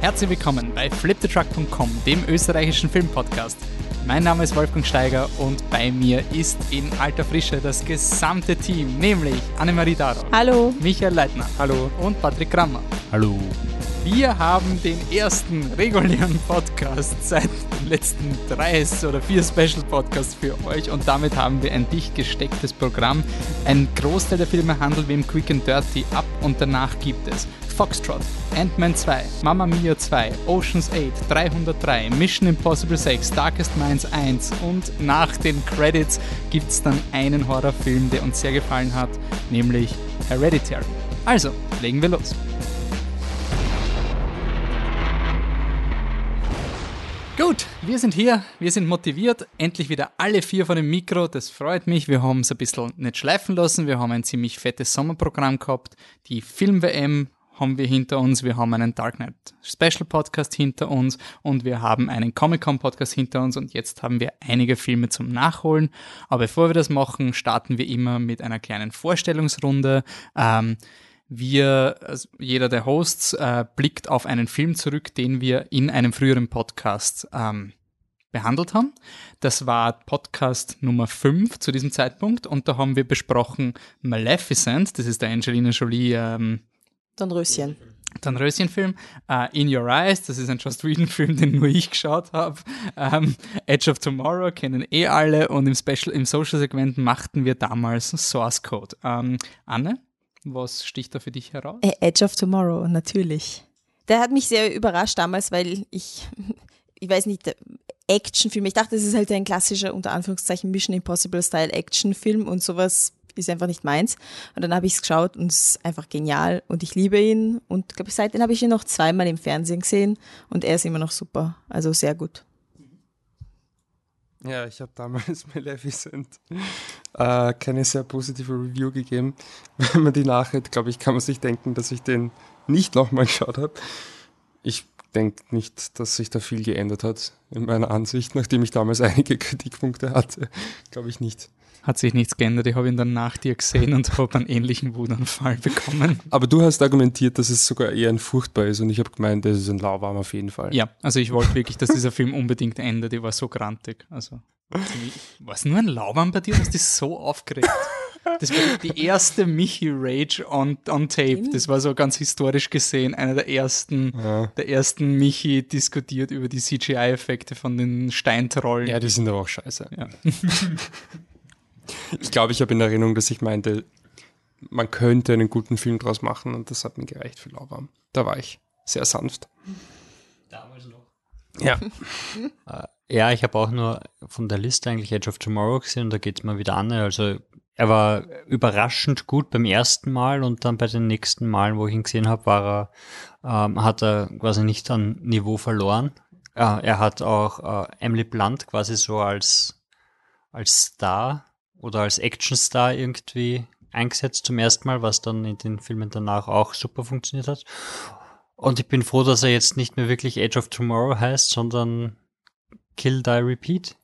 Herzlich willkommen bei fliptetruck.com, dem österreichischen Filmpodcast. Mein Name ist Wolfgang Steiger und bei mir ist in alter Frische das gesamte Team, nämlich Annemarie Daro. Hallo. Michael Leitner. Hallo. Und Patrick Krammer. Hallo. Wir haben den ersten regulären Podcast seit den letzten drei oder vier Special Podcasts für euch und damit haben wir ein dicht gestecktes Programm. Ein Großteil der Filme handelt wie im Quick and Dirty ab und danach gibt es Foxtrot, Ant-Man 2, Mamma Mia 2, Oceans 8, 303, Mission Impossible 6, Darkest Minds 1 und nach den Credits gibt es dann einen Horrorfilm, der uns sehr gefallen hat, nämlich Hereditary. Also, legen wir los. Gut, wir sind hier, wir sind motiviert, endlich wieder alle vier von dem Mikro, das freut mich. Wir haben es ein bisschen nicht schleifen lassen, wir haben ein ziemlich fettes Sommerprogramm gehabt, die Film-WM haben wir hinter uns, wir haben einen Dark Knight Special Podcast hinter uns und wir haben einen Comic Con Podcast hinter uns und jetzt haben wir einige Filme zum Nachholen. Aber bevor wir das machen, starten wir immer mit einer kleinen Vorstellungsrunde. Ähm, wir, also jeder der Hosts äh, blickt auf einen Film zurück, den wir in einem früheren Podcast ähm, behandelt haben. Das war Podcast Nummer 5 zu diesem Zeitpunkt und da haben wir besprochen Maleficent, das ist der Angelina Jolie ähm, Dornröschen. Dornröschen-Film. Uh, In Your Eyes, das ist ein Joss Whedon-Film, den nur ich geschaut habe. Um, ähm, Edge of Tomorrow kennen eh alle und im Special, im Social-Segment machten wir damals Source Code. Um, ähm, Anne, was sticht da für dich heraus? Äh, Edge of Tomorrow, natürlich. Der hat mich sehr überrascht damals, weil ich, ich weiß nicht, Actionfilm, ich dachte, das ist halt ein klassischer, unter Anführungszeichen, Mission Impossible-Style Actionfilm und sowas ist einfach nicht meins. Und dann habe ich es geschaut und es ist einfach genial und ich liebe ihn. Und glaube seitdem habe ich ihn noch zweimal im Fernsehen gesehen und er ist immer noch super. Also sehr gut. Ja, ich habe damals Maleficent äh, keine sehr positive Review gegeben. Wenn man die nachhört, glaube ich, kann man sich denken, dass ich den nicht nochmal geschaut habe. Ich denke nicht, dass sich da viel geändert hat in meiner Ansicht, nachdem ich damals einige Kritikpunkte hatte. Glaube ich nicht hat sich nichts geändert. Ich habe ihn dann nach dir gesehen und habe einen ähnlichen Wutanfall bekommen. Aber du hast argumentiert, dass es sogar eher ein furchtbar ist und ich habe gemeint, das ist ein lauwarm auf jeden Fall. Ja, also ich wollte wirklich, dass dieser Film unbedingt endet. Ich war so grantig. Also, war es nur ein lauwarm bei dir? Du hast dich so aufgeregt. Das war die erste Michi-Rage on, on Tape. Das war so ganz historisch gesehen einer der ersten, ja. der ersten Michi diskutiert über die CGI-Effekte von den Steintrollen. Ja, die sind aber auch scheiße. Ja. Ich glaube, ich habe in Erinnerung, dass ich meinte, man könnte einen guten Film draus machen und das hat mir gereicht für Laura. Da war ich sehr sanft. Damals noch. Ja. Äh, ja, ich habe auch nur von der Liste eigentlich Edge of Tomorrow gesehen und da geht es mal wieder an. Also er war überraschend gut beim ersten Mal und dann bei den nächsten Malen, wo ich ihn gesehen habe, war er, ähm, hat er quasi nicht an Niveau verloren. Äh, er hat auch äh, Emily Blunt quasi so als, als Star oder als Actionstar irgendwie eingesetzt zum ersten Mal, was dann in den Filmen danach auch super funktioniert hat. Und ich bin froh, dass er jetzt nicht mehr wirklich Age of Tomorrow heißt, sondern Kill, Die, Repeat.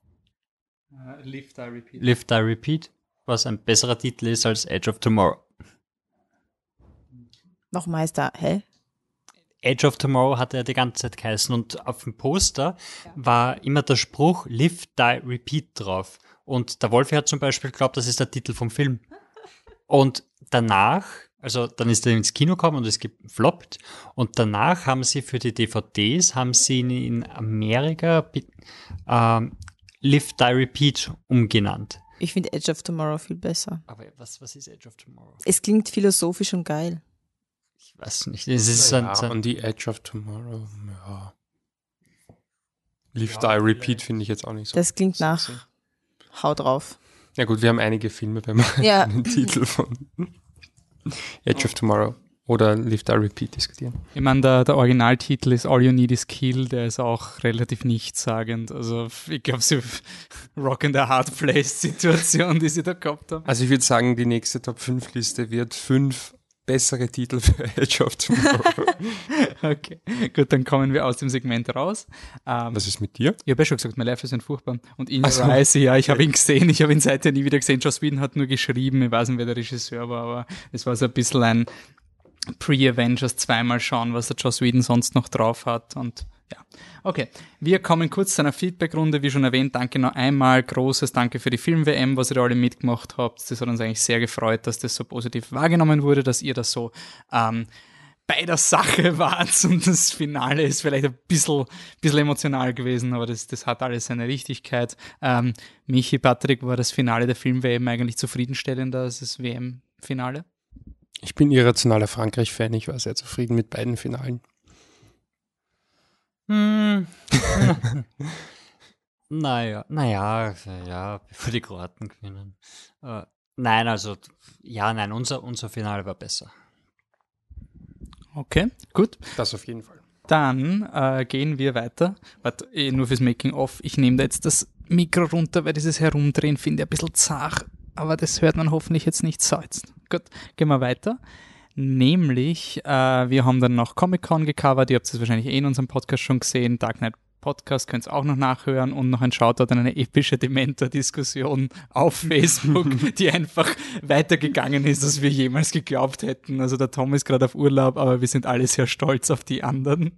Uh, live, Die, Repeat. Live, Die, Repeat, was ein besserer Titel ist als Age of Tomorrow. Noch Meister, hä? Age of Tomorrow hat er die ganze Zeit geheißen und auf dem Poster ja. war immer der Spruch Live, Die, Repeat drauf. Und der Wolfi hat zum Beispiel geglaubt, das ist der Titel vom Film. Und danach, also dann ist er ins Kino gekommen und es gefloppt. Und danach haben sie für die DVDs, haben sie ihn in Amerika ähm, Live, Die, Repeat umgenannt. Ich finde Edge of Tomorrow viel besser. Aber was, was ist Edge of Tomorrow? Es klingt philosophisch und geil. Ich weiß nicht. Es ist ja, so und die Edge of Tomorrow, ja. Live, ja, Die, Repeat finde ich jetzt auch nicht so. Das klingt nach hau drauf. Ja gut, wir haben einige Filme, wenn man ja. den Titel von Edge of Tomorrow oder Live Die Repeat diskutieren. Ich meine, der, der Originaltitel ist All You Need Is Kill, der ist auch relativ nichtssagend. Also ich glaube, sie Rock in the Hard Place Situation, die sie da gehabt haben. Also ich würde sagen, die nächste Top 5 Liste wird fünf bessere Titel für Edge of Tomorrow. okay, gut, dann kommen wir aus dem Segment raus. Ähm, Was ist mit dir? Ich habe ja schon gesagt, mein Life ist furchtbar. Und In also, Rise, ja, ich habe ihn gesehen, ich habe ihn seither nie wieder gesehen. Joss Whedon hat nur geschrieben, ich weiß nicht, wer der Regisseur war, aber es war so ein bisschen ein Pre-Avengers zweimal schauen, was der Joss Whedon sonst noch drauf hat und ja. Okay, wir kommen kurz zu einer Feedback-Runde. Wie schon erwähnt, danke noch einmal. Großes Danke für die Film-WM, was ihr da alle mitgemacht habt. Das hat uns eigentlich sehr gefreut, dass das so positiv wahrgenommen wurde, dass ihr das so ähm, bei der Sache wart und das Finale ist vielleicht ein bisschen, bisschen emotional gewesen, aber das, das hat alles seine Richtigkeit. Ähm, Michi, Patrick, war das Finale der Film-WM eigentlich zufriedenstellender als das WM-Finale? Ich bin irrationaler Frankreich-Fan, ich war sehr zufrieden mit beiden Finalen. Hm. naja, naja, ja, bevor die Kroaten gewinnen. Äh, nein, also, ja, nein, unser, unser Finale war besser. Okay, gut. Das auf jeden Fall. Dann äh, gehen wir weiter. Warte, eh, nur fürs Making-of. Ich nehme da jetzt das Mikro runter, weil dieses Herumdrehen finde ich ein bisschen zart. Aber das hört man hoffentlich jetzt nicht so. Jetzt. Gut, gehen wir weiter. Nämlich, äh, wir haben dann noch Comic-Con gecovert. Ihr habt es wahrscheinlich eh in unserem Podcast schon gesehen. Dark Knight Podcast könnt ihr auch noch nachhören und noch ein Shoutout an eine epische Dementor-Diskussion auf Facebook, die einfach weitergegangen ist, als wir jemals geglaubt hätten. Also der Tom ist gerade auf Urlaub, aber wir sind alle sehr stolz auf die anderen.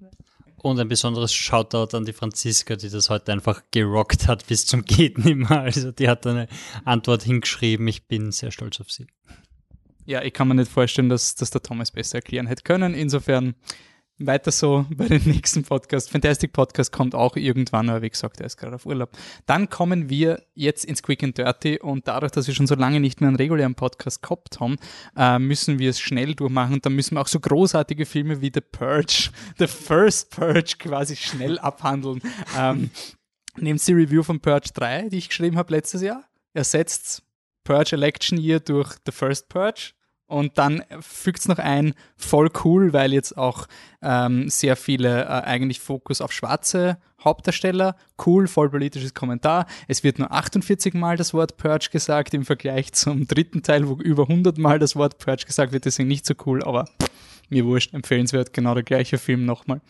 Und ein besonderes Shoutout an die Franziska, die das heute einfach gerockt hat bis zum geht nimmer. Also die hat eine Antwort hingeschrieben. Ich bin sehr stolz auf sie. Ja, ich kann mir nicht vorstellen, dass, dass der Thomas besser erklären hätte können. Insofern weiter so bei den nächsten Podcast. Fantastic Podcast kommt auch irgendwann, aber wie gesagt, er ist gerade auf Urlaub. Dann kommen wir jetzt ins Quick and Dirty und dadurch, dass wir schon so lange nicht mehr einen regulären Podcast gehabt haben, äh, müssen wir es schnell durchmachen und dann müssen wir auch so großartige Filme wie The Purge, The First Purge quasi schnell abhandeln. Ähm, nehmt die Review von Purge 3, die ich geschrieben habe letztes Jahr, ersetzt Purge Election Year durch The First Purge und dann fügt es noch ein, voll cool, weil jetzt auch ähm, sehr viele äh, eigentlich Fokus auf schwarze Hauptdarsteller. Cool, voll politisches Kommentar. Es wird nur 48 Mal das Wort Purge gesagt im Vergleich zum dritten Teil, wo über 100 Mal das Wort Purge gesagt wird. Deswegen nicht so cool, aber mir wurscht, empfehlenswert, genau der gleiche Film nochmal.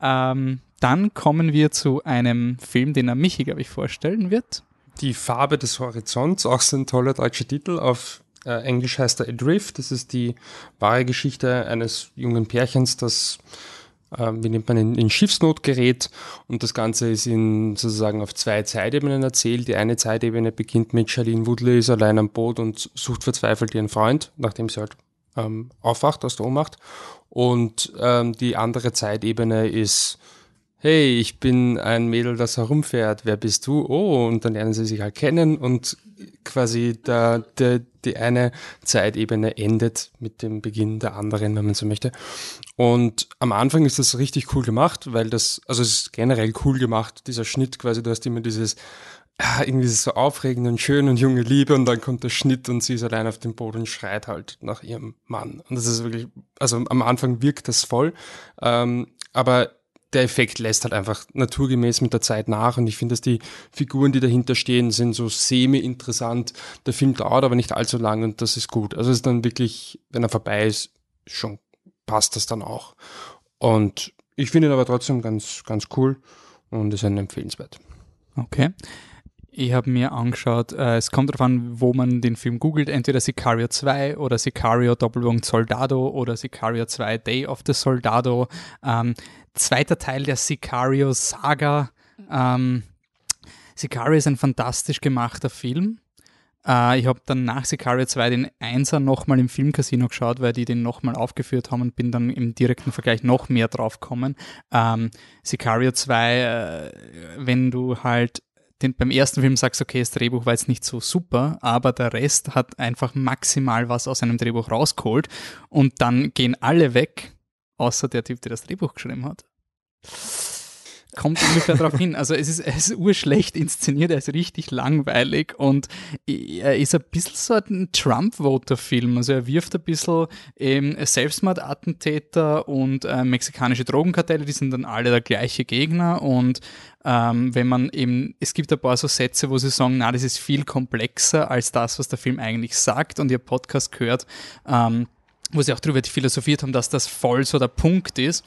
Ähm, dann kommen wir zu einem Film, den er Michi, glaube ich, vorstellen wird. Die Farbe des Horizonts, auch so ein toller deutscher Titel auf äh, Englisch heißt er Adrift. Das ist die wahre Geschichte eines jungen Pärchens, das äh, wie nennt man in, in Schiffsnot gerät und das Ganze ist in sozusagen auf zwei Zeitebenen erzählt. Die eine Zeitebene beginnt mit Charlene Woodley ist allein am Boot und sucht verzweifelt ihren Freund, nachdem sie halt ähm, aufwacht aus der Ohnmacht. Und ähm, die andere Zeitebene ist hey, ich bin ein Mädel, das herumfährt, wer bist du? Oh, und dann lernen sie sich halt kennen und quasi der, der, die eine Zeitebene endet mit dem Beginn der anderen, wenn man so möchte. Und am Anfang ist das richtig cool gemacht, weil das, also es ist generell cool gemacht, dieser Schnitt quasi, du hast immer dieses, irgendwie so aufregend und schön und junge Liebe und dann kommt der Schnitt und sie ist allein auf dem Boden und schreit halt nach ihrem Mann. Und das ist wirklich, also am Anfang wirkt das voll, ähm, aber der Effekt lässt halt einfach naturgemäß mit der Zeit nach und ich finde, dass die Figuren, die dahinter stehen, sind so semi-interessant. Der Film dauert aber nicht allzu lang und das ist gut. Also es ist dann wirklich, wenn er vorbei ist, schon passt das dann auch. Und ich finde ihn aber trotzdem ganz, ganz cool und ist ein empfehlenswert. Okay. Ich habe mir angeschaut, äh, es kommt darauf an, wo man den Film googelt, entweder Sicario 2 oder Sicario Doppelpunkt Soldado oder Sicario 2 Day of the Soldado. Ähm, zweiter Teil der Sicario-Saga. Ähm, Sicario ist ein fantastisch gemachter Film. Äh, ich habe dann nach Sicario 2 den Einser nochmal im Filmcasino geschaut, weil die den nochmal aufgeführt haben und bin dann im direkten Vergleich noch mehr drauf gekommen. Ähm, Sicario 2, äh, wenn du halt den, beim ersten Film sagst, okay, das Drehbuch war jetzt nicht so super, aber der Rest hat einfach maximal was aus einem Drehbuch rausgeholt und dann gehen alle weg außer der Typ, der das Drehbuch geschrieben hat. Kommt ungefähr darauf hin. Also es ist, es ist urschlecht inszeniert, er ist richtig langweilig und er ist ein bisschen so ein Trump-Voter-Film. Also er wirft ein bisschen ähm, Selbstmordattentäter und äh, mexikanische Drogenkartelle, die sind dann alle der gleiche Gegner und ähm, wenn man eben, es gibt ein paar so Sätze, wo sie sagen, na, das ist viel komplexer als das, was der Film eigentlich sagt und ihr Podcast gehört, ähm, wo sie auch darüber philosophiert haben, dass das voll so der Punkt ist.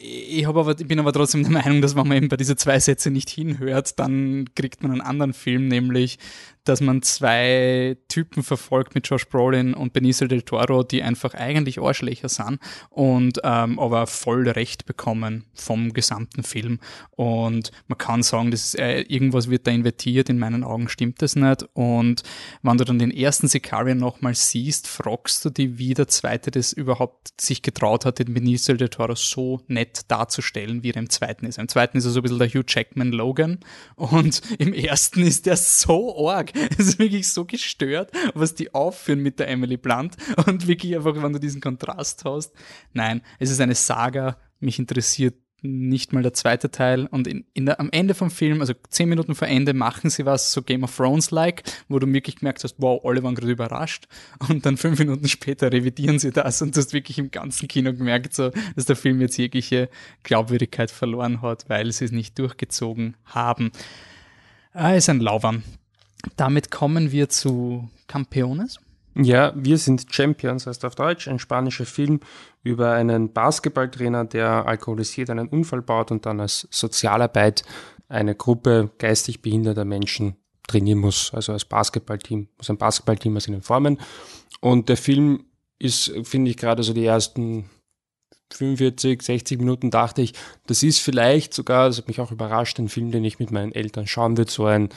Ich, aber, ich bin aber trotzdem der Meinung, dass wenn man eben bei diese zwei Sätze nicht hinhört, dann kriegt man einen anderen Film, nämlich dass man zwei Typen verfolgt mit Josh Brolin und Benicio del Toro, die einfach eigentlich Arschlöcher sind und ähm, aber voll Recht bekommen vom gesamten Film. Und man kann sagen, das ist, äh, irgendwas wird da invertiert, in meinen Augen stimmt das nicht. Und wenn du dann den ersten Sicarian nochmal siehst, fragst du dich, wie der zweite das überhaupt sich getraut hat, den Benicio del Toro so nett darzustellen, wie er im zweiten ist. Im zweiten ist er so ein bisschen der Hugh Jackman Logan und im ersten ist der so arg. Es ist wirklich so gestört, was die aufführen mit der Emily Blunt und wirklich einfach, wenn du diesen Kontrast hast. Nein, es ist eine Saga. Mich interessiert nicht mal der zweite Teil. Und in, in der, am Ende vom Film, also zehn Minuten vor Ende, machen sie was so Game of Thrones-like, wo du wirklich gemerkt hast, wow, alle waren gerade überrascht. Und dann fünf Minuten später revidieren sie das und du hast wirklich im ganzen Kino gemerkt, so, dass der Film jetzt jegliche Glaubwürdigkeit verloren hat, weil sie es nicht durchgezogen haben. Ah, ist ein Lauwarm. Damit kommen wir zu Campeones. Ja, wir sind Champions, heißt auf Deutsch, ein spanischer Film über einen Basketballtrainer, der alkoholisiert einen Unfall baut und dann als Sozialarbeit eine Gruppe geistig behinderter Menschen trainieren muss, also als Basketballteam, muss ein Basketballteam aus ihnen formen. Und der Film ist, finde ich, gerade so die ersten 45, 60 Minuten dachte ich, das ist vielleicht sogar, das hat mich auch überrascht, ein Film, den ich mit meinen Eltern schauen würde, so ein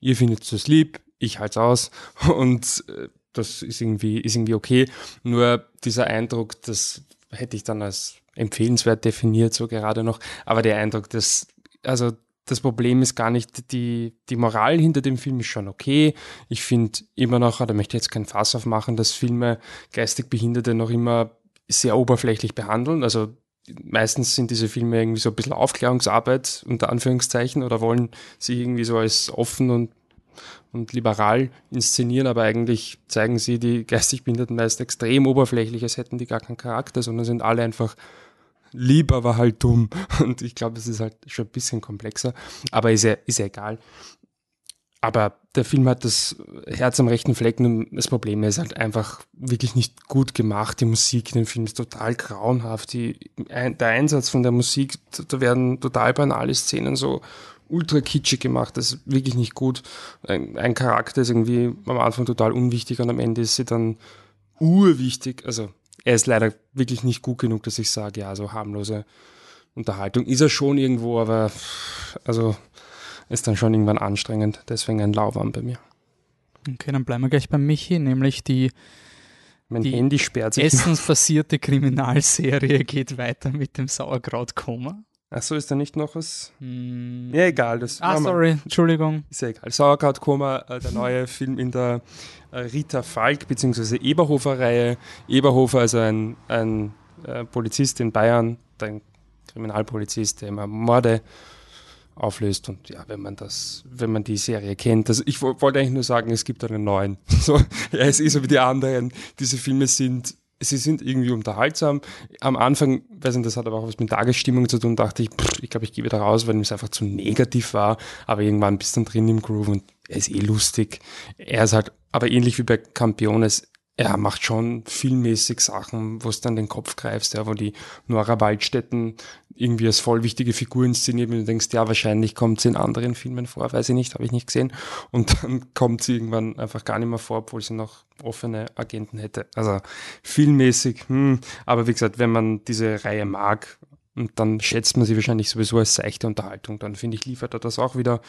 ihr findet es lieb, ich halte es aus und äh, das ist irgendwie, ist irgendwie okay. Nur dieser Eindruck, das hätte ich dann als empfehlenswert definiert, so gerade noch. Aber der Eindruck, dass, also das Problem ist gar nicht, die, die Moral hinter dem Film ist schon okay. Ich finde immer noch, da möchte ich jetzt kein Fass aufmachen, dass Filme geistig Behinderte noch immer sehr oberflächlich behandeln. Also meistens sind diese Filme irgendwie so ein bisschen Aufklärungsarbeit unter Anführungszeichen oder wollen sie irgendwie so als offen und, und liberal inszenieren, aber eigentlich zeigen sie die geistig Behinderten meist extrem oberflächlich, als hätten die gar keinen Charakter, sondern sind alle einfach lieb, aber halt dumm. Und ich glaube, es ist halt schon ein bisschen komplexer, aber ist ja, ist ja egal. Aber der Film hat das Herz am rechten Flecken das Problem ist halt einfach wirklich nicht gut gemacht. Die Musik in dem Film ist total grauenhaft. Die, der Einsatz von der Musik, da werden total banale Szenen so ultra kitschig gemacht. Das ist wirklich nicht gut. Ein, ein Charakter ist irgendwie am Anfang total unwichtig und am Ende ist sie dann urwichtig. Also er ist leider wirklich nicht gut genug, dass ich sage, ja, so harmlose Unterhaltung ist er schon irgendwo, aber also ist dann schon irgendwann anstrengend. Deswegen ein Lauwarm bei mir. Okay, dann bleiben wir gleich bei Michi, nämlich die, mein die Handy sperrt sich. essensbasierte Kriminalserie geht weiter mit dem Sauerkrautkoma. Achso, ist da nicht noch was? Hm. Ja, egal. Das Ah, sorry, Entschuldigung. Ist ja egal. Sauerkrautkoma, äh, der neue Film in der äh, Rita Falk bzw. Eberhofer-Reihe. Eberhofer, also ein, ein äh, Polizist in Bayern, ein Kriminalpolizist, der immer Morde auflöst. Und ja, wenn man das, wenn man die Serie kennt, also ich wo- wollte eigentlich nur sagen, es gibt einen neuen. So, er ist eh so wie die anderen. Diese Filme sind, sie sind irgendwie unterhaltsam. Am Anfang, weiß nicht, das hat aber auch was mit Tagesstimmung zu tun, dachte ich, pff, ich glaube, ich gehe wieder raus, weil es einfach zu negativ war. Aber irgendwann bist du dann drin im Groove und er ist eh lustig. Er ist halt, aber ähnlich wie bei Campiones, er macht schon filmmäßig Sachen, wo es dann den Kopf greifst, ja, wo die Nora Waldstätten irgendwie als voll wichtige Figur inszeniert und du denkst, ja, wahrscheinlich kommt sie in anderen Filmen vor, weiß ich nicht, habe ich nicht gesehen. Und dann kommt sie irgendwann einfach gar nicht mehr vor, obwohl sie noch offene Agenten hätte. Also filmmäßig, hm, aber wie gesagt, wenn man diese Reihe mag, und dann schätzt man sie wahrscheinlich sowieso als seichte Unterhaltung. Dann finde ich, liefert er das auch wieder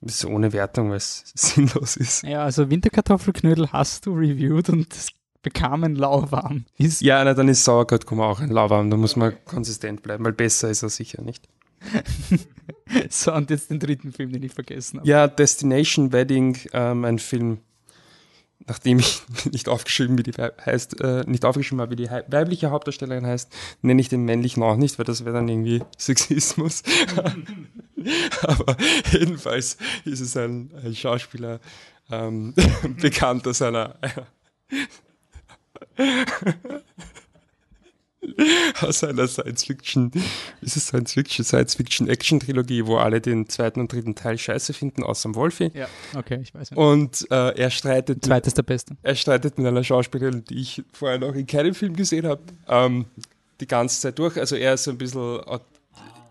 ist ohne Wertung, weil es sinnlos ist. Ja, also Winterkartoffelknödel hast du reviewed und es bekam ein Lauwarm. Ist Ja, na, dann ist Sauerkrautkummer auch ein Lauwarm. Da muss man konsistent bleiben, weil besser ist er sicher nicht. so, und jetzt den dritten Film, den ich vergessen habe. Ja, Destination Wedding, ähm, ein Film, nachdem ich nicht aufgeschrieben, wie die heißt, äh, nicht aufgeschrieben habe, wie die weibliche Hauptdarstellerin heißt, nenne ich den männlichen auch nicht, weil das wäre dann irgendwie Sexismus. Aber jedenfalls ist es ein, ein Schauspieler, ähm, bekannt aus einer aus einer Science-Fiction, ist es Science-Fiction, Science-Fiction-Action-Trilogie, wo alle den zweiten und dritten Teil scheiße finden, außer Wolfi. Ja, okay, ich weiß nicht. Und äh, er streitet mit, Zweites der Beste. er streitet mit einer Schauspielerin, die ich vorher noch in keinem Film gesehen habe. Ähm, die ganze Zeit durch. Also er ist so ein bisschen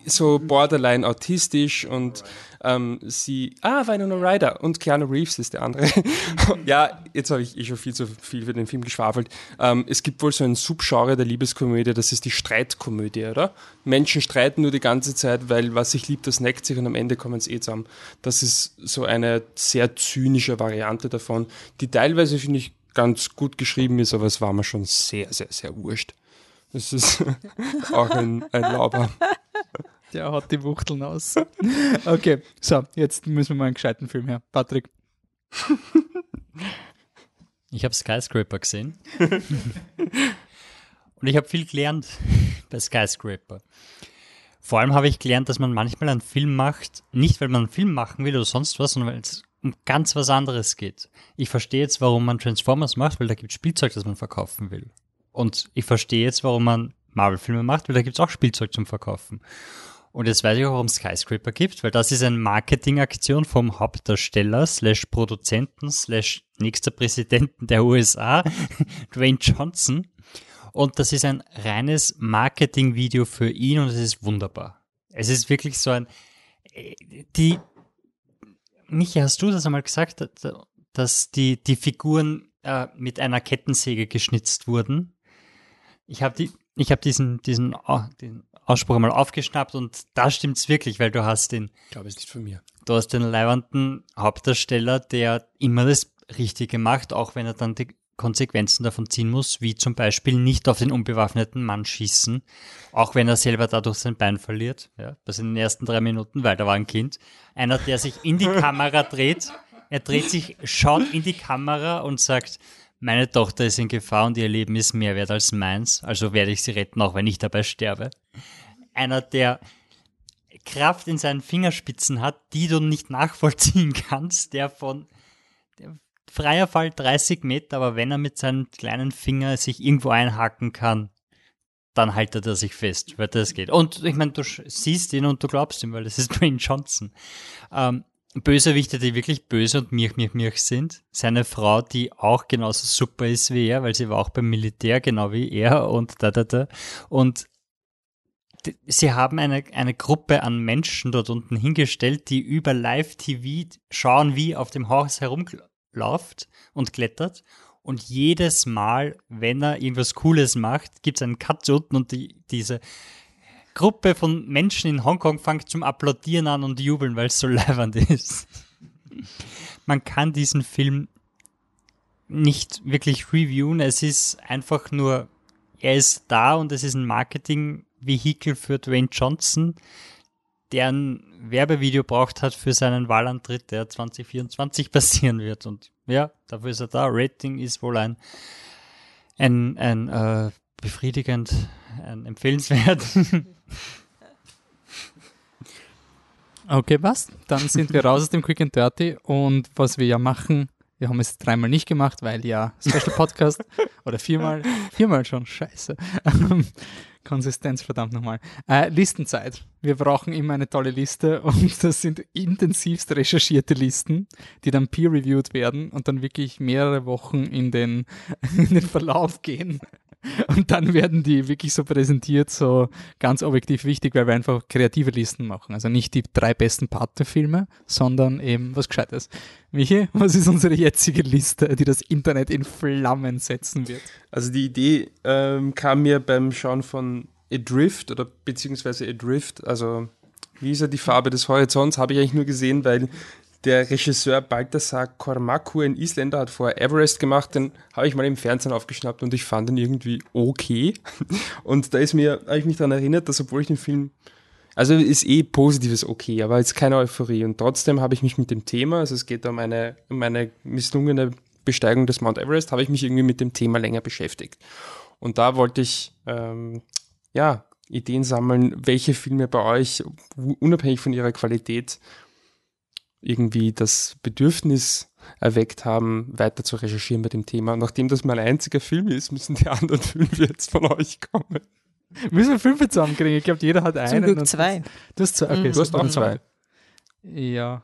so borderline autistisch und ähm, sie, ah, Winona Ryder und Keanu Reeves ist der andere. ja, jetzt habe ich eh schon viel zu viel für den Film geschwafelt. Ähm, es gibt wohl so ein Subgenre der Liebeskomödie, das ist die Streitkomödie, oder? Menschen streiten nur die ganze Zeit, weil was sich liebt, das neckt sich und am Ende kommen es eh zusammen. Das ist so eine sehr zynische Variante davon, die teilweise, finde ich, ganz gut geschrieben ist, aber es war mir schon sehr, sehr, sehr wurscht. Das ist auch ein, ein Lauber. Der hat die Wuchteln aus. Okay, so, jetzt müssen wir mal einen gescheiten Film her. Patrick. Ich habe Skyscraper gesehen. Und ich habe viel gelernt bei Skyscraper. Vor allem habe ich gelernt, dass man manchmal einen Film macht, nicht weil man einen Film machen will oder sonst was, sondern weil es um ganz was anderes geht. Ich verstehe jetzt, warum man Transformers macht, weil da gibt es Spielzeug, das man verkaufen will. Und ich verstehe jetzt, warum man Marvel-Filme macht, weil da gibt es auch Spielzeug zum Verkaufen. Und jetzt weiß ich auch, warum Skyscraper gibt, weil das ist eine Marketingaktion vom Hauptdarsteller slash Produzenten slash nächster Präsidenten der USA, Dwayne Johnson. Und das ist ein reines Marketingvideo für ihn und es ist wunderbar. Es ist wirklich so ein, die, Michi, hast du das einmal gesagt, dass die, die Figuren äh, mit einer Kettensäge geschnitzt wurden? Ich habe die, ich habe diesen, diesen, oh, den Ausspruch einmal aufgeschnappt und da stimmt's wirklich, weil du hast den. Ich glaube, es nicht von mir. Du hast den leibenden Hauptdarsteller, der immer das Richtige macht, auch wenn er dann die Konsequenzen davon ziehen muss, wie zum Beispiel nicht auf den unbewaffneten Mann schießen, auch wenn er selber dadurch sein Bein verliert. Ja, das in den ersten drei Minuten, weil da war ein Kind. Einer, der sich in die Kamera dreht, er dreht sich, schaut in die Kamera und sagt, meine Tochter ist in Gefahr und ihr Leben ist mehr wert als meins, also werde ich sie retten, auch wenn ich dabei sterbe. Einer, der Kraft in seinen Fingerspitzen hat, die du nicht nachvollziehen kannst, der von der freier Fall 30 Meter, aber wenn er mit seinem kleinen Finger sich irgendwo einhaken kann, dann haltet er sich fest, weil das geht. Und ich meine, du siehst ihn und du glaubst ihm, weil das ist Dwayne Johnson. Ähm, Bösewichte, die wirklich böse und mirch, mirch, mirch sind. Seine Frau, die auch genauso super ist wie er, weil sie war auch beim Militär, genau wie er und da, da, da. Und sie haben eine, eine Gruppe an Menschen dort unten hingestellt, die über Live-TV schauen, wie auf dem Haus herumläuft und klettert. Und jedes Mal, wenn er irgendwas Cooles macht, gibt es einen Cut unten und die, diese Gruppe von Menschen in Hongkong fängt zum Applaudieren an und jubeln, weil es so leibend ist. Man kann diesen Film nicht wirklich reviewen. Es ist einfach nur, er ist da und es ist ein Marketing-Vehikel für Dwayne Johnson, der ein Werbevideo braucht hat für seinen Wahlantritt, der 2024 passieren wird. Und ja, dafür ist er da. Rating ist wohl ein, ein, ein äh, befriedigend, ein empfehlenswert. Okay, was? Dann sind wir raus aus dem Quick and Dirty und was wir ja machen, wir haben es dreimal nicht gemacht, weil ja Special Podcast oder viermal, viermal schon, scheiße. Konsistenz, verdammt nochmal. Äh, Listenzeit. Wir brauchen immer eine tolle Liste und das sind intensivst recherchierte Listen, die dann peer-reviewed werden und dann wirklich mehrere Wochen in den, in den Verlauf gehen. Und dann werden die wirklich so präsentiert, so ganz objektiv wichtig, weil wir einfach kreative Listen machen. Also nicht die drei besten Partnerfilme, sondern eben was Gescheites. Michi, was ist unsere jetzige Liste, die das Internet in Flammen setzen wird? Also die Idee ähm, kam mir beim Schauen von Adrift oder beziehungsweise Adrift, also wie ist ja die Farbe des Horizonts, habe ich eigentlich nur gesehen, weil der Regisseur Balthasar Kormaku, ein Isländer, hat vorher Everest gemacht, den habe ich mal im Fernsehen aufgeschnappt und ich fand ihn irgendwie okay. Und da ist mir, habe ich mich daran erinnert, dass obwohl ich den Film, also ist eh positives okay, aber jetzt keine Euphorie. Und trotzdem habe ich mich mit dem Thema, also es geht um eine, um eine misslungene Besteigung des Mount Everest, habe ich mich irgendwie mit dem Thema länger beschäftigt. Und da wollte ich, ähm, ja, Ideen sammeln, welche Filme bei euch, unabhängig von ihrer Qualität, irgendwie das Bedürfnis erweckt haben, weiter zu recherchieren bei dem Thema. Nachdem das mein einziger Film ist, müssen die anderen Filme jetzt von euch kommen. Müssen wir fünf zusammenkriegen? Ich glaube, jeder hat einen. Zum Glück zwei. Du hast zwei, okay. Du hast auch zwei. Ja.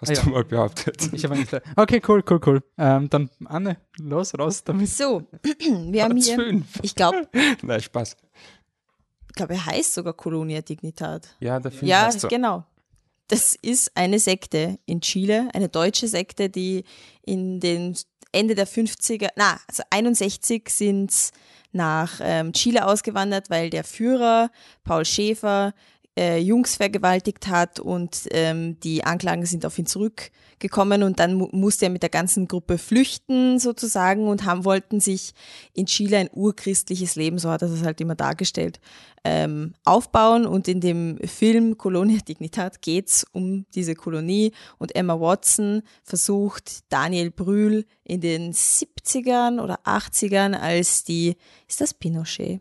Hast Ah, du ja. mal behauptet. Ich habe zwei. Okay, cool, cool, cool. Ähm, dann, Anne, los, raus damit. So, wir haben hier, fünf. ich glaube, Nein, Spaß. ich glaube, er heißt sogar Colonia Dignitat. Ja, der Film Ja, heißt so. genau. Das ist eine Sekte in Chile, eine deutsche Sekte, die in den Ende der 50er, na, also 61 sind nach ähm, Chile ausgewandert, weil der Führer Paul Schäfer äh, Jungs vergewaltigt hat und ähm, die Anklagen sind auf ihn zurückgekommen und dann mu musste er mit der ganzen Gruppe flüchten sozusagen und haben wollten sich in Chile ein urchristliches Leben, so hat er das halt immer dargestellt, ähm, aufbauen und in dem Film Colonia Dignitat geht's um diese Kolonie und Emma Watson versucht Daniel Brühl in den 70ern oder 80ern als die, ist das Pinochet?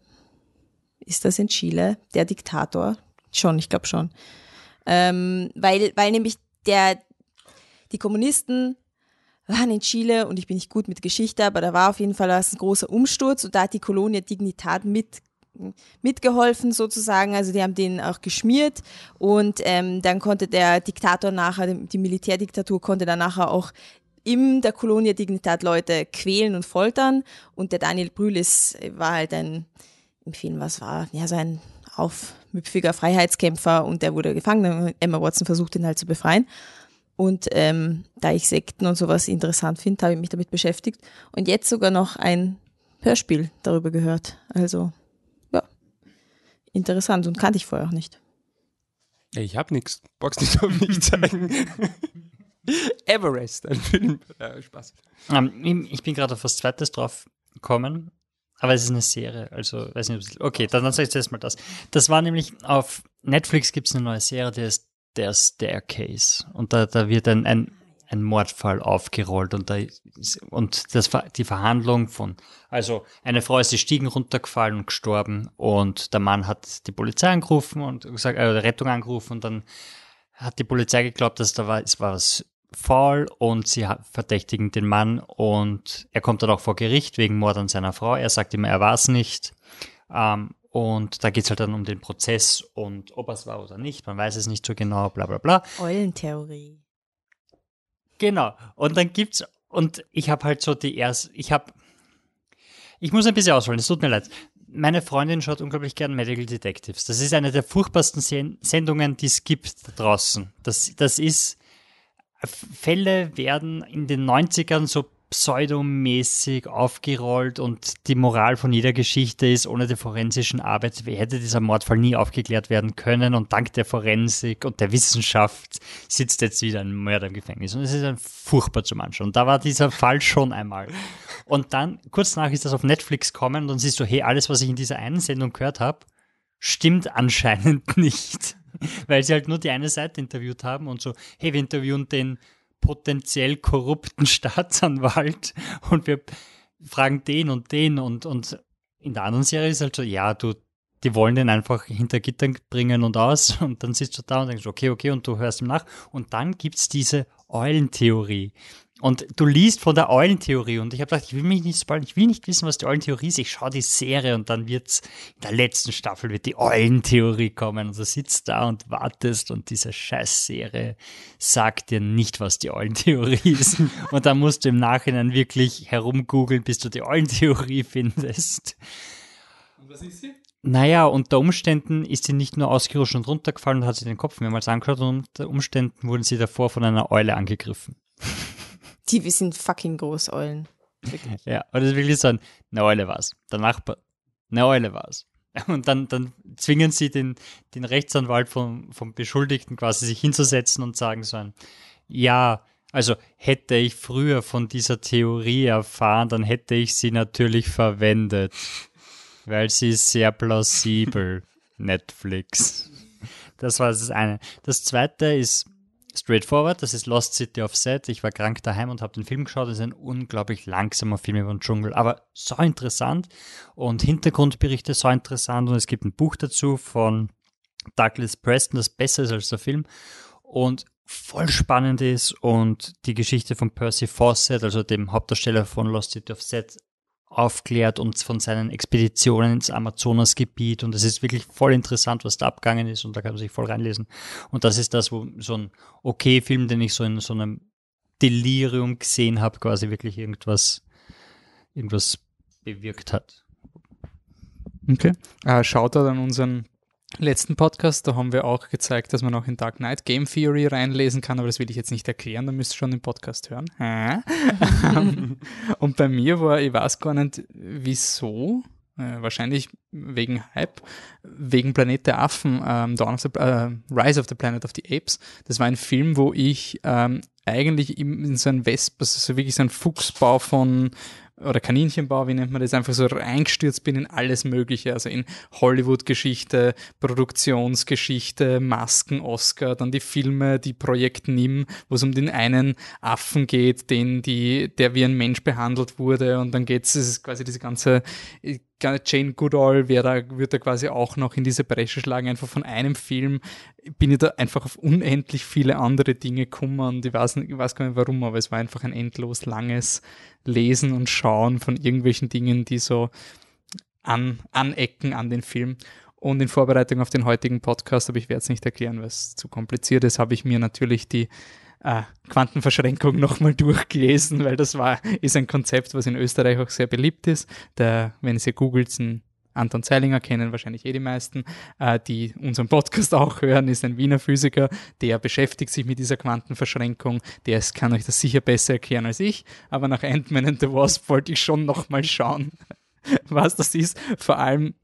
Ist das in Chile, der Diktator? Schon, ich glaube schon. Ähm, weil, weil nämlich der, die Kommunisten waren in Chile und ich bin nicht gut mit Geschichte, aber da war auf jeden Fall ein großer Umsturz und da hat die Kolonie Dignitat mit mitgeholfen sozusagen, also die haben den auch geschmiert und ähm, dann konnte der Diktator nachher, die Militärdiktatur konnte dann nachher auch in der Kolonie Dignitat Leute quälen und foltern und der Daniel Brühl war halt ein, im Film was war, ja so ein aufmüpfiger Freiheitskämpfer und der wurde gefangen. Emma Watson versucht ihn halt zu befreien. Und ähm, da ich Sekten und sowas interessant finde, habe ich mich damit beschäftigt und jetzt sogar noch ein Hörspiel darüber gehört. Also ja, interessant und kannte ich vorher auch nicht. Ich hab nix. Box nicht auf mich zeigen. Everest, ein Film. Ja, Spaß. Ähm, ich bin gerade auf was Zweites drauf gekommen, aber es ist eine Serie, also weiß nicht, okay, dann, dann sage ich zuerst mal das. Das war nämlich auf Netflix gibt es eine neue Serie, die ist der Staircase und da, da wird ein, ein, ein Mordfall aufgerollt und da ist, und das die Verhandlung von also eine Frau ist die Stiegen runtergefallen und gestorben und der Mann hat die Polizei angerufen und gesagt, äh, Rettung angerufen und dann hat die Polizei geglaubt, dass da war, es war was faul und sie verdächtigen den Mann und er kommt dann auch vor Gericht wegen Mord an seiner Frau. Er sagt immer, er war es nicht. Ähm, und da geht's halt dann um den Prozess und ob er es war oder nicht. Man weiß es nicht so genau, bla bla bla. Eulentheorie. Genau. Und dann gibt's, und ich habe halt so die erste, ich habe, ich muss ein bisschen ausholen, es tut mir leid. Meine Freundin schaut unglaublich gern Medical Detectives. Das ist eine der furchtbarsten Sen Sendungen, die es gibt da draußen. Das, das ist, Fälle werden in den 90ern so pseudomäßig aufgerollt und die Moral von jeder Geschichte ist, ohne die forensischen Arbeit hätte dieser Mordfall nie aufgeklärt werden können und dank der Forensik und der Wissenschaft sitzt jetzt wieder ein Mörder im Gefängnis und es ist ein furchtbar zum Anschauen. Und da war dieser Fall schon einmal. Und dann, kurz nach ist das auf Netflix kommen und dann siehst du, hey, alles, was ich in dieser einen Sendung gehört habe, stimmt anscheinend nicht. Weil sie halt nur die eine Seite interviewt haben und so, hey, wir interviewen den potenziell korrupten Staatsanwalt und wir fragen den und den und, und in der anderen Serie ist halt so, ja, du, die wollen den einfach hinter Gittern bringen und aus und dann sitzt du da und denkst, okay, okay, und du hörst ihm nach und dann gibt's diese Eulentheorie. Und du liest von der Eulentheorie und ich habe gedacht, ich will mich nicht spoilern, ich will nicht wissen, was die Eulentheorie ist. Ich schaue die Serie und dann wird's in der letzten Staffel wird die Eulentheorie kommen und du sitzt da und wartest und diese Scheißserie sagt dir nicht, was die Eulentheorie ist. Und dann musst du im Nachhinein wirklich herumgoogeln, bis du die Eulentheorie findest. Und was ist sie? Naja, unter Umständen ist sie nicht nur ausgerutscht und runtergefallen und hat sich den Kopf mehrmals angeschaut und unter Umständen wurden sie davor von einer Eule angegriffen. Die wir sind fucking groß, Eulen. Ja, und das ist wirklich so ein, eine Eule war's. Der Nachbar, eine Eule war's. Und dann, dann zwingen sie den, den Rechtsanwalt vom, vom Beschuldigten quasi sich hinzusetzen und sagen so ein, ja, also hätte ich früher von dieser Theorie erfahren, dann hätte ich sie natürlich verwendet. Weil sie ist sehr plausibel. Netflix. Das war das eine. Das zweite ist straightforward, das ist Lost City of Set. Ich war krank daheim und habe den Film geschaut. Das ist ein unglaublich langsamer Film über den Dschungel, aber so interessant und Hintergrundberichte so interessant und es gibt ein Buch dazu von Douglas Preston, das besser ist als der Film und voll spannend ist und die Geschichte von Percy Fawcett, also dem Hauptdarsteller von Lost City of Set, aufklärt und von seinen Expeditionen ins Amazonasgebiet und es ist wirklich voll interessant, was da abgegangen ist und da kann man sich voll reinlesen. Und das ist das, wo so ein okay Film, den ich so in so einem Delirium gesehen habe, quasi wirklich irgendwas, irgendwas bewirkt hat. Okay. Äh, schaut da an unseren letzten Podcast, da haben wir auch gezeigt, dass man auch in Dark Knight Game Theory reinlesen kann, aber das will ich jetzt nicht erklären, da müsst ihr schon den Podcast hören. und bei mir war, ich weiß gar nicht, wieso, äh, wahrscheinlich wegen Hype, wegen Planet der Affen, ähm, Dawn of the, äh, Rise of the Planet of the Apes. Das war ein Film, wo ich ähm, eigentlich in, so ein Wesp, also so wirklich so ein Fuchsbau von oder Kaninchenbau, wie nennt man das, einfach so reingestürzt bin in alles Mögliche, also in Hollywood-Geschichte, Produktionsgeschichte, Masken, Oscar, dann die Filme, die Projekt Nim, wo es um den einen Affen geht, den die, der wie ein Mensch behandelt wurde und dann geht es quasi diese ganze Jane Goodall wäre da, wird da quasi auch noch in diese Bresche schlagen, einfach von einem Film bin ich da einfach auf unendlich viele andere Dinge gekommen und ich weiß, ich weiß gar nicht warum, aber es war einfach ein endlos langes Lesen und Schauen von irgendwelchen Dingen, die so an, anecken an den Film. Und in Vorbereitung auf den heutigen Podcast, aber ich werde es nicht erklären, weil es zu kompliziert ist, habe ich mir natürlich die äh, Quantenverschränkung nochmal durchgelesen, weil das war, ist ein Konzept, was in Österreich auch sehr beliebt ist. Der, wenn Sie googelt, ein Anton Zeilinger kennen wahrscheinlich eh die meisten, äh, die unseren Podcast auch hören, ist ein Wiener Physiker, der beschäftigt sich mit dieser Quantenverschränkung. Der ist, kann euch das sicher besser erklären als ich, aber nach Ant-Man and the Wasp wollte ich schon nochmal schauen, was das ist. Vor allem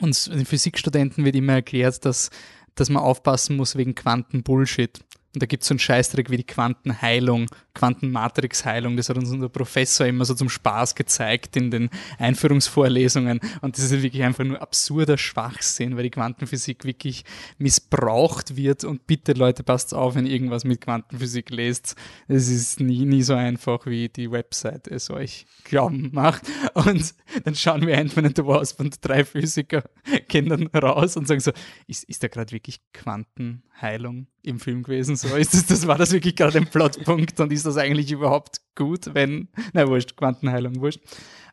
uns den Physikstudenten wird immer erklärt, dass, dass man aufpassen muss wegen Quantenbullshit. Und da gibt es so einen Scheißdreck wie die Quantenheilung, Quantenmatrixheilung. Das hat uns unser Professor immer so zum Spaß gezeigt in den Einführungsvorlesungen. Und das ist wirklich einfach nur absurder Schwachsinn, weil die Quantenphysik wirklich missbraucht wird. Und bitte Leute, passt auf, wenn ihr irgendwas mit Quantenphysik lest. Es ist nie, nie so einfach, wie die Website es euch glauben macht. Und dann schauen wir Ant-Man and the Wasp und drei Physiker gehen dann raus und sagen so, ist, ist da gerade wirklich Quantenheilung im Film gewesen? So ist das, das war das wirklich gerade ein Plotpunkt und ist das eigentlich überhaupt gut, wenn, na wurscht, Quantenheilung, wurscht.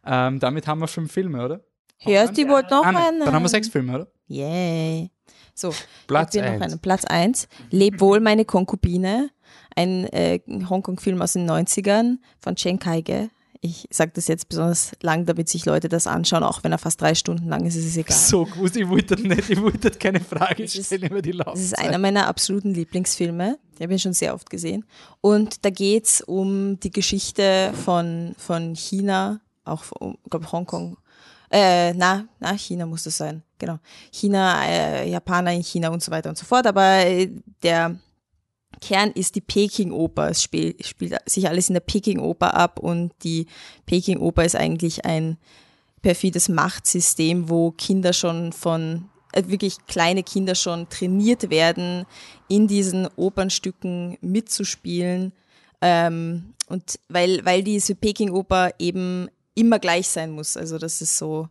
Ähm, damit haben wir fünf Filme, oder? Hörst du, wollt noch ah, nein, einen? Dann haben wir sechs Filme, oder? Yay. So, Platz jetzt wir noch eins. einen. Platz 1. Leb wohl, meine Konkubine. Ein äh, Hongkong-Film aus den 90ern von Chen Kaige. Ich sage das jetzt besonders lang, damit sich Leute das anschauen, auch wenn er fast drei Stunden lang ist, ist es egal. So gut, ich wollte nicht, ich wollte keine Frage Das ist- stellen über die Das ist Laufzeit. einer meiner absoluten Lieblingsfilme. Den habe ich schon sehr oft gesehen. Und da geht's um die Geschichte von, von China, auch um, glaube Hongkong. Äh, na, na, China muss das sein. Genau. China, äh, Japaner in China und so weiter und so fort. Aber äh, der Kern ist die Peking-Oper. Es spiel, spielt sich alles in der Peking-Oper ab und die Peking-Oper ist eigentlich ein perfides Machtsystem, wo Kinder schon von, äh, wirklich kleine Kinder schon trainiert werden, in diesen Opernstücken mitzuspielen. Ähm, und weil, weil diese Peking-Oper eben immer gleich sein muss. Also das ist so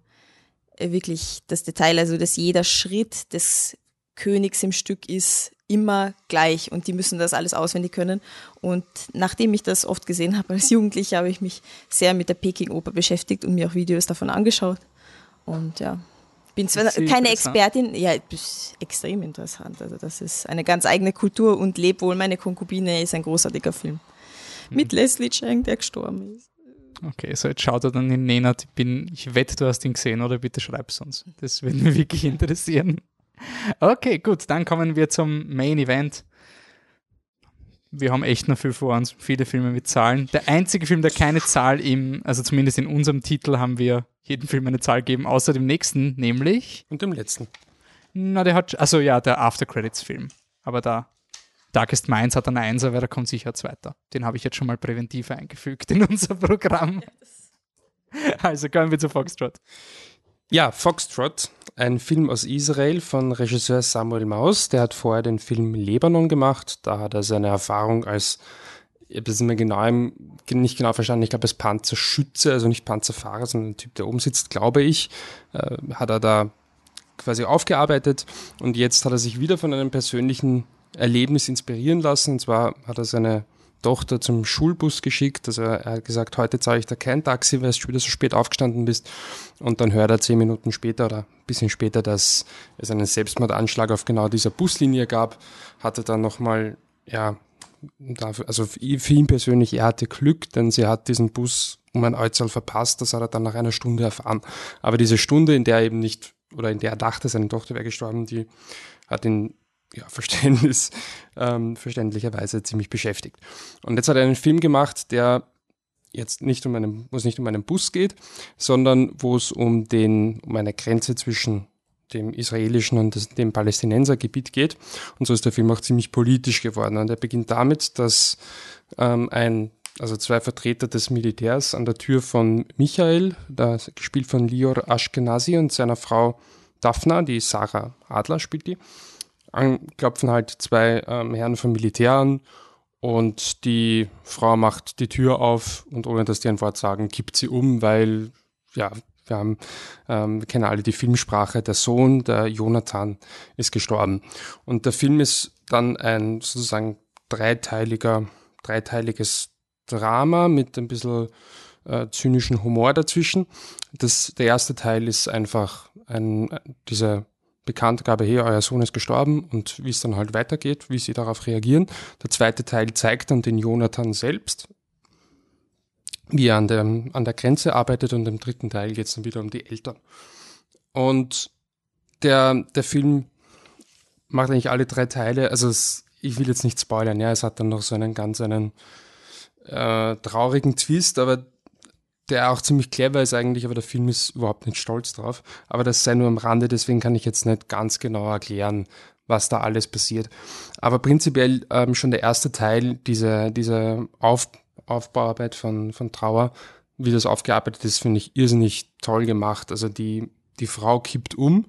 äh, wirklich das Detail, also dass jeder Schritt des Königs im Stück ist immer gleich und die müssen das alles auswendig können. Und nachdem ich das oft gesehen habe als Jugendlicher, habe ich mich sehr mit der Peking-Oper beschäftigt und mir auch Videos davon angeschaut. Und ja, bin zwar keine? Expertin, ja, extrem interessant. Also das ist eine ganz eigene Kultur und Leb wohl meine Konkubine ist ein großartiger Film. Mit Leslie Chang, der gestorben ist. Okay, so jetzt schaut er dann in Nenad. Ich bin, ich wette, du hast ihn gesehen, oder? Bitte schreib's uns. Das würde mich wirklich interessieren. Okay, gut, dann kommen wir zum Main Event. Wir haben echt noch viel vor uns, viele Filme mit Zahlen. Der einzige Film, der keine Zahl im, also zumindest in unserem Titel haben wir jedem Film eine Zahl gegeben, außer dem nächsten, nämlich, Und dem letzten. na, der hat, also ja, der After Credits Film. Aber da, Darkest Minds hat einen Einser, weil da kommt sicher ein zweiter. Den habe ich jetzt schon mal präventiv eingefügt in unser Programm. Also kommen wir zu Foxtrot. Ja, Foxtrot, ein Film aus Israel von Regisseur Samuel Maus. Der hat vorher den Film Lebanon gemacht. Da hat er seine Erfahrung als, ich habe das immer genau im, nicht genau verstanden, ich glaube als Panzerschütze, also nicht Panzerfahrer, sondern ein Typ, der oben sitzt, glaube ich, äh, hat er da quasi aufgearbeitet. Und jetzt hat er sich wieder von einem persönlichen Erlebnis inspirieren lassen. Und zwar hat er seine Tochter zum Schulbus geschickt. Also er hat gesagt, heute zahle ich da kein Taxi, weil du wieder so spät aufgestanden bist. Und dann hört er zehn Minuten später oder ein bisschen später, dass es einen Selbstmordanschlag auf genau dieser Buslinie gab. Hatte dann nochmal, ja, also für ihn persönlich, er hatte Glück, denn sie hat diesen Bus um ein Äußerl verpasst. Das hat er dann nach einer Stunde erfahren. Aber diese Stunde, in der er eben nicht oder in der er dachte, seine Tochter wäre gestorben, die hat ihn ja, Verständnis, ähm, verständlicherweise ziemlich beschäftigt. Und jetzt hat er einen Film gemacht, der jetzt nicht um einen, wo es nicht um einen Bus geht, sondern wo es um den, um eine Grenze zwischen dem israelischen und dem Palästinensergebiet geht. Und so ist der Film auch ziemlich politisch geworden. Und er beginnt damit, dass ähm, ein, also zwei Vertreter des Militärs an der Tür von Michael, da gespielt von Lior Ashkenazi und seiner Frau Daphna, die Sarah Adler spielt die, klopfen halt zwei ähm, Herren vom Militär an und die Frau macht die Tür auf und ohne dass die ein Wort sagen, kippt sie um, weil ja, wir haben, ähm, wir kennen alle die Filmsprache, der Sohn, der Jonathan, ist gestorben. Und der Film ist dann ein sozusagen dreiteiliger, dreiteiliges Drama mit ein bisschen äh, zynischen Humor dazwischen. Das, der erste Teil ist einfach ein, dieser Bekanntgabe, hey, euer Sohn ist gestorben und wie es dann halt weitergeht, wie sie darauf reagieren. Der zweite Teil zeigt dann den Jonathan selbst, wie er an der, an der Grenze arbeitet und im dritten Teil geht es dann wieder um die Eltern. Und der, der Film macht eigentlich alle drei Teile, also es, ich will jetzt nicht spoilern, ja, es hat dann noch so einen ganz einen äh, traurigen Twist, aber der auch ziemlich clever ist eigentlich, aber der Film ist überhaupt nicht stolz drauf. Aber das sei nur am Rande, deswegen kann ich jetzt nicht ganz genau erklären, was da alles passiert. Aber prinzipiell ähm, schon der erste Teil dieser, dieser Auf, Aufbauarbeit von, von Trauer, wie das aufgearbeitet ist, finde ich irrsinnig toll gemacht. Also die, die Frau kippt um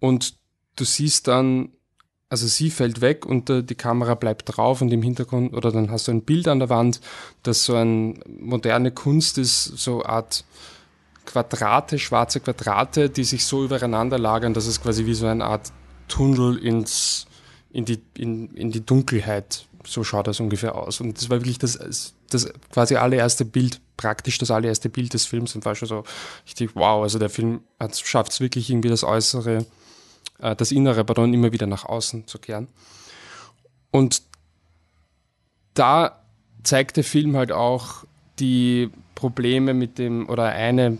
und du siehst dann also sie fällt weg und äh, die Kamera bleibt drauf und im Hintergrund, oder dann hast du ein Bild an der Wand, das so eine moderne Kunst ist, so Art Quadrate, schwarze Quadrate, die sich so übereinander lagern, dass es quasi wie so eine Art Tunnel ins, in, die, in, in die Dunkelheit, so schaut das ungefähr aus. Und das war wirklich das, das quasi allererste Bild, praktisch das allererste Bild des Films und war schon so richtig, wow, also der Film schafft es wirklich irgendwie das Äußere äh, das innere Pardon immer wieder nach außen zu kehren. Und da zeigt der Film halt auch die Probleme mit dem, oder eine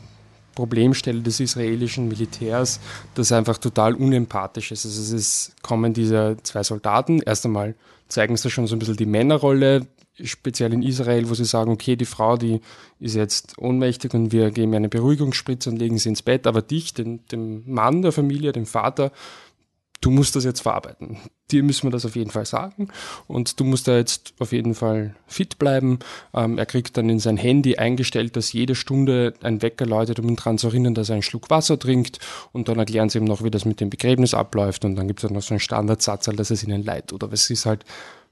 Problemstelle des israelischen Militärs, das einfach total unempathisch ist. Also es ist, kommen diese zwei Soldaten, erst einmal zeigen sie schon so ein bisschen die Männerrolle, speziell in Israel, wo sie sagen, okay, die Frau, die ist jetzt ohnmächtig und wir geben ihr eine Beruhigungsspritze und legen sie ins Bett, aber dich, den, dem Mann der Familie, dem Vater, du musst das jetzt verarbeiten. Dir müssen wir das auf jeden Fall sagen und du musst da jetzt auf jeden Fall fit bleiben. Ähm, er kriegt dann in sein Handy eingestellt, dass jede Stunde ein Wecker läutet, um ihn daran zu erinnern, dass er einen Schluck Wasser trinkt und dann erklären sie ihm noch, wie das mit dem Begräbnis abläuft und dann gibt es noch so einen Standardsatz, dass es ihnen leid tut. Aber es ist halt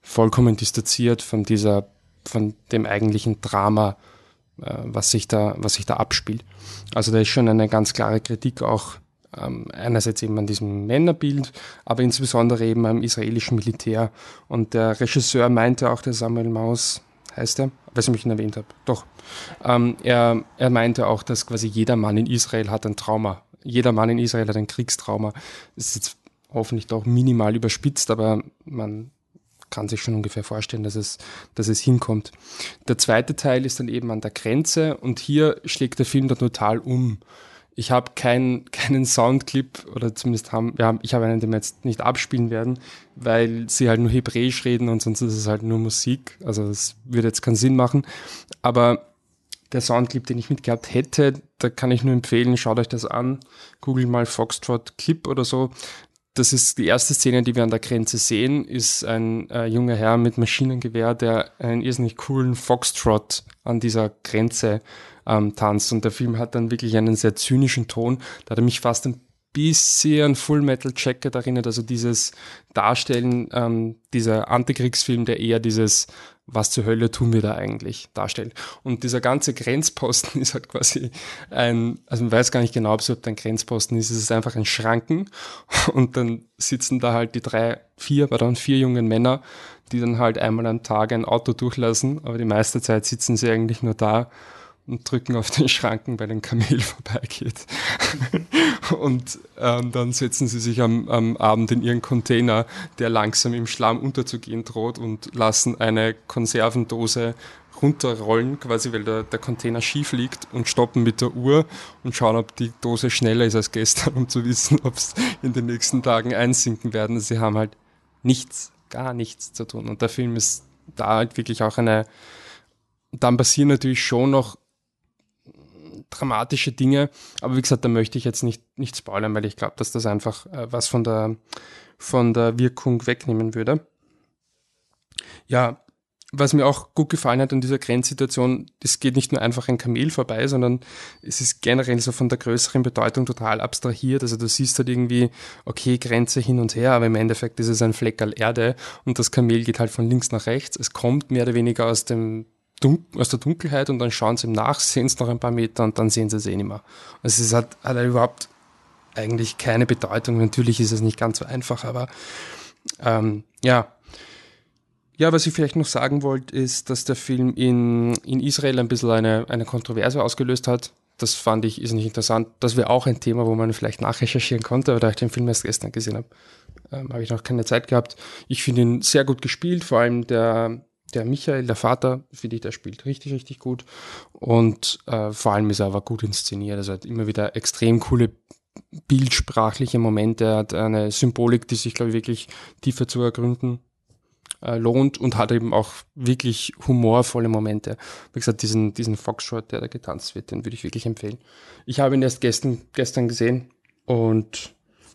vollkommen distanziert von dieser, von dem eigentlichen Drama, äh, was sich da, was sich da abspielt. Also da ist schon eine ganz klare Kritik auch ähm, einerseits eben an diesem Männerbild, aber insbesondere eben am israelischen Militär. Und der Regisseur meinte auch, der Samuel Maus, heißt er, weiß ich mich ihn erwähnt habe, doch. Ähm, er, er meinte auch, dass quasi jeder Mann in Israel hat ein Trauma. Jeder Mann in Israel hat ein Kriegstrauma. Das ist jetzt hoffentlich doch minimal überspitzt, aber man kann sich schon ungefähr vorstellen, dass es, dass es hinkommt. Der zweite Teil ist dann eben an der Grenze und hier schlägt der Film dann total um. Ich habe kein, keinen Soundclip oder zumindest haben, ja, ich habe einen, den wir jetzt nicht abspielen werden, weil sie halt nur Hebräisch reden und sonst ist es halt nur Musik. Also es würde jetzt keinen Sinn machen. Aber der Soundclip, den ich mitgehabt hätte, da kann ich nur empfehlen, schaut euch das an. Google mal Foxtrot Clip oder so das ist die erste Szene, die wir an der Grenze sehen, ist ein äh, junger Herr mit Maschinengewehr, der einen irrsinnig coolen Foxtrot an dieser Grenze ähm, tanzt. Und der Film hat dann wirklich einen sehr zynischen Ton. Da hat er mich fast ein bisschen Full Metal Jacket erinnert, also dieses Darstellen, ähm, dieser Antikriegsfilm, der eher dieses was zur Hölle tun wir da eigentlich darstellt. Und dieser ganze Grenzposten ist halt quasi ein, also man weiß gar nicht genau, ob es überhaupt ein Grenzposten ist, es ist einfach ein Schranken und dann sitzen da halt die drei, vier, war dann vier jungen Männer, die dann halt einmal am Tag ein Auto durchlassen, aber die meiste Zeit sitzen sie eigentlich nur da und drücken auf den Schranken, weil ein Kamel vorbeigeht. und ähm, dann setzen sie sich am, am Abend in ihren Container, der langsam im Schlamm unterzugehen droht und lassen eine Konservendose runterrollen, quasi weil der, der Container schief liegt und stoppen mit der Uhr und schauen, ob die Dose schneller ist als gestern, um zu wissen, ob es in den nächsten Tagen einsinken werden. Sie haben halt nichts, gar nichts zu tun. Und der Film ist da halt wirklich auch eine, dann passieren natürlich schon noch dramatische Dinge, aber wie gesagt, da möchte ich jetzt nicht, nicht spoilern, weil ich glaube, dass das einfach äh, was von der, von der Wirkung wegnehmen würde. Ja, was mir auch gut gefallen hat an dieser Grenzsituation, es geht nicht nur einfach ein Kamel vorbei, sondern es ist generell so von der größeren Bedeutung total abstrahiert. Also du siehst halt irgendwie, okay, Grenze hin und her, aber im Endeffekt ist es ein Fleckerl Erde und das Kamel geht halt von links nach rechts. Es kommt mehr oder weniger aus dem Aus der Dunkelheit und dann schauen sie ihm nach, sehen es noch ein paar Meter und dann sehen sie es eh nicht mehr. Also es hat, hat überhaupt eigentlich keine Bedeutung. Natürlich ist es nicht ganz so einfach, aber ähm, ja, ja, was ich vielleicht noch sagen wollte, ist, dass der Film in, in Israel ein bisschen eine, eine Kontroverse ausgelöst hat. Das fand ich ist nicht interessant. Das wäre auch ein Thema, wo man vielleicht nachrecherchieren konnte, aber da ich den Film erst gestern gesehen habe, ähm, habe ich noch keine Zeit gehabt. Ich finde ihn sehr gut gespielt, vor allem der, der Michael, der Vater, finde ich, der spielt richtig, richtig gut. Und äh, vor allem ist er aber gut inszeniert. Also hat immer wieder extrem coole bildsprachliche Momente. Er hat eine Symbolik, die sich, glaube ich, wirklich tiefer zu ergründen äh, lohnt und hat eben auch wirklich humorvolle Momente. Wie gesagt, diesen, diesen Foxtrot, der da getanzt wird, den würde ich wirklich empfehlen. Ich habe ihn erst gestern, gestern gesehen und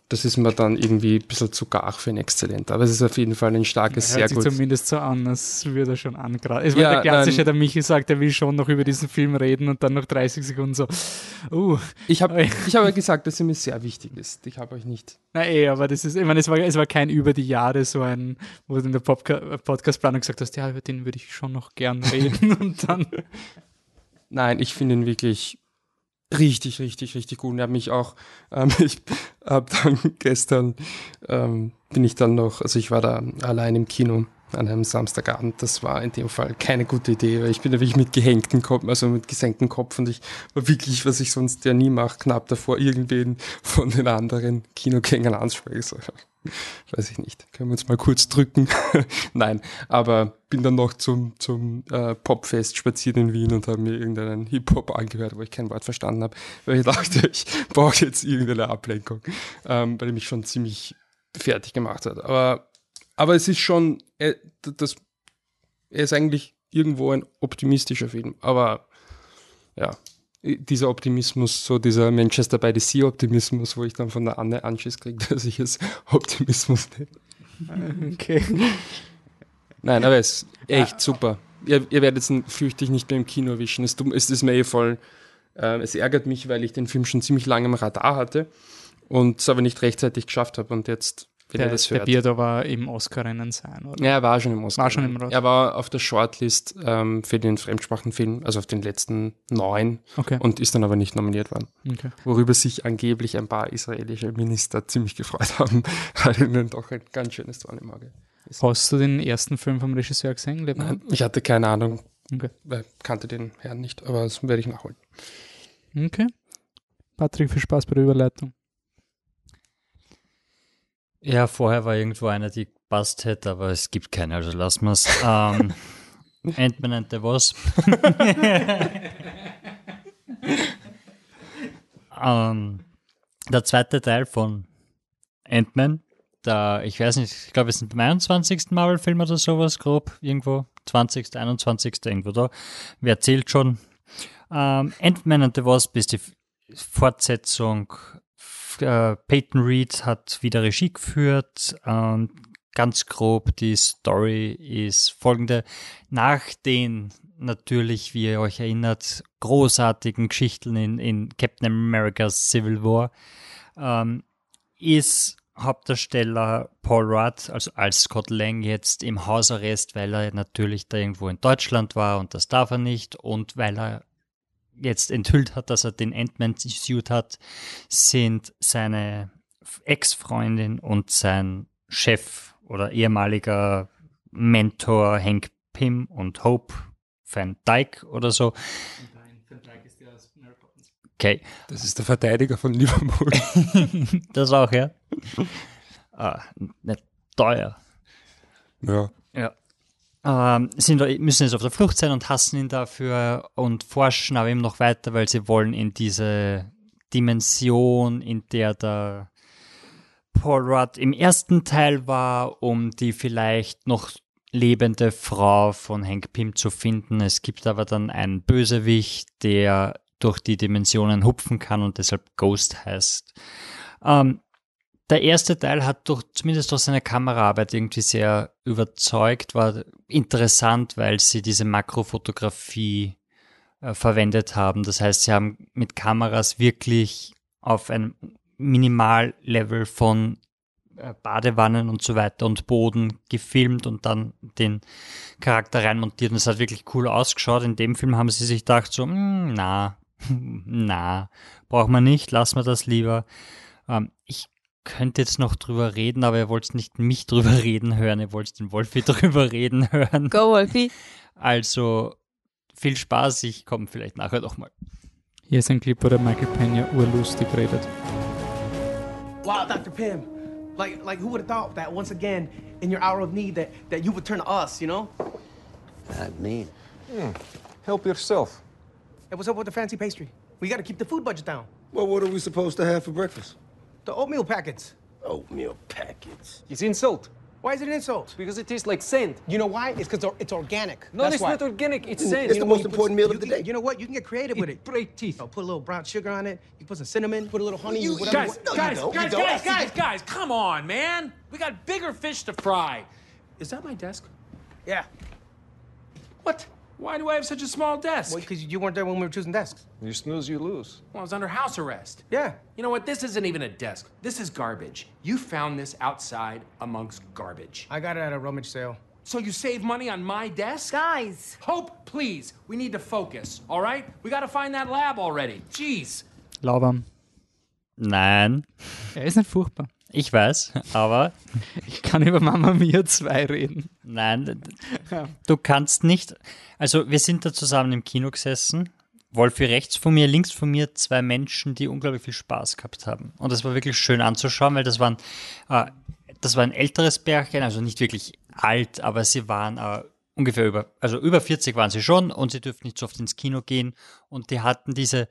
das ist mir dann irgendwie ein bisschen zu gar für ein Exzellent. Aber es ist auf jeden Fall ein starkes, sehr gut. zumindest so an, als würde er schon angreifen. Es Ja, war der klassische, nein. der Michi sagt, er will schon noch über diesen Film reden und dann noch 30 Sekunden so, uh, Ich habe ich hab ja gesagt, dass er mir sehr wichtig ist. Ich habe euch nicht. na eh, aber das ist, ich meine, es war, es war kein über die Jahre so ein, wo du in der Podca Podcast-Planung gesagt hast, ja, über den würde ich schon noch gern reden und dann, Nein, ich finde ihn wirklich richtig, richtig, richtig gut. Und er hat mich auch, ähm, ich habe dann gestern, ähm, bin ich dann noch, also ich war da allein im Kino an einem Samstagabend. Das war in dem Fall keine gute Idee, weil ich bin wirklich mit gehängtem Kopf, also mit gesenktem Kopf und ich war wirklich, was ich sonst ja nie mache, knapp davor, irgendwen von den anderen Kinogängern anspreche. Weiß ich nicht. Können wir uns mal kurz drücken? Nein, aber bin dann noch zum, zum äh, Popfest spaziert in Wien und habe mir irgendeinen Hip-Hop angehört, wo ich kein Wort verstanden habe, weil ich dachte, ich brauche jetzt irgendeine Ablenkung, ähm, weil er mich schon ziemlich fertig gemacht hat. Aber, aber es ist schon, äh, das, er ist eigentlich irgendwo ein optimistischer Film, aber ja, dieser Optimismus, so dieser Manchester by the Sea Optimismus, wo ich dann von der Anne Anschiss kriege, dass ich es Optimismus nenne. okay. Nein, aber es ist echt super. Ihr, ihr werdet ihn fürchte nicht mehr im Kino erwischen. Es, es ist mir eh voll. Äh, es ärgert mich, weil ich den Film schon ziemlich lange im Radar hatte und es aber nicht rechtzeitig geschafft habe. Und jetzt, wenn ihr Der, das der hört. Bier war im Oscar-Rennen sein, oder? Ja, er war schon im Oscar. War schon im Oscar. Er war auf der Shortlist ähm, für den Fremdsprachenfilm, also auf den letzten neun Okay. und ist dann aber nicht nominiert worden. okay. Worüber sich angeblich ein paar israelische Minister ziemlich gefreut haben, weil ihnen doch ein ganz schönes Dorn im Auge. Hast du den ersten Film vom Regisseur gesehen? Leben? Nein, ich hatte keine Ahnung, Okay. weil kannte den Herrn nicht, aber das werde ich nachholen. okay. Patrick, viel Spaß bei der Überleitung. Ja, vorher war irgendwo eine, die passt hätte, aber es gibt keine, also lassen wir es. Ähm, Ant-Man and the Wasp. ähm, der zweite Teil von Ant-Man, der, ich weiß nicht, ich glaube, es sind beim 21. Marvel-Film oder sowas, grob, irgendwo, 20., 21., irgendwo da. Wer erzählt schon? Ähm, Ant-Man and the Wasp ist die Fortsetzung äh, Peyton Reed hat wieder Regie geführt. Ähm, ganz grob, die Story ist folgende. Nach den natürlich, wie ihr euch erinnert, großartigen Geschichten in, in Captain America's Civil War, ähm, ist Hauptdarsteller Paul Rudd, also als Scott Lang jetzt im Hausarrest, weil er natürlich da irgendwo in Deutschland war und das darf er nicht und weil er jetzt enthüllt hat, dass er den Ant-Man-Suit hat, sind seine Ex-Freundin und sein Chef oder ehemaliger Mentor Hank Pym und Hope Van Dyke oder so Okay. Das ist der Verteidiger von Liverpool. das auch, ja. ah, nicht teuer. ja. Ja. Ähm, sind, müssen jetzt auf der Flucht sein und hassen ihn dafür und forschen aber eben noch weiter, weil sie wollen in diese Dimension, in der der Paul Rudd im ersten Teil war, um die vielleicht noch lebende Frau von Hank Pym zu finden. Es gibt aber dann einen Bösewicht, der durch die Dimensionen hupfen kann und deshalb Ghost heißt. Ähm, der erste Teil hat durch, zumindest durch seine Kameraarbeit irgendwie sehr überzeugt, war interessant, weil sie diese Makrofotografie äh, verwendet haben. Das heißt, sie haben mit Kameras wirklich auf einem Minimallevel von äh, Badewannen und so weiter und Boden gefilmt und dann den Charakter reinmontiert. Und es hat wirklich cool ausgeschaut. In dem Film haben sie sich gedacht, so, hm, na, na, braucht man nicht, lassen wir das lieber. Ähm, ich könnte jetzt noch drüber reden, aber ihr wollt nicht mich drüber reden hören, ihr wollt den Wolfi drüber reden hören. Go, Wolfi. Also viel Spaß, ich komme vielleicht nachher noch mal. Hier ist ein Clip, wo der Michael Pena urlustig redet. Wow, Dr. Pym. Like, like who would have thought that once again, in your hour of need, that, that you would turn to us, you know? That mean? Help yourself. Hey, what's up with the fancy pastry? We gotta keep the food budget down. Well, what are we supposed to have for breakfast? The oatmeal packets. Oatmeal packets. It's insult Why is it an insult? because it tastes like sand. You know why? It's because it's organic. No, That's it's why. not organic. It's sand. It's You the most you put- important meal You of the can- day. You know what? You can get creative with It it. break teeth. You know, put a little brown sugar on it. You put some cinnamon. Put a little honey. You- whatever. Guys, No, you guys, don't. You guys, don't. guys, guys, guys, come on, man. We got bigger fish to fry. Is that my desk? Yeah. What? Why do I have such a small desk? Well, because you weren't there when we were choosing desks. You snooze, you lose. Well, I was under house arrest. Yeah. You know what? This isn't even a desk. This is garbage. You found this outside amongst garbage. I got it at a rummage sale. So you save money on my desk? Guys, Hope, please. We need to focus, all right? We gotta find that lab already. Jeez. Lauwarm. Nein, Er ist nicht furchtbar. Ich weiß, aber Ich kann über Mama Mia 2 reden. nein, du kannst nicht. Also wir sind da zusammen im Kino gesessen. Wolfi rechts von mir, links von mir zwei Menschen, die unglaublich viel Spaß gehabt haben. Und das war wirklich schön anzuschauen, weil das waren, äh, das war ein älteres Pärchen, also nicht wirklich alt, aber sie waren äh, ungefähr über, also über 40 waren sie schon und sie dürften nicht so oft ins Kino gehen und die hatten diese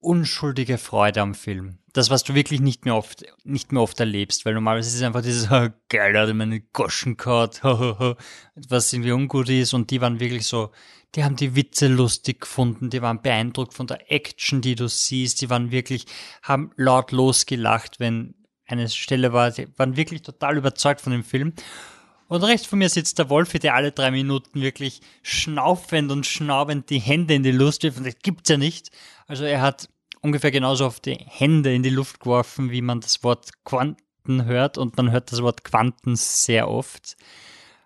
unschuldige Freude am Film. Das, was du wirklich nicht mehr oft, nicht mehr oft erlebst, weil normalerweise ist es einfach dieses, oh, geil, da hat er meine Goschen gehabt, was irgendwie ungut ist und die waren wirklich so, die haben die Witze lustig gefunden, die waren beeindruckt von der Action, die du siehst, die waren wirklich, haben laut losgelacht, wenn eine Stelle war, die waren wirklich total überzeugt von dem Film. Und rechts von mir sitzt der Wolfi, der alle drei Minuten wirklich schnaufend und schnaubend die Hände in die Luft wirft. Und das gibt's ja nicht. Also er hat ungefähr genauso oft die Hände in die Luft geworfen, wie man das Wort Quanten hört. Und man hört das Wort Quanten sehr oft.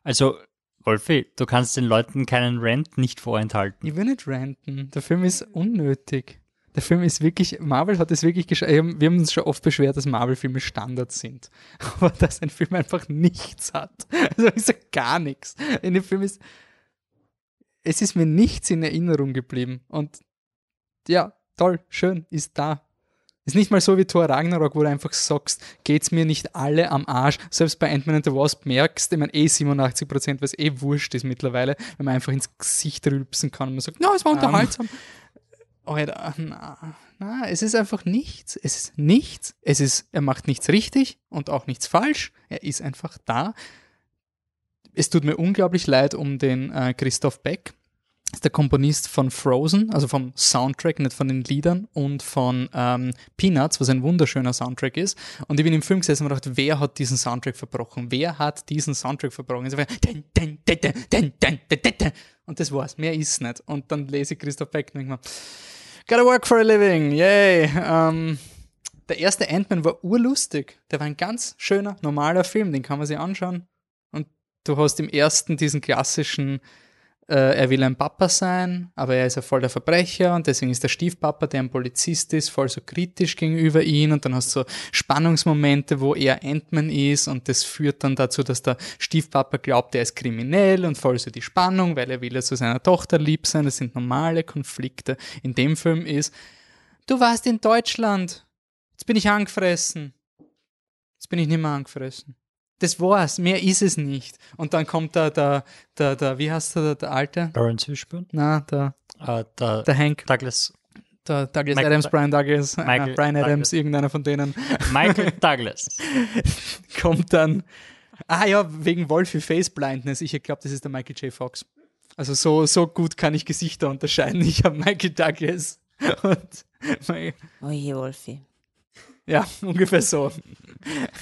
Also, Wolfi, du kannst den Leuten keinen Rant nicht vorenthalten. Ich will nicht ranten. Der Film ist unnötig. Der Film ist wirklich, Marvel hat es wirklich geschafft. Wir haben uns schon oft beschwert, dass Marvel-Filme Standard sind. Aber dass ein Film einfach nichts hat. Also ich sag gar nichts. In dem Film ist, es ist mir nichts in Erinnerung geblieben. Und ja, toll, schön, ist da. Ist nicht mal so wie Thor Ragnarok, wo du einfach sagst, geht's mir nicht alle am Arsch. Selbst bei Ant-Man and the Wasp merkst, ich meine eh 87 Prozent, was eh wurscht ist mittlerweile, wenn man einfach ins Gesicht rülpsen kann und man sagt, na, es war unterhaltsam. Alter, na, na, es ist einfach nichts. Es ist nichts. Es ist, er macht nichts richtig und auch nichts falsch. Er ist einfach da. Es tut mir unglaublich leid um den äh, Christoph Beck ist der Komponist von Frozen, also vom Soundtrack, nicht von den Liedern, und von ähm, Peanuts, was ein wunderschöner Soundtrack ist. Und ich bin im Film gesessen und habe gedacht, wer hat diesen Soundtrack verbrochen? Wer hat diesen Soundtrack verbrochen? Und das war's, mehr ist nicht. Und dann lese ich Christoph Beck und denke mir, gotta work for a living, yay. Um, der erste Ant-Man war urlustig. Der war ein ganz schöner, normaler Film, den kann man sich anschauen. Und du hast im ersten diesen klassischen äh, er will ein Papa sein, aber er ist ja voll der Verbrecher und deswegen ist der Stiefpapa, der ein Polizist ist, voll so kritisch gegenüber ihm und dann hast du so Spannungsmomente, wo er Ant-Man ist und das führt dann dazu, dass der Stiefpapa glaubt, er ist kriminell und voll so die Spannung, weil er will ja zu seiner Tochter lieb sein. Das sind normale Konflikte. In dem Film ist, du warst in Deutschland. Jetzt bin ich angefressen. Jetzt bin ich nicht mehr angefressen. Das war's, mehr ist es nicht. Und dann kommt da der, der, der, wie heißt der, der Alte? Lawrence Fishburne? Na, der, Äh, der, der Hank, Douglas. der Douglas Michael Adams, Brian Douglas, äh, Michael Brian Adams, Douglas. irgendeiner von denen, Michael Douglas. kommt dann, ah ja, wegen Wolfie Face Blindness, ich glaube, das ist der Michael J. Fox. Also so, so gut kann ich Gesichter unterscheiden. Ich habe Michael Douglas und Oje, Wolfi. Ja, ungefähr so.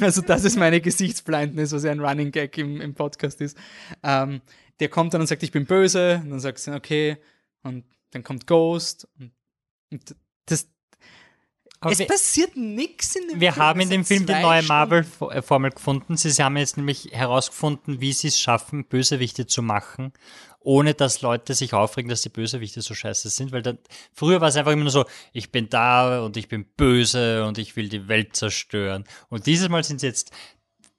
Also das ist meine Gesichtsblindness, was ja ein Running Gag im, im Podcast ist. Ähm, der kommt dann und sagt, ich bin böse. Und dann sagt sie, okay. Und dann kommt Ghost. Und, und das, Aber es wir, passiert nichts in dem wir Film. haben in dem Film die neue. Marvel-Formel gefunden. Sie haben jetzt nämlich herausgefunden, wie sie es schaffen, Bösewichte zu machen, ohne dass Leute sich aufregen, dass die Bösewichte so scheiße sind. Weil dann, früher war es einfach immer nur so, ich bin da und ich bin böse und ich will die Welt zerstören. Und dieses Mal sind sie jetzt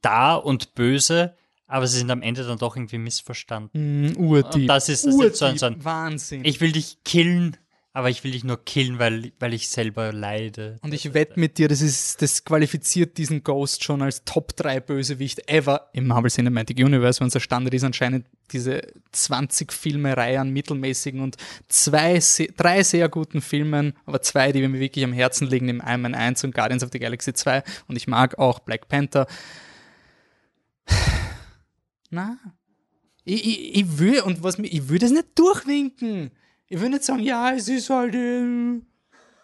da und böse, aber sie sind am Ende dann doch irgendwie missverstanden. Mm, Urdieb. Und das ist- das ist so ein- so ein-. Wahnsinn. Ich will dich killen, aber ich will dich nur killen, weil, weil ich selber leide. Und ich wette mit dir, das, ist, das qualifiziert diesen Ghost schon als Top 3 Bösewicht ever im Marvel Cinematic Universe, wenn unser Standard ist anscheinend diese 20 Filme Reihe an mittelmäßigen und zwei, drei sehr guten Filmen, aber zwei, die mir wirklich am Herzen liegen, im Iron Man 1 und Guardians of the Galaxy 2 und ich mag auch Black Panther. Na, ich, ich, ich will, und was mir, ich will das nicht durchwinken. Ich will nicht sagen, ja, es ist halt, ähm,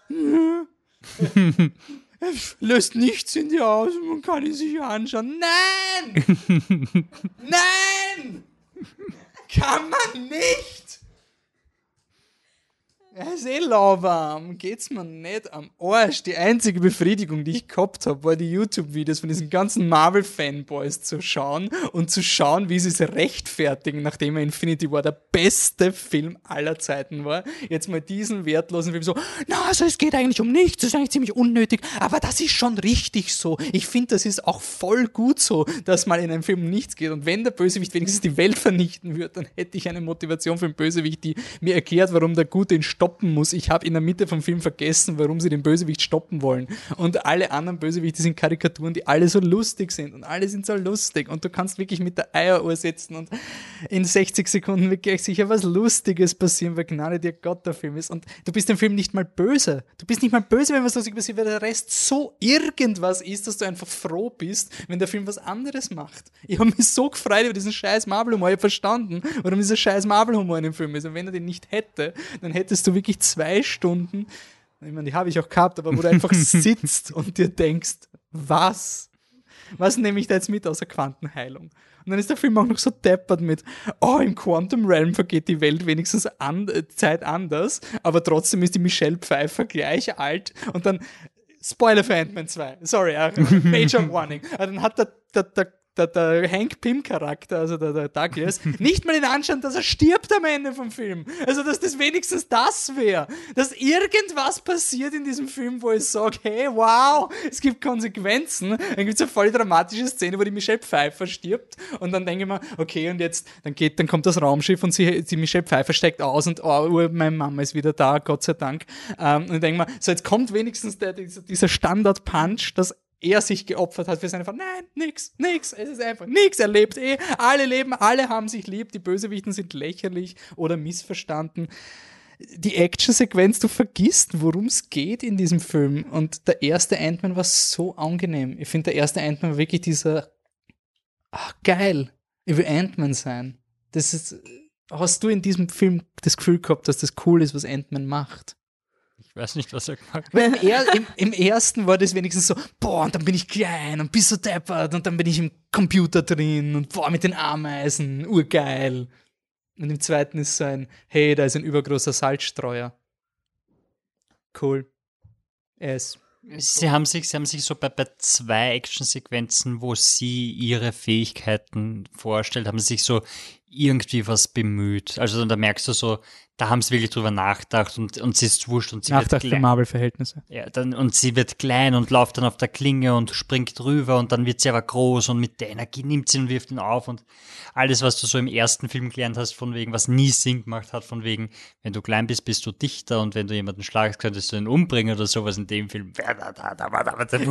es löst nichts in dir aus, man kann ihn sich anschauen. Nein! Nein! Kann man nicht! Er ist eh lauwarm, geht's mir nicht am Arsch. Die einzige Befriedigung, die ich gehabt habe, war die YouTube-Videos von diesen ganzen Marvel-Fanboys zu schauen und zu schauen, wie sie es rechtfertigen, nachdem Infinity War der beste Film aller Zeiten war. Jetzt mal diesen wertlosen Film so, na, also es geht eigentlich um nichts, das ist eigentlich ziemlich unnötig, aber das ist schon richtig so. Ich finde, das ist auch voll gut so, dass mal in einem Film um nichts geht. Und wenn der Bösewicht wenigstens die Welt vernichten würde, dann hätte ich eine Motivation für den Bösewicht, die mir erklärt, warum der Gute ihn stoppen muss. Ich habe in der Mitte vom Film vergessen, warum sie den Bösewicht stoppen wollen. Und alle anderen Bösewichte sind Karikaturen, die alle so lustig sind. Und alle sind so lustig. Und du kannst wirklich mit der Eieruhr sitzen und in 60 Sekunden wirklich sicher was Lustiges passieren, weil Gnade dir Gott der Film ist. Und du bist dem Film nicht mal böse. Du bist nicht mal böse, wenn was lustig passiert, weil der Rest so irgendwas ist, dass du einfach froh bist, wenn der Film was anderes macht. Ich habe mich so gefreut über diesen scheiß Marvel-Humor. Ich habe verstanden, warum dieser scheiß Marvel-Humor in dem Film ist. Und wenn er den nicht hätte, dann hättest du wirklich zwei Stunden, ich meine, die habe ich auch gehabt, aber wo du einfach sitzt und dir denkst, was? Was nehme ich da jetzt mit außer Quantenheilung? Und dann ist der Film auch noch so deppert mit, oh, im Quantum Realm vergeht die Welt wenigstens an, äh, Zeit anders, aber trotzdem ist die Michelle Pfeiffer gleich alt und dann, Spoiler für Ant-Man 2, sorry, ja, Major Warning. Aber dann hat der, der, der, der, der Hank Pym-Charakter, also der, der Douglas, nicht mal den Anschein, dass er stirbt am Ende vom Film. Also, dass das wenigstens das wäre. Dass irgendwas passiert in diesem Film, wo ich sage, hey, wow, es gibt Konsequenzen. Dann gibt es eine voll dramatische Szene, wo die Michelle Pfeiffer stirbt. Und dann denke ich mir, okay, und jetzt, dann geht, dann kommt das Raumschiff und sie, die Michelle Pfeiffer steigt aus und oh, meine Mama ist wieder da, Gott sei Dank. Ähm, und ich denke mir, so jetzt kommt wenigstens der, dieser, dieser Standard-Punch, dass er sich geopfert hat für seine Frau. Nein, nix, nix, es ist einfach nix. Er lebt eh, alle leben, alle haben sich lieb, die Bösewichten sind lächerlich oder missverstanden. Die Actionsequenz, du vergisst, worum es geht in diesem Film. Und der erste Ant-Man war so angenehm. Ich finde, der erste Ant-Man war wirklich dieser, ach, geil, ich will Ant-Man sein. Das ist, hast du in diesem Film das Gefühl gehabt, dass das cool ist, was Ant-Man macht? Ich weiß nicht, was er gemacht hat. Weil im, er, im, Im ersten war das wenigstens so, boah, und dann bin ich klein und bist so deppert und dann bin ich im Computer drin und boah, mit den Ameisen, urgeil. Und im zweiten ist so ein, hey, da ist ein übergroßer Salzstreuer. Cool. Es. Sie haben sich, sie haben sich so bei, bei zwei Actionsequenzen, wo sie ihre Fähigkeiten vorstellt, haben sie sich so irgendwie was bemüht. Also da merkst du so, da haben sie wirklich drüber nachgedacht und, und sie ist wurscht und sie wird Nachdacht für klein. Marvel-Verhältnisse. Ja, dann, und sie wird klein und läuft dann auf der Klinge und springt drüber und dann wird sie aber groß und mit der Energie nimmt sie und wirft ihn auf und alles, was du so im ersten Film gelernt hast, von wegen, was nie Sinn gemacht hat, von wegen, wenn du klein bist, bist du dichter und wenn du jemanden schlagst, könntest du ihn umbringen oder sowas in dem Film.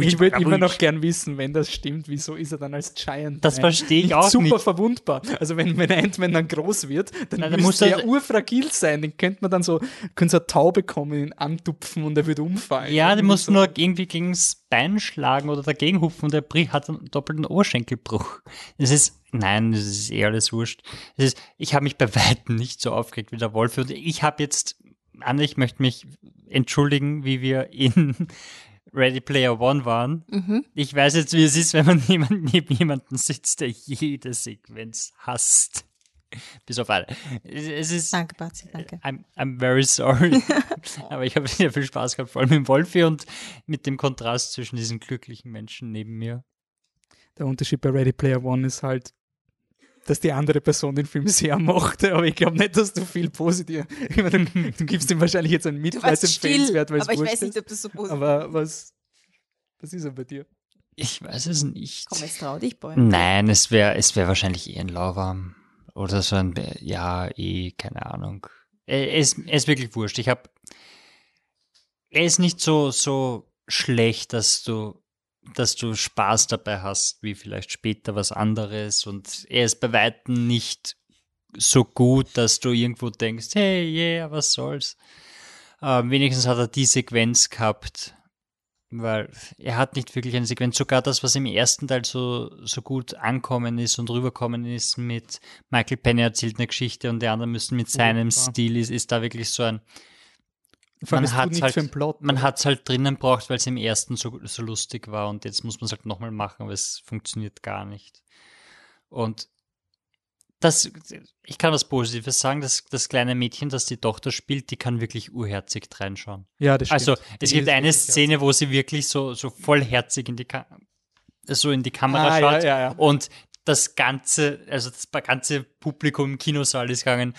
Ich würde immer noch gern wissen, wenn das stimmt, wieso ist er dann als Giant Das Man verstehe ich nicht auch super nicht. verwundbar. Also wenn, wenn Ant-Man dann groß wird, dann, Nein, dann muss er- urfragil sein. Den könnte man dann so, könnte so eine Taube kommen, ihn antupfen und er würde umfallen. Ja, der muss so. nur irgendwie gegens Bein schlagen oder dagegen hupfen und der bricht, hat einen doppelten Oberschenkelbruch. Es ist, nein, das ist eh alles wurscht. Es ist, ich habe mich bei Weitem nicht so aufgeregt wie der Wolf und ich habe jetzt, Anne, ich möchte mich entschuldigen, wie wir in Ready Player One waren. Ich weiß jetzt, wie es ist, wenn man jemand, neben jemanden sitzt, der jede Sequenz hasst. Bis auf alle. Es ist, Danke, Bazi, danke. I'm, I'm very sorry. Aber ich habe sehr viel Spaß gehabt, vor allem mit Wolfi und mit dem Kontrast zwischen diesen glücklichen Menschen neben mir. Der Unterschied bei Ready Player One ist halt, dass die andere Person den Film sehr mochte, aber ich glaube nicht, dass du viel positiv. Ich meine, du, du gibst ihm wahrscheinlich jetzt einen Mitleid-Empfehlenswert, weil es aber ich weiß nicht, ist. ob das so positiv Aber was, was ist er bei dir? Ich weiß es nicht. Komm, jetzt trau dich, Boy. Nein, es wäre es wär wahrscheinlich eh ein Lauwarm. Oder so ein, ja, eh, keine Ahnung. Er ist, er ist wirklich wurscht. Ich habe, er ist nicht so, so schlecht, dass du, dass du Spaß dabei hast, wie vielleicht später was anderes. Und er ist bei Weitem nicht so gut, dass du irgendwo denkst, hey, yeah, was soll's. Ähm, wenigstens hat er die Sequenz gehabt, weil er hat nicht wirklich eine Sequenz. Sogar das, was im ersten Teil so, so gut ankommen ist und rüberkommen ist mit Michael Penny erzählt eine Geschichte und die anderen müssen mit seinem klar. Stil ist, ist da wirklich so ein, man es hat nichts halt, Plot. man hat's halt drinnen braucht, weil es im ersten so, so lustig war und jetzt muss man es halt nochmal machen, aber es funktioniert gar nicht. Und das, ich kann was Positives sagen, das, das kleine Mädchen, das die Tochter spielt, die kann wirklich urherzig reinschauen. ja, das stimmt. Also Die es gibt ist eine Szene, wo sie wirklich so, so vollherzig in die, Ka so in die Kamera Ah, ja, schaut ja, ja. und das ganze, also das ganze Publikum im Kinosaal ist gegangen.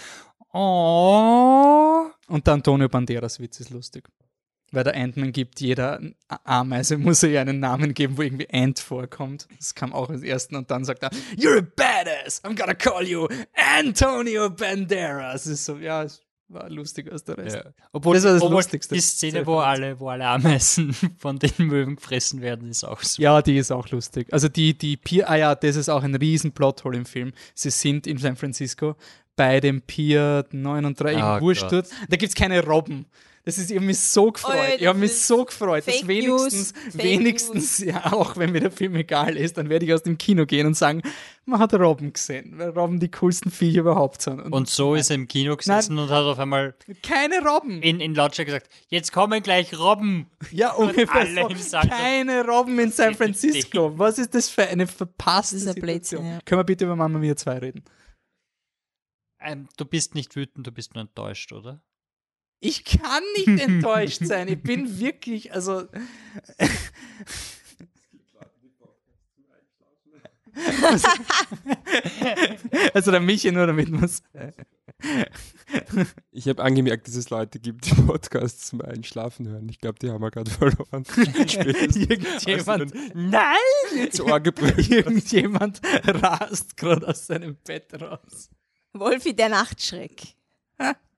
Oh. Und der Antonio Banderas Witz ist lustig. Weil der Ant-Man gibt jeder Ameise, muss er ihr einen Namen geben, wo irgendwie Ant vorkommt. Das kam auch als ersten und dann sagt er, You're a badass, I'm gonna call you Antonio Banderas. Das ist so, ja, es war lustiger als der Rest. Obwohl, Das war das obwohl Lustigste. die Szene, wo alle, wo alle Ameisen von den Möwen gefressen werden, ist auch so. Ja, die ist auch lustig. Also die, die Pier, ah ja, das ist auch ein riesen Plothole im Film. Sie sind in San Francisco bei dem Pier 39, Ah, im Wurststurz. Da gibt es keine Robben. Das ist, ich habe mich so gefreut. Oh ja, ich habe mich ist so gefreut, dass wenigstens, News, wenigstens, ja, auch wenn mir der Film egal ist, dann werde ich aus dem Kino gehen und sagen, man hat Robben gesehen, weil Robben die coolsten Viecher überhaupt sind. Und so ist er im Kino gesessen und hat auf einmal keine Robben. in, in Lautstärke gesagt, jetzt kommen gleich Robben. ja, ungefähr so, Keine Robben in San Francisco. Was ist das für eine verpasste Das ist ein Situation? Blödsinn, ja. Können wir bitte über Mama Mia 2 reden? Ähm, du bist nicht wütend, du bist nur enttäuscht, oder? Ich kann nicht enttäuscht sein. Ich bin wirklich, also. also, also der Michi nur damit muss. Ich habe angemerkt, dass es Leute gibt, die Podcasts zum Einschlafen hören. Ich glaube, die haben wir gerade verloren. Irgendjemand, nein! Irgendjemand rast gerade aus seinem Bett raus. Wolfi, der Nachtschreck.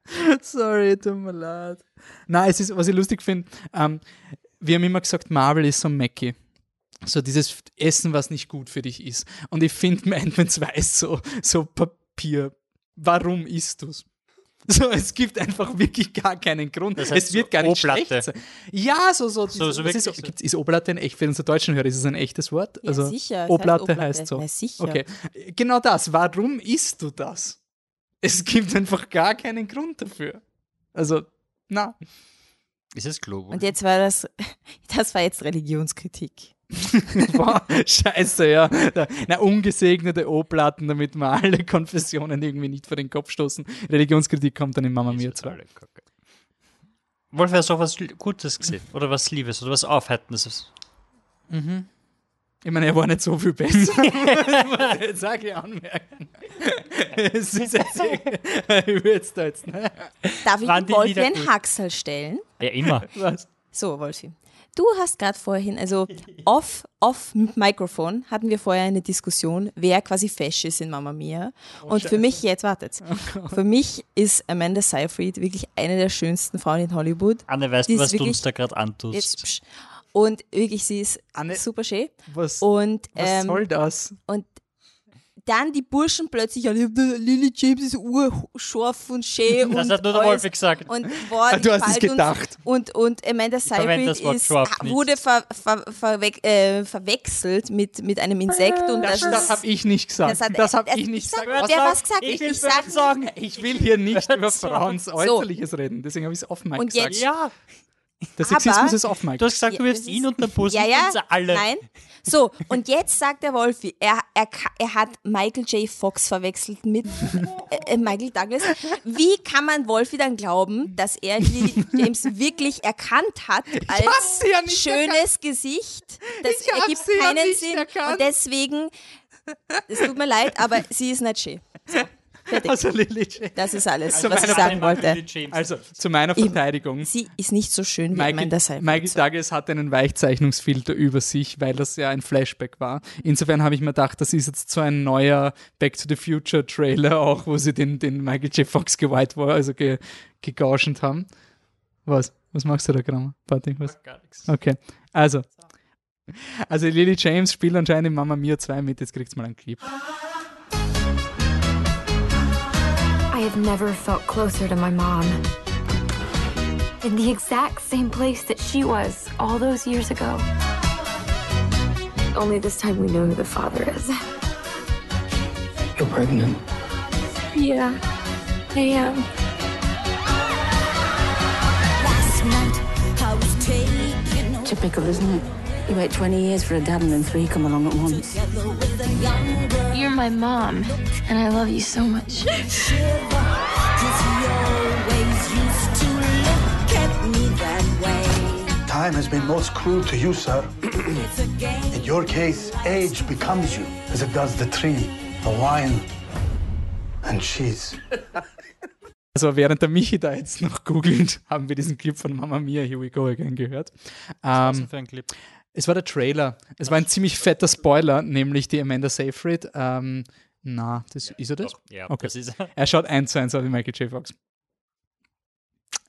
Sorry, tut mir leid. Nein, es ist, was ich lustig finde, ähm, wir haben immer gesagt, Marvel ist so Mackie. So dieses Essen, was nicht gut für dich ist. Und ich finde, 2 ist so, so Papier. Warum isst du's? So, es gibt einfach wirklich gar keinen Grund. Das heißt es wird so gar nicht schlecht sein. Ja, so, so. So- so ist, gibt's- ist O-Platte ein echt, für unsere deutschen Hörer, ist es ein echtes Wort? Ja, also, sicher, es heißt O-Platte. heißt so. Ja, sicher. Okay, genau das. Warum isst du das? Es gibt einfach gar keinen Grund dafür. Also, na. Ist es Globus? Und jetzt war das, das war jetzt Religionskritik. Boah, scheiße, ja. Da, na, ungesegnete O-Platten, damit wir alle Konfessionen irgendwie nicht vor den Kopf stoßen. Religionskritik kommt dann in Mama Mia 2. Wolf, hast du auch was Gutes gesehen? Oder was Liebes? Oder was Aufhaltendes? Ich meine, er war nicht so viel besser. muss ich jetzt sage ich anmerken. es ist jetzt, ich will jetzt da jetzt, ne? Darf ich Wolfi Lieder ein gut? Hacksal stellen? Ja, immer. Was? So, Wolfi. Du hast gerade vorhin, also off, off Mikrofon hatten wir vorher eine Diskussion, wer quasi fesch ist in Mama Mia. Und für mich, jetzt wartet, für mich ist Amanda Seyfried wirklich eine der schönsten Frauen in Hollywood. Anne, weißt du, was du uns da gerade antust? Jetzt, psch. Und wirklich, sie ist Anne- super schön. Was, Und, was ähm, soll das? und dann die Burschen plötzlich alle, Lily James ist urscharf und schön. Das und hat nur der. Wolfi gesagt. Und war Du hast es gedacht. Und, und Amanda verwende das Seyfried ist, wurde ver, ver, verweg, äh, verwechselt mit, mit einem Insekt. Und das, Das, das habe ich nicht gesagt. das hat- Das habe ich nicht ich sag- gesagt. wer was gesagt? Ich Ich, sag sagen. Ich will hier nicht über. Frauens Äußerliches reden, deswegen habe ich es offen Und gesagt. jetzt- Ja, Der Sexismus ist off Mike. du hast gesagt, du Ja, wirfst das ihn und den Bus Ja, und ja. uns alle. Nein. So, und jetzt sagt der Wolfi, er, er, er hat Michael J. Fox verwechselt mit äh, äh, Michael Douglas. Wie kann man Wolfi dann glauben, dass er Lily James wirklich erkannt hat als ja nicht schönes Gesicht? Das Ich ergibt sie ja keinen nicht Sinn. erkannt. Und deswegen, es tut mir leid, aber sie ist nicht schön. So, fertig. Also Lily James. Das ist alles, Also was ich sagen wollte. Also zu meiner Ich- Verteidigung. Sie ist nicht so schön wie Michael, Amanda Seyfried. Michael Douglas hat einen Weichzeichnungsfilter über sich, weil das ja ein Flashback war. Insofern habe ich mir gedacht, das ist jetzt so ein neuer Back to the Future Trailer auch, wo sie den, den Michael J. Fox geweiht war, also ge, gegauschend haben. Was? Was machst du da, Kramer? Party, was? Gar nichts. Okay, also. Also Lily James spielt anscheinend in Mamma Mia 2 mit, jetzt kriegt's mal einen Clip. Have never felt closer to my mom. In the exact same place that she was all those years ago. Only this time we know who the father is. You're pregnant. Yeah, I am. Typical, isn't it? You wait 20 years for a dad and then three come along at once. You're my mom, and I love you so much. Time has been most cruel to you, sir. In your case, age becomes you, as it does the tree, the wine, and cheese. Also während der Michi da jetzt noch googelt, haben wir diesen Clip von Mamma Mia, Here We Go Again gehört. Was Ähm, für ein Clip? Es war der Trailer. Es war ein ziemlich fetter Spoiler, nämlich die Amanda Seyfried. Ähm, na, das, ist er das? Ja, Okay. das ist Er schaut eins zu eins aus wie Michael J. Fox.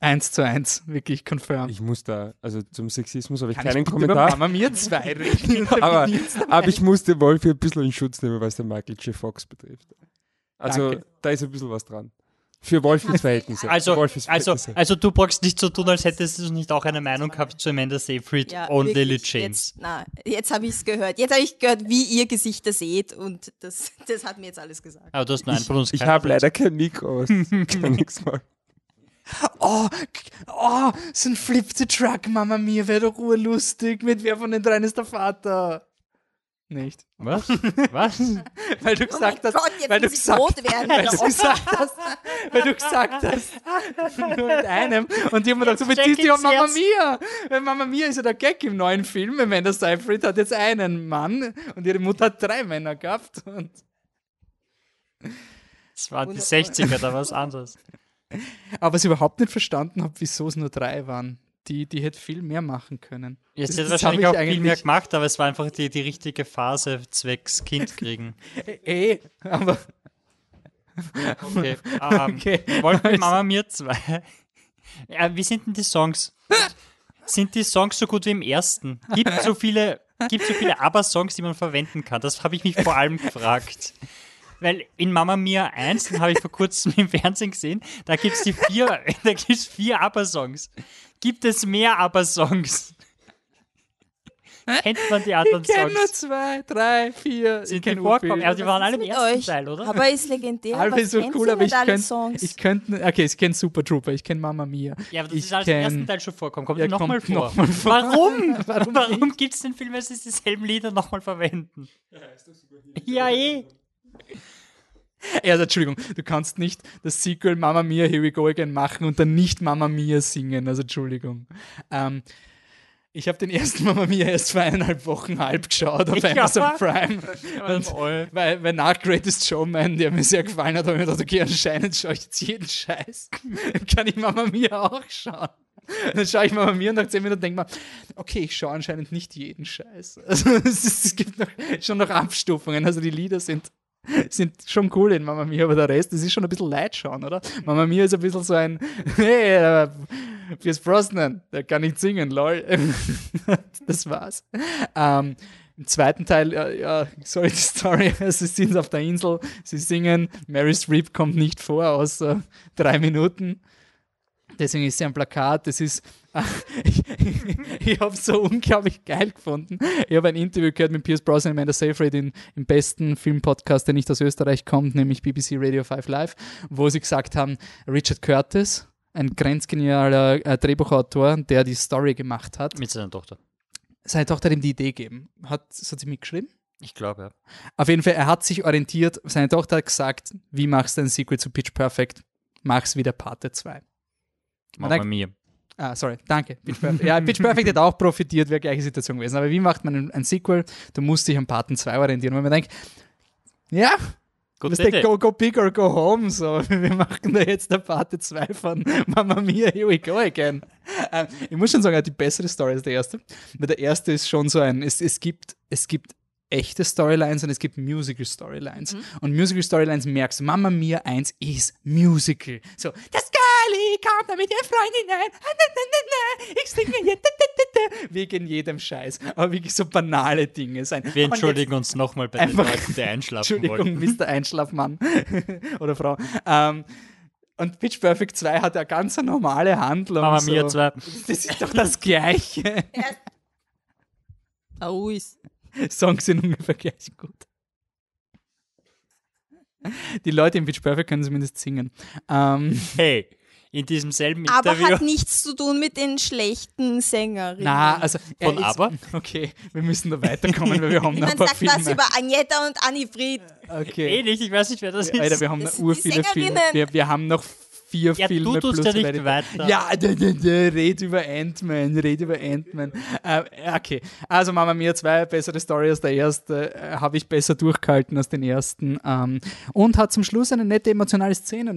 Eins zu eins, wirklich confirmed. Ich muss da, also zum Sexismus habe ich Kann keinen über Kommentar. Mama Mia 2 reden? aber, aber ich musste Wolfi ein bisschen in Schutz nehmen, was den Michael J. Fox betrifft. Also Danke. da ist ein bisschen was dran. Für Wolfis Verhältnisse. Also, Wolfis also, Verhältnisse. also du brauchst nicht so tun, als hättest du nicht auch eine Meinung gehabt zu Amanda Seyfried Ja, und wirklich, Lily James. Jetzt, na, jetzt habe ich es gehört. Jetzt habe ich gehört, wie ihr Gesichter seht und das, das hat mir jetzt alles gesagt. Aber du hast nur einen von uns ich keinen habe leider kein Mikro, kann nichts machen. Oh, oh, so ein Flip the Truck, Mama Mia, wäre doch urlustig. Mit wer von den dreien ist der Vater? Nicht. Was? Was? Weil du gesagt hast, Oh weil du gesagt, rot werden. weil du gesagt hast, weil du gesagt hast, nur mit einem. Und die haben mir gedacht, so bezieht sich auf Mama. Mia. Weil Mama Mia ist ja der Gag im neuen Film. Amanda Seyfried hat jetzt einen Mann und ihre Mutter hat drei Männer gehabt. Und Das waren die 60er, da war es anders. aber was ich überhaupt nicht verstanden habe, wieso es nur drei waren. Die, die hätte viel mehr machen können. Jetzt das wahrscheinlich auch viel mehr gemacht, aber es war einfach die, die richtige Phase zwecks Kind kriegen. Eh, aber Okay. Ähm, Okay. Wollen wir Also- Mama Mia 2? Ja, wie sind denn die Songs? Sind die Songs so gut wie im ersten? Gibt so viele, gibt so viele Aber-Songs, die man verwenden kann? Das habe ich mich vor allem gefragt. Weil in Mama Mia 1, den habe ich vor kurzem im Fernsehen gesehen, da gibt es die vier, da gibt's vier Aber-Songs. Gibt es mehr Aber-Songs? Kennt man die anderen ich kenne nur Songs? zwei, drei, vier. Sind ich die kenn vorkommen? Aber die waren alle im mit ersten euch? Teil, oder? Aber ist legendär. Alba was ist so cool, aber ich könnte, Songs? ich könnte, okay, ich kenne Super Trooper, ich kenne Mama Mia. Ja, aber das ich ist alles im ersten kenn- Teil schon vorkommen. Kommt Ja, nochmal vor. noch mal vor. Warum? Warum Warum, gibt es den Film, wenn sie dieselben Lieder nochmal verwenden? Ja, eh. Ja, also, Entschuldigung, du kannst nicht das Sequel Mama Mia, Here We Go Again machen und dann nicht Mama Mia singen, also Entschuldigung. Ähm, Ich habe den ersten Mama Mia erst vor eineinhalb Wochen halb geschaut auf Ja. Amazon Prime. Und, weil, weil nach Greatest Showman, der mir sehr gefallen hat, habe ich mir gedacht, okay, anscheinend schaue ich jetzt jeden Scheiß. Dann kann ich Mama Mia auch schauen. Dann schaue ich Mama Mia und nach 10 Minuten denke ich mir, okay, ich schaue anscheinend nicht jeden Scheiß. Also es, ist, es gibt noch, schon noch Abstufungen. Also die Lieder sind, sind schon cool in Mama Mia, aber der Rest, das ist schon ein bisschen leid schauen, oder? Mama Mia ist ein bisschen so ein, hey, äh, Pierce Brosnan, der kann nicht singen, lol. das war's. Ähm, Im zweiten Teil, ja, ja, sorry, die Story, sie sind auf der Insel, sie singen, Mary Streep kommt nicht vor, außer drei Minuten. Deswegen ist sie ein Plakat. Das ist, ich, ich habe es so unglaublich geil gefunden. Ich habe ein Interview gehört mit Pierce Brosnan und Amanda Seyfried in, im besten Filmpodcast, der nicht aus Österreich kommt, nämlich BBC Radio 5 Live, wo sie gesagt haben, Richard Curtis, ein grenzgenialer äh, Drehbuchautor, der die Story gemacht hat. Mit seiner Tochter. Seine Tochter hat ihm die Idee gegeben. Hat, hat sie mitgeschrieben? Ich glaube, ja. Auf jeden Fall, er hat sich orientiert. Seine Tochter hat gesagt, wie machst du ein Sequel zu Pitch Perfect? Mach's wie der Pate 2. Mama dann- Mia. Ah, sorry, danke. Pitch Perfect. Ja, Pitch Perfect hätte auch profitiert, wäre gleiche Situation gewesen. Aber wie macht man ein, ein Sequel? Du musst dich am Paten 2 orientieren. Und man denkt, ja, ist Idee. go, go big or go home. So, wir machen da jetzt der Pate 2 von Mama Mia, here we go again. Ähm, ich muss schon sagen, hat die bessere Story als der erste. Weil der erste ist schon so ein, es, es gibt, es gibt echte Storylines und es gibt Musical Storylines. Und Musical Storylines merkst du, Mama Mia 1 ist Musical. So, das Girlie kommt da mit ihr. Ah, na, na, na. Ich singe hier. Wegen jedem Scheiß. Aber wirklich so banale Dinge sein. Wir entschuldigen uns nochmal bei den einfach- Leuten, die einschlafen Entschuldigung, wollen. Mr. Einschlafmann oder Frau. Ähm, und Pitch Perfect 2 hat eine ganz normale Handlung. Mama so. Mia 2. Das ist doch das Gleiche. Ist. Songs sind ungefähr gleich gut. Die Leute in Pitch Perfect können zumindest singen. Ähm, Hey, in diesem selben Aber Interview. hat nichts zu tun mit den schlechten Sängerinnen. na, also Von Aber? Okay, wir müssen da weiterkommen, weil wir haben ich noch ein paar sag Filme. was über Agneta und Annifried. okay. Eh nicht, ich weiß nicht, wer das ist. Alter, wir haben Das noch ur viele Filme. Wir, wir haben noch vier Ja, du Filme tust plus ja nicht weiter. Ja, da, da, da, red über Ant-Man, red über Ant-Man. Äh, okay, also Mama Mia 2, bessere Story als der erste, äh, habe ich besser durchgehalten als den ersten. Ähm, und hat zum Schluss eine nette emotionale Szene,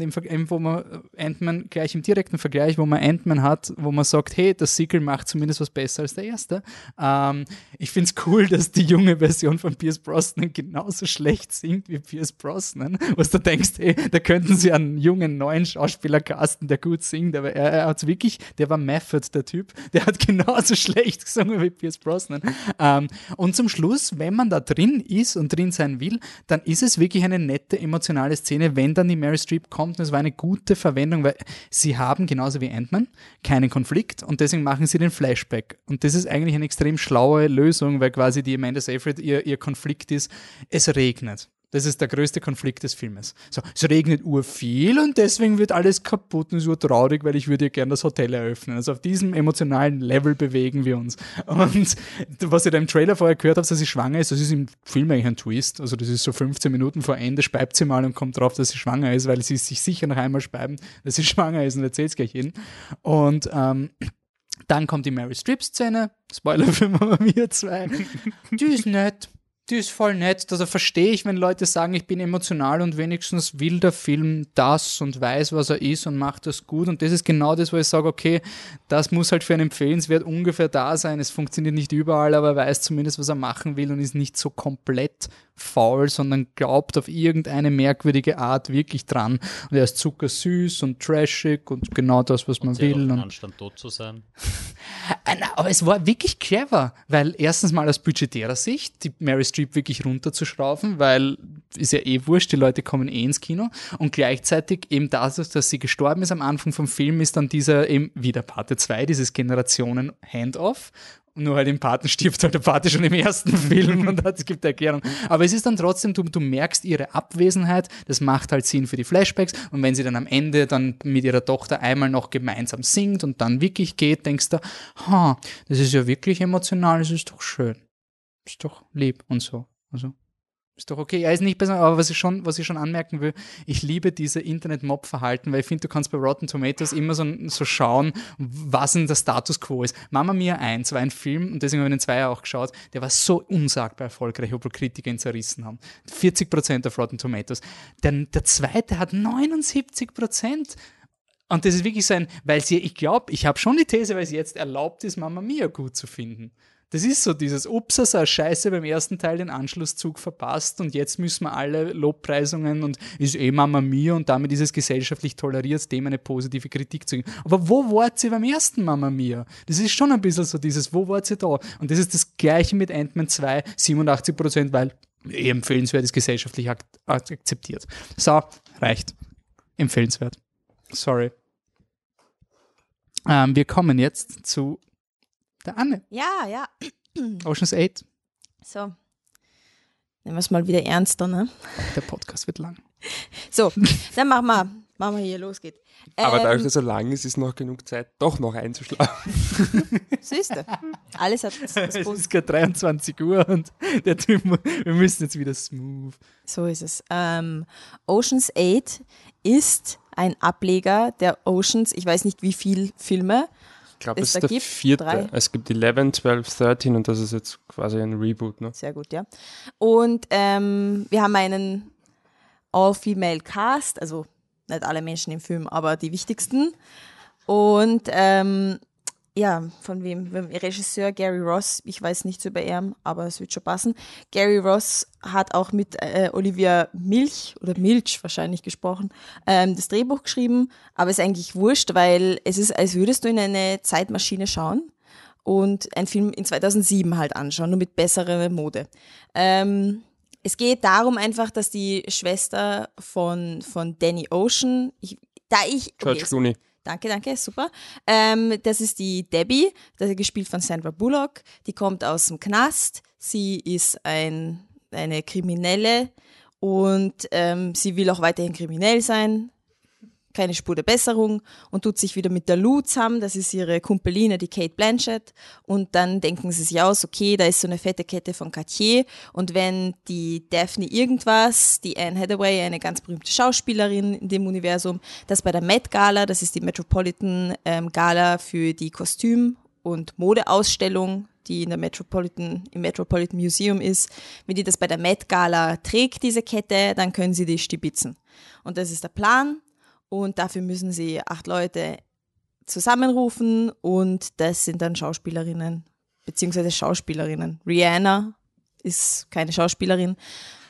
wo man äh, Ant-Man gleich im direkten Vergleich, wo man Ant-Man hat, wo man sagt, hey, das Sequel macht zumindest was besser als der erste. Ähm, ich finde es cool, dass die junge Version von Pierce Brosnan genauso schlecht singt wie Pierce Brosnan, was du denkst, hey, da könnten sie einen jungen neuen Schauspieler casten, der gut singt, aber er, er hat wirklich, der war Method, der Typ, der hat genauso schlecht gesungen wie Pierce Brosnan. Ähm, und zum Schluss, wenn man da drin ist und drin sein will, dann ist es wirklich eine nette emotionale Szene, wenn dann die Mary Streep kommt und es war eine gute Verwendung, weil sie haben genauso wie Ant-Man keinen Konflikt und deswegen machen sie den Flashback. Und das ist eigentlich eine extrem schlaue Lösung, weil quasi die Amanda Seyfried ihr, ihr Konflikt ist, es regnet. Das ist der größte Konflikt des Filmes. So, es regnet urviel und deswegen wird alles kaputt und ist urtraurig, weil ich würde ja gerne das Hotel eröffnen. Also auf diesem emotionalen Level bewegen wir uns. Und was ihr da im Trailer vorher gehört habt, dass sie schwanger ist, das ist im Film eigentlich ein Twist. Also das ist so 15 Minuten vor Ende, speibt sie mal und kommt drauf, dass sie schwanger ist, weil sie sich sicher noch einmal speiben, dass sie schwanger ist und erzählt es gleich hin. Und ähm, dann kommt die Mary Streep-Szene. Spoiler für Mama Mia 2. Die ist nett. Die ist voll nett. Also verstehe ich, wenn Leute sagen, ich bin emotional und wenigstens will der Film das und weiß, was er ist und macht das gut. Und das ist genau das, wo ich sage, okay, das muss halt für einen Empfehlenswert ungefähr da sein. Es funktioniert nicht überall, aber er weiß zumindest, was er machen will und ist nicht so komplett faul, sondern glaubt auf irgendeine merkwürdige Art wirklich dran. Und er ist zuckersüß und trashig und genau das, was man auch will. Und Anstand, tot zu sein. äh, Aber es war wirklich clever, weil erstens mal aus budgetärer Sicht, die Mary Streep wirklich runterzuschrauben, weil ist ja eh wurscht, die Leute kommen eh ins Kino und gleichzeitig eben dadurch, dass sie gestorben ist am Anfang vom Film, ist dann dieser eben wieder Parte 2, dieses Generationen Handoff. Nur halt im Paten stirbt halt der Pate schon im ersten Film und es gibt Erklärung. Aber es ist dann trotzdem, du, du merkst ihre Abwesenheit, das macht halt Sinn für die Flashbacks und wenn sie dann am Ende dann mit ihrer Tochter einmal noch gemeinsam singt und dann wirklich geht, denkst du, ha, das ist ja wirklich emotional, das ist doch schön. Ist doch lieb und so. Also, Ist doch okay. Er ist nicht besser, aber was ich schon, was ich schon anmerken will, ich liebe diese Internet-Mob-Verhalten, weil ich finde, du kannst bei Rotten Tomatoes immer so, so schauen, was denn der Status quo ist. Mama Mia 1 war ein Film, und deswegen habe ich den Zweier auch geschaut, der war so unsagbar erfolgreich, obwohl Kritiker ihn zerrissen haben. 40% auf Rotten Tomatoes. Der, der zweite hat 79%. Und das ist wirklich so ein, weil sie, ich glaube, ich habe schon die These, weil es jetzt erlaubt ist, Mama Mia gut zu finden. Das ist so dieses Upsa, so Scheiße beim ersten Teil den Anschlusszug verpasst und jetzt müssen wir alle Lobpreisungen und ist eh Mama Mia und damit ist es gesellschaftlich toleriert, dem eine positive Kritik zu geben. Aber wo wart sie beim ersten Mama Mia? Das ist schon ein bisschen so dieses, wo wart sie da? Und das ist das Gleiche mit Ant-Man 2, 87 Prozent, weil eh empfehlenswert ist, gesellschaftlich ak akzeptiert. So, reicht. Empfehlenswert. Sorry. Ähm, wir kommen jetzt zu der Anne. Ja, ja. Ocean's 8. So. Nehmen wir es mal wieder ernster, ne? Der Podcast wird lang. So, dann machen wir, machen wir hier, los geht. Aber Ähm, dadurch, dass er lang ist, ist noch genug Zeit, doch noch einzuschlafen. Siehst du, alles hat das, Es ist gerade 23 Uhr und der Typ, wir müssen jetzt wieder smooth. So ist es. Ähm, Oceans 8 ist ein Ableger der Oceans, ich weiß nicht wie viele Filme. Ich glaube, Es ist der gibt vierte. drei. Es gibt 11, 12, 13 und das ist jetzt quasi ein Reboot. Ne? Sehr gut, ja. Und ähm, wir haben einen All-Female Cast, also nicht alle Menschen im Film, aber die wichtigsten. Und ähm, ja, von wem? Regisseur Gary Ross, ich weiß nichts über ihn, aber es wird schon passen. Gary Ross hat auch mit äh, Olivia Milch oder Milch wahrscheinlich gesprochen, ähm, das Drehbuch geschrieben, aber ist eigentlich wurscht, weil es ist, als würdest du in eine Zeitmaschine schauen und einen Film in 2007 halt anschauen, nur mit besserer Mode. Ähm, es geht darum einfach, dass die Schwester von, von Danny Ocean, ich, da ich, George okay, Clooney. Danke, danke, super. Ähm, das ist die Debbie, das ist gespielt von Sandra Bullock. Die kommt aus dem Knast. Sie ist ein, eine Kriminelle und ähm, sie will auch weiterhin kriminell sein. Keine Spur der Besserung und tut sich wieder mit der Lou zusammen, das ist ihre Kumpeline, die Kate Blanchett. Und dann denken sie sich aus, okay, da ist so eine fette Kette von Cartier. Und wenn die Daphne irgendwas, die Anne Hathaway, eine ganz berühmte Schauspielerin in dem Universum, das bei der Met Gala, das ist die Metropolitan ähm, Gala für die Kostüm- und Modeausstellung, die in der Metropolitan, im Metropolitan Museum ist, wenn die das bei der Met Gala trägt, diese Kette, dann können sie die stibitzen. Und das ist der Plan. Und dafür müssen sie acht Leute zusammenrufen und das sind dann Schauspielerinnen, beziehungsweise Schauspielerinnen. Rihanna ist keine Schauspielerin.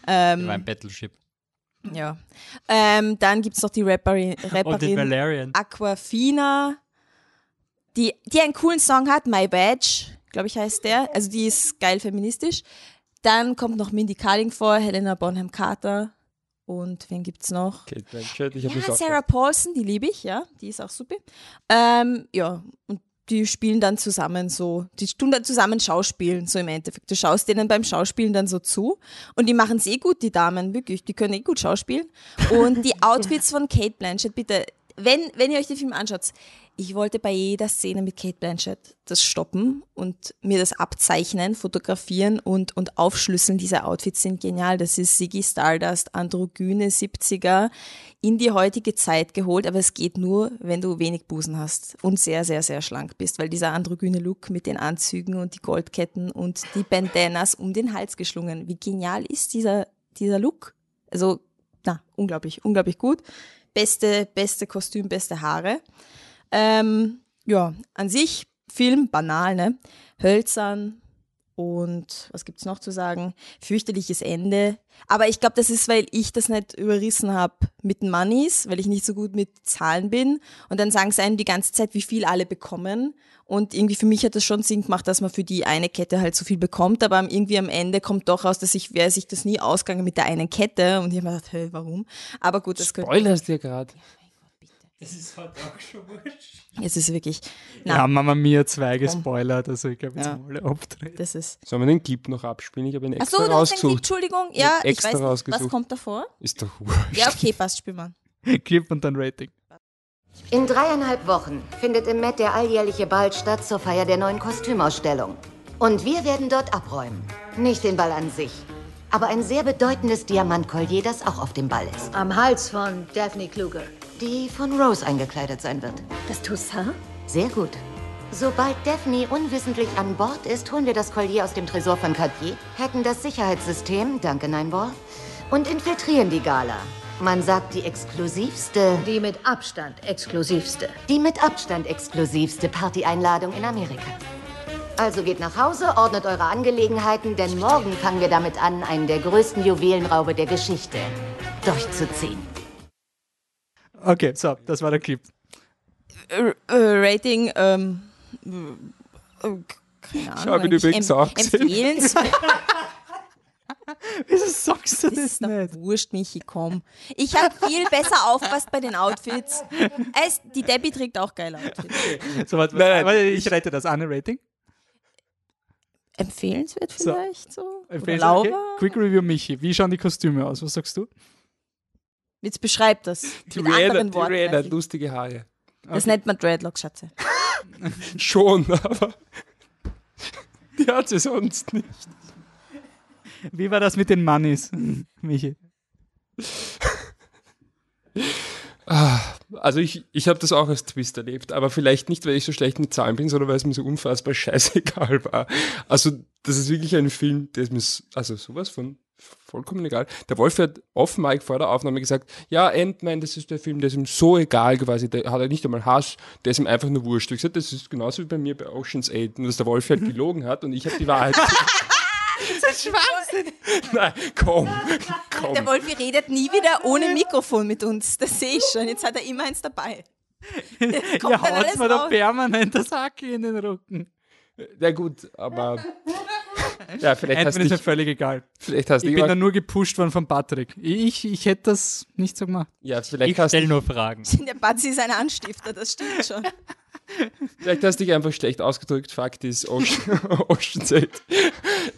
Ähm, War ein Battleship. ja. Ähm, dann gibt es noch die Rapperin, Rapperin. Aquafina, die, die einen coolen Song hat, My Badge, glaube ich heißt der. Also die ist geil feministisch. Dann kommt noch Mindy Kaling vor, Helena Bonham Carter. Und wen gibt's noch? Kate Blanchett, ich habe mich Ja, auch Sarah Paulson, die liebe ich, ja, die ist auch super. Ähm, ja, und die spielen dann zusammen so, die tun dann zusammen Schauspielen, so im Endeffekt. Du schaust denen beim Schauspielen dann so zu und die machen es eh gut, die Damen, wirklich, die können eh gut schauspielen. Und die Outfits von Kate Blanchett, bitte, wenn, wenn ihr euch den Film anschaut, ich wollte bei jeder Szene mit Kate Blanchett das stoppen und mir das abzeichnen, fotografieren und, und aufschlüsseln. Diese Outfits sind genial. Das ist Ziggy Stardust, androgyne 70er, in die heutige Zeit geholt. Aber es geht nur, wenn du wenig Busen hast und sehr, sehr, sehr schlank bist, weil dieser androgyne Look mit den Anzügen und die Goldketten und die Bandanas um den Hals geschlungen. Wie genial ist dieser, dieser Look? Also, na, unglaublich, unglaublich gut. Beste, beste Kostüm, beste Haare. Ähm, ja, an sich Film banal, ne? Hölzern und was gibt's noch zu sagen? Fürchterliches Ende. Aber ich glaube, das ist, weil ich das nicht überrissen habe mit Moneys, weil ich nicht so gut mit Zahlen bin. Und dann sagen sie einem die ganze Zeit, wie viel alle bekommen. Und irgendwie für mich hat das schon Sinn gemacht, dass man für die eine Kette halt so viel bekommt. Aber irgendwie am Ende kommt doch raus, dass ich wäre sich das nie ausgegangen mit der einen Kette. Und ich habe mir gedacht, hey, warum? Aber gut, das könnte. Spoilerst dir gerade. Das ist halt auch schon wurscht. Es ist wirklich. Na, Ja, Mama Mia 2 gespoilert, also ich glaube, jetzt Ja. haben alle abdrehen. das ist. Sollen wir den Clip noch abspielen? Ich habe ihn Ach extra so, den Klick, rausgesucht. Entschuldigung. Ja, ich extra weiß nicht, was kommt davor? Ist doch wurscht. Ja, okay, passt, spiel mal. Clip und dann Rating. In dreieinhalb Wochen findet im Met der alljährliche Ball statt zur Feier der neuen Kostümausstellung. Und wir werden dort abräumen. Nicht den Ball an sich. aber ein sehr bedeutendes Diamantkollier, das auch auf dem Ball ist. Am Hals von Daphne Kluger. Die von Rose eingekleidet sein wird. Das Toussaint? Sehr gut. Sobald Daphne unwissentlich an Bord ist, holen wir das Kollier aus dem Tresor von Cartier, hacken das Sicherheitssystem, danke Nineball, und infiltrieren die Gala. Man sagt die exklusivste. Die mit Abstand exklusivste. Die mit Abstand exklusivste Partyeinladung in Amerika. Also geht nach Hause, ordnet eure Angelegenheiten, denn morgen fangen wir damit an, einen der größten Juwelenraube der Geschichte durchzuziehen. Okay, so, das war der Clip. Äh, äh, Rating, ähm, äh, keine Ahnung. Ich habe ihn übrigens auch gesehen. Empfehlenswert. Wieso sagst du das, ist doch nicht? wurscht, Michi, komm. Ich habe viel besser aufgepasst bei den Outfits. Es, die Debbie trägt auch geile Outfits. So, warte, Nein, nein, warte, ich rette das. Anne Rating? Empfehlenswert So. vielleicht so? Oder Empfehlenswert, okay. Quick Review Michi. Wie schauen die Kostüme aus? Was sagst du? Jetzt beschreib das. Die mit Rihanna, anderen die Worten. Rihanna hat lustige Haare. Das nennt man Dreadlocks, Schatze. Schon, aber die hat sie sonst nicht. Wie war das mit den Moneys, Michi? Ah, Also ich, ich habe das auch als Twist erlebt, aber vielleicht nicht, weil ich so schlecht mit Zahlen bin, sondern weil es mir so unfassbar scheißegal war. Also das ist wirklich ein Film, der ist mir, also sowas von vollkommen egal. Der Wolf hat off Mike vor der Aufnahme gesagt, ja, Ant-Man, das ist der Film, der ist ihm so egal quasi, der hat er nicht einmal Hass, der ist ihm einfach nur wurscht. Ich gesagt, das ist genauso wie bei mir bei Ocean's 8, nur dass der Wolf halt gelogen hat und ich habe die Wahrheit. Das ist Schwachsinn. Nein, komm, komm. Der Wolfi redet nie wieder ohne Mikrofon mit uns. Das sehe ich schon. Jetzt hat er immer eins dabei. Dann haut alles mir da permanent das Hacke in den Rücken. Ja gut, aber ja, vielleicht hast ist mir dich, völlig egal. vielleicht hast Ich du bin da nur gepusht worden von Patrick. Ich, ich hätte das nicht so gemacht. ja, vielleicht Ich stelle dich, nur Fragen. Der Batzi ist ein Anstifter, das stimmt schon. vielleicht hast dich einfach schlecht ausgedrückt. Fakt ist, Ocean, Ocean's 8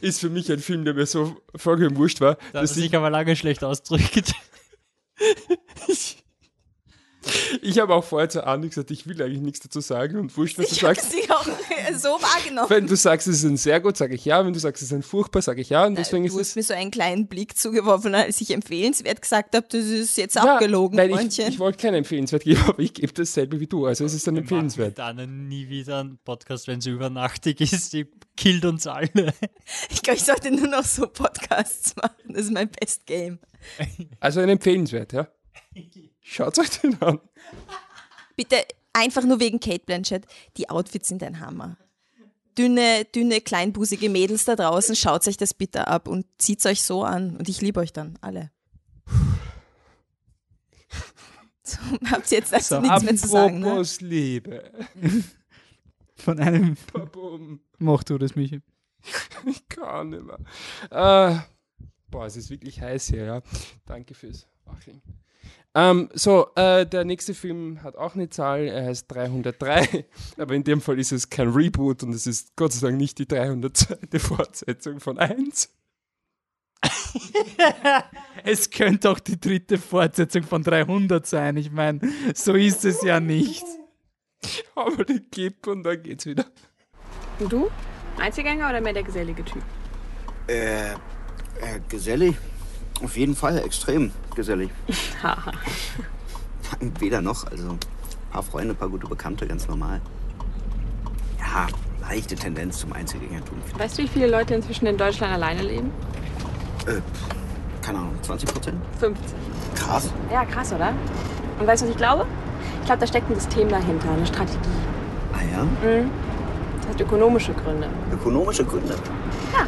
ist für mich ein Film, der mir so vollkommen wurscht war, Da dass hat ich sich aber lange schlecht ausdrückt. Ich habe auch vorher zu Arne gesagt, ich will eigentlich nichts dazu sagen und wurscht, was du Ich habe sagst. sie auch so wahrgenommen. Wenn du sagst, es ist ein sehr gut, sage ich ja. Wenn du sagst, es ist ein furchtbar, sage ich ja. Und deswegen ist Du es. hast mir so einen kleinen Blick zugeworfen, als ich empfehlenswert gesagt habe, das ist jetzt Ja, abgelogen, nein, ich, Freundchen. ich wollte keinen empfehlenswert geben, aber ich gebe dasselbe wie du. Also es ist ein empfehlenswert. Dann nie wieder ein Podcast, wenn sie übernachtig ist. Die killt uns alle. Ich glaube, ich sollte nur noch so Podcasts machen. Das ist mein Best Game. Also ein empfehlenswert, ja. Schaut euch den an. Bitte einfach nur wegen Kate Blanchett. Die Outfits sind ein Hammer. Dünne, dünne, kleinbusige Mädels da draußen, schaut euch das bitte ab und zieht euch so an. Und ich liebe euch dann, alle. So, habt ihr jetzt dazu So, nichts mehr zu sagen, ne? Liebe. Von einem. Babum. Mach du das, Michi. Ich kann nicht mehr. Äh, boah, es ist wirklich heiß hier, ja. Danke fürs Wacheln. Ähm, so, äh, der nächste Film hat auch eine Zahl, er heißt 303, aber in dem Fall ist es kein Reboot und es ist Gott sei Dank nicht die 302. Fortsetzung von 1. Es könnte auch die dritte Fortsetzung von 300 sein. Ich meine, so ist es ja nicht. Aber die Kipp und dann geht's wieder. Und du? Einzelgänger oder mehr der gesellige Typ? Äh, äh, gesellig. Auf jeden Fall extrem gesellig. Weder noch, also ein paar Freunde, ein paar gute Bekannte, ganz normal. Ja, leichte Tendenz zum Einzelgängertum. weißt du, wie viele Leute inzwischen in Deutschland alleine leben? Äh, keine Ahnung, 20 Prozent? 15. Krass. Ja, krass, oder? Und weißt du, was ich glaube? Ich glaube, da steckt ein System dahinter, eine Strategie. Ah ja? Mhm. Das hat ökonomische Gründe. Ökonomische Gründe. Ja.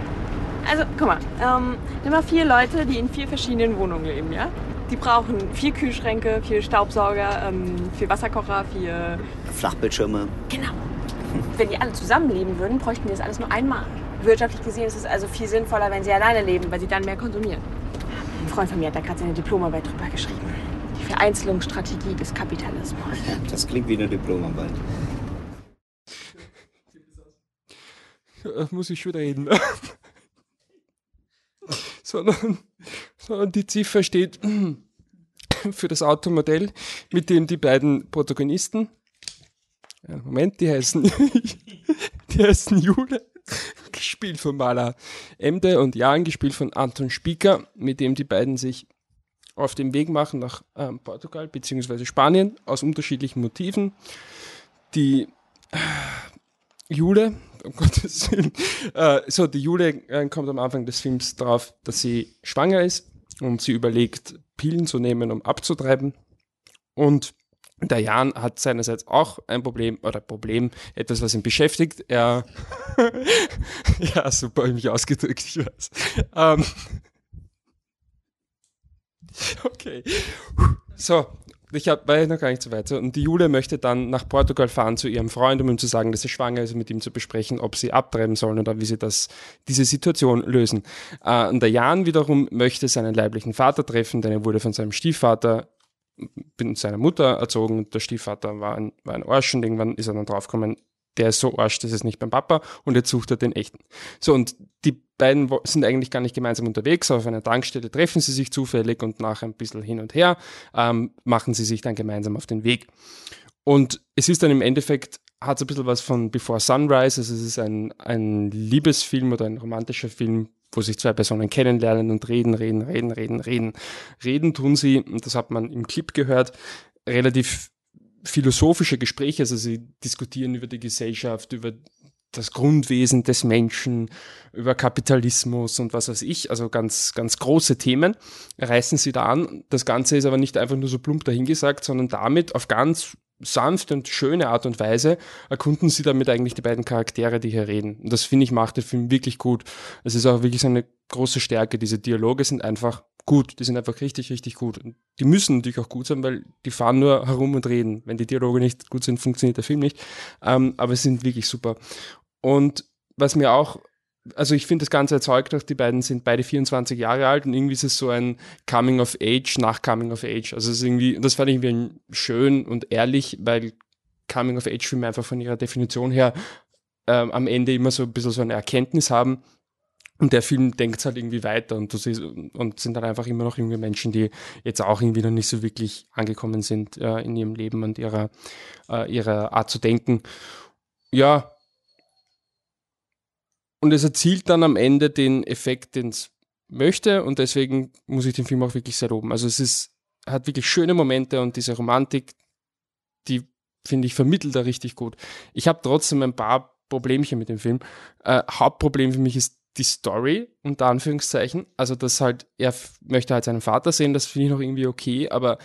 Also, guck mal, ähm, nimm mal vier Leute, die in vier verschiedenen Wohnungen leben, ja? Die brauchen vier Kühlschränke, vier Staubsauger, ähm, vier Wasserkocher, vier... Flachbildschirme. Genau. Wenn die alle zusammenleben würden, bräuchten die das alles nur einmal. Wirtschaftlich gesehen ist es also viel sinnvoller, wenn sie alleine leben, weil sie dann mehr konsumieren. Ein Freund von mir hat da gerade seine Diplomarbeit drüber geschrieben. Die Vereinzelungsstrategie des Kapitalismus. Das klingt wie eine Diplomarbeit. Äh, muss ich schon wieder reden. sondern, sondern die Ziffer steht für das Automodell, mit dem die beiden Protagonisten, ja, Moment, die heißen, die heißen Jule, gespielt von Mala Emde und Jan, gespielt von Anton Spieker, mit dem die beiden sich auf den Weg machen nach ähm, Portugal bzw. Spanien aus unterschiedlichen Motiven. Die äh, Jule, um Gottes Willen, äh, so, die Jule äh, kommt am Anfang des Films darauf, dass sie schwanger ist und sie überlegt, Pillen zu nehmen, um abzutreiben. Und der Jan hat seinerseits auch ein Problem, oder Problem, etwas, was ihn beschäftigt. Er, ja, super, habe ich mich ausgedrückt, ich weiß. Ähm, okay. So, ich hab, war noch gar nicht so weit. Und die Jule möchte dann nach Portugal fahren zu ihrem Freund, um ihm zu sagen, dass sie schwanger ist und mit ihm zu besprechen, ob sie abtreiben sollen oder wie sie das, diese Situation lösen. Äh, und der Jan wiederum möchte seinen leiblichen Vater treffen, denn er wurde von seinem Stiefvater mit seiner Mutter erzogen und der Stiefvater war ein, war ein Arsch und irgendwann ist er dann draufgekommen, der ist so Arsch, das ist nicht beim Papa und jetzt sucht er den echten. So, und die beiden sind eigentlich gar nicht gemeinsam unterwegs, auf einer Tankstelle treffen sie sich zufällig und nach ein bisschen hin und her ähm, machen sie sich dann gemeinsam auf den Weg. Und es ist dann im Endeffekt, hat es ein bisschen was von Before Sunrise, also es ist ein, ein Liebesfilm oder ein romantischer Film, wo sich zwei Personen kennenlernen und reden, reden, reden, reden, reden. Reden tun sie, und das hat man im Clip gehört, relativ philosophische Gespräche, also sie diskutieren über die Gesellschaft, über das Grundwesen des Menschen, über Kapitalismus und was weiß ich, also ganz, ganz große Themen reißen sie da an. Das Ganze ist aber nicht einfach nur so plump dahingesagt, sondern damit auf ganz sanfte und schöne Art und Weise erkunden sie damit eigentlich die beiden Charaktere, die hier reden. Und das finde ich macht den Film wirklich gut. Es ist auch wirklich so eine große Stärke. Diese Dialoge sind einfach gut. Die sind einfach richtig, richtig gut. Und die müssen natürlich auch gut sein, weil die fahren nur herum und reden. Wenn die Dialoge nicht gut sind, funktioniert der Film nicht. Ähm, aber sie sind wirklich super. Und was mir auch also ich finde das Ganze erzeugt auch, die beiden sind beide 24 Jahre alt und irgendwie ist es so ein Coming of Age nach Coming of Age. Also es ist irgendwie, das fand ich irgendwie schön und ehrlich, weil Coming of Age Filme einfach von ihrer Definition her äh, am Ende immer so ein bisschen so eine Erkenntnis haben. Und der Film denkt halt irgendwie weiter und, siehst, und sind dann einfach immer noch junge Menschen, die jetzt auch irgendwie noch nicht so wirklich angekommen sind äh, in ihrem Leben und ihrer, äh, ihrer Art zu denken. Ja, und es erzielt dann am Ende den Effekt, den es möchte und deswegen muss ich den Film auch wirklich sehr loben. Also es ist, hat wirklich schöne Momente und diese Romantik, die finde ich vermittelt da richtig gut. Ich habe trotzdem ein paar Problemchen mit dem Film. Äh, Hauptproblem für mich ist die Story, unter Anführungszeichen. Also, dass halt, er möchte halt seinen Vater sehen, das finde ich noch irgendwie okay, aber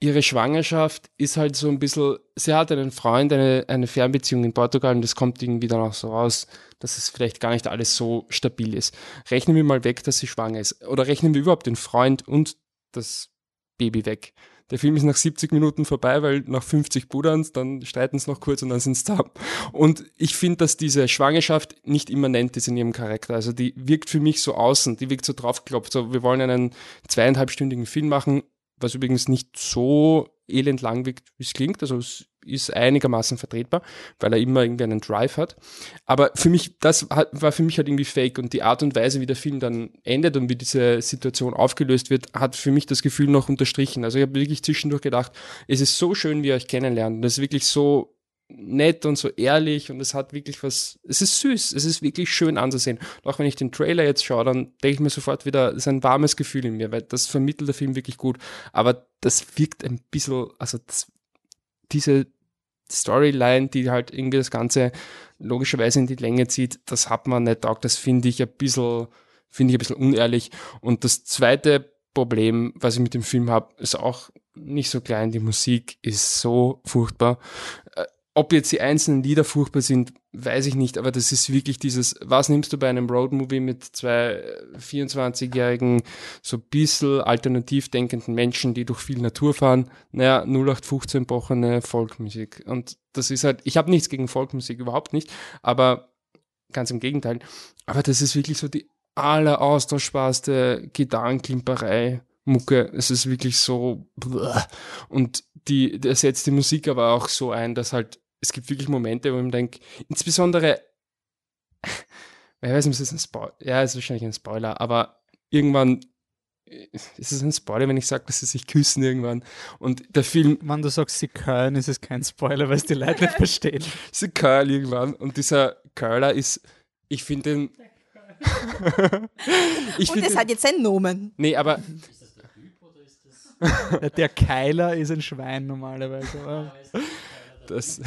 ihre Schwangerschaft ist halt so ein bisschen, sie hat einen Freund, eine, eine Fernbeziehung in Portugal und es kommt irgendwie dann auch so raus, dass es vielleicht gar nicht alles so stabil ist. Rechnen wir mal weg, dass sie schwanger ist. Oder rechnen wir überhaupt den Freund und das Baby weg. Der Film ist nach 70 Minuten vorbei, weil nach 50 Buderns, dann streiten sie noch kurz und dann sind sie da. Und ich finde, dass diese Schwangerschaft nicht immanent ist in ihrem Charakter. Also die wirkt für mich so außen, die wirkt so draufgeklopft. So, wir wollen einen zweieinhalbstündigen Film machen, was übrigens nicht so elend lang wirkt, wie es klingt. Also es ist einigermaßen vertretbar, weil er immer irgendwie einen Drive hat. Aber für mich, das war für mich halt irgendwie fake und die Art und Weise, wie der Film dann endet und wie diese Situation aufgelöst wird, hat für mich das Gefühl noch unterstrichen. Also ich habe wirklich zwischendurch gedacht, es ist so schön, wie ihr euch kennenlernt. Das ist wirklich so nett und so ehrlich und es hat wirklich was, es ist süß, es ist wirklich schön anzusehen. Und auch wenn ich den Trailer jetzt schaue, dann denke ich mir sofort wieder, es ist ein warmes Gefühl in mir, weil das vermittelt der Film wirklich gut. Aber das wirkt ein bisschen, also das, diese Storyline, die halt irgendwie das Ganze logischerweise in die Länge zieht, das hat man nicht taugt. Das finde ich ein bisschen, finde ich ein bisschen unehrlich. Und das zweite Problem, was ich mit dem Film habe, ist auch nicht so klein. Die Musik ist so furchtbar. Äh, ob jetzt die einzelnen Lieder furchtbar sind, weiß ich nicht, aber das ist wirklich dieses, was nimmst du bei einem Roadmovie mit zwei 24-jährigen, so bisschen alternativ denkenden Menschen, die durch viel Natur fahren? Naja, 0815 brochene Folkmusik. Und das ist halt, ich habe nichts gegen Folkmusik, überhaupt nicht, aber ganz im Gegenteil. Aber das ist wirklich so die alleraustauschbarste Gitarrenklimperei. Mucke, es ist wirklich so und die, der setzt die Musik aber auch so ein, dass halt es gibt wirklich Momente, wo ich mir denke, insbesondere, ich weiß nicht, ist es ein Spoiler? Ja, ist wahrscheinlich ein Spoiler, aber irgendwann ist es ein Spoiler, wenn ich sage, dass sie sich küssen irgendwann. Und der Film. Wenn du sagst, sie curlen, ist es kein Spoiler, weil es die Leute nicht verstehen. sie curlen irgendwann. Und dieser Curler ist Ich finde den. ich Und find es den, hat jetzt einen Nomen. Nee, aber Ja, Der Keiler ist ein Schwein normalerweise. Das.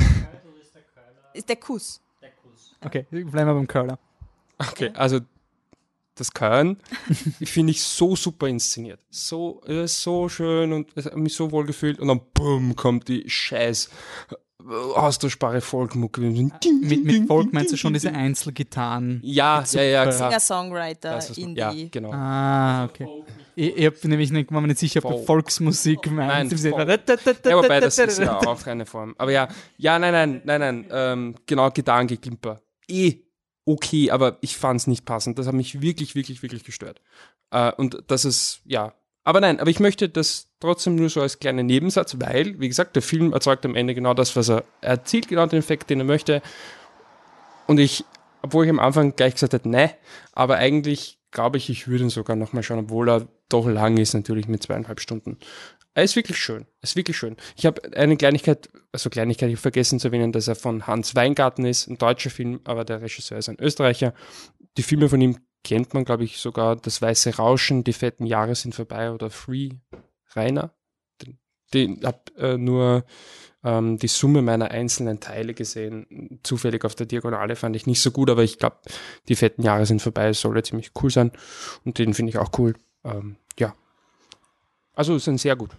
Ist der Kuss. Okay, bleiben wir beim Curler. Okay, also das Köln finde ich so super inszeniert. So, äh, so schön und es hat mich so wohl gefühlt und dann bumm kommt die scheiß äh, austauschbare Folkmucke. Mit, mit Folk meinst du schon diese Einzelgitarren? Ja, ja, ja, klar. Singer-Songwriter, Das, Indie. ja, genau. Ah, okay. Ich, ich habe nämlich nicht, war mir nicht sicher, ob du Folk. Volksmusik meinst. Nein, Ja, wobei, das ist ja auch eine Form. Aber ja, ja, nein, nein, nein, nein, ähm, genau, Gitarrengeklimper. Eh okay, aber ich fand es nicht passend. Das hat mich wirklich, wirklich, wirklich gestört. Äh, und das ist, ja. Aber nein, aber ich möchte das trotzdem nur so als kleinen Nebensatz, weil, wie gesagt, der Film erzeugt am Ende genau das, was er, er erzielt, genau den Effekt, den er möchte. Und ich, obwohl ich am Anfang gleich gesagt habe, ne, aber eigentlich glaube ich, ich würde ihn sogar nochmal schauen, obwohl er doch lang ist, natürlich mit zweieinhalb Stunden. Er ist wirklich schön. Er ist wirklich schön. Ich habe eine Kleinigkeit, also Kleinigkeit, ich habe vergessen zu erwähnen, dass er von Hans Weingarten ist, ein deutscher Film, aber der Regisseur ist ein Österreicher. Die Filme von ihm kennt man, glaube ich, sogar. Das Weiße Rauschen, Die fetten Jahre sind vorbei oder Free Rainer. Den, habe äh, nur ähm, die Summe meiner einzelnen Teile gesehen. Zufällig auf der Diagonale fand ich nicht so gut, aber ich glaube, die fetten Jahre sind vorbei. Es soll ja ziemlich cool sein. Und den finde ich auch cool. Ähm, ja. Also sind sehr gut.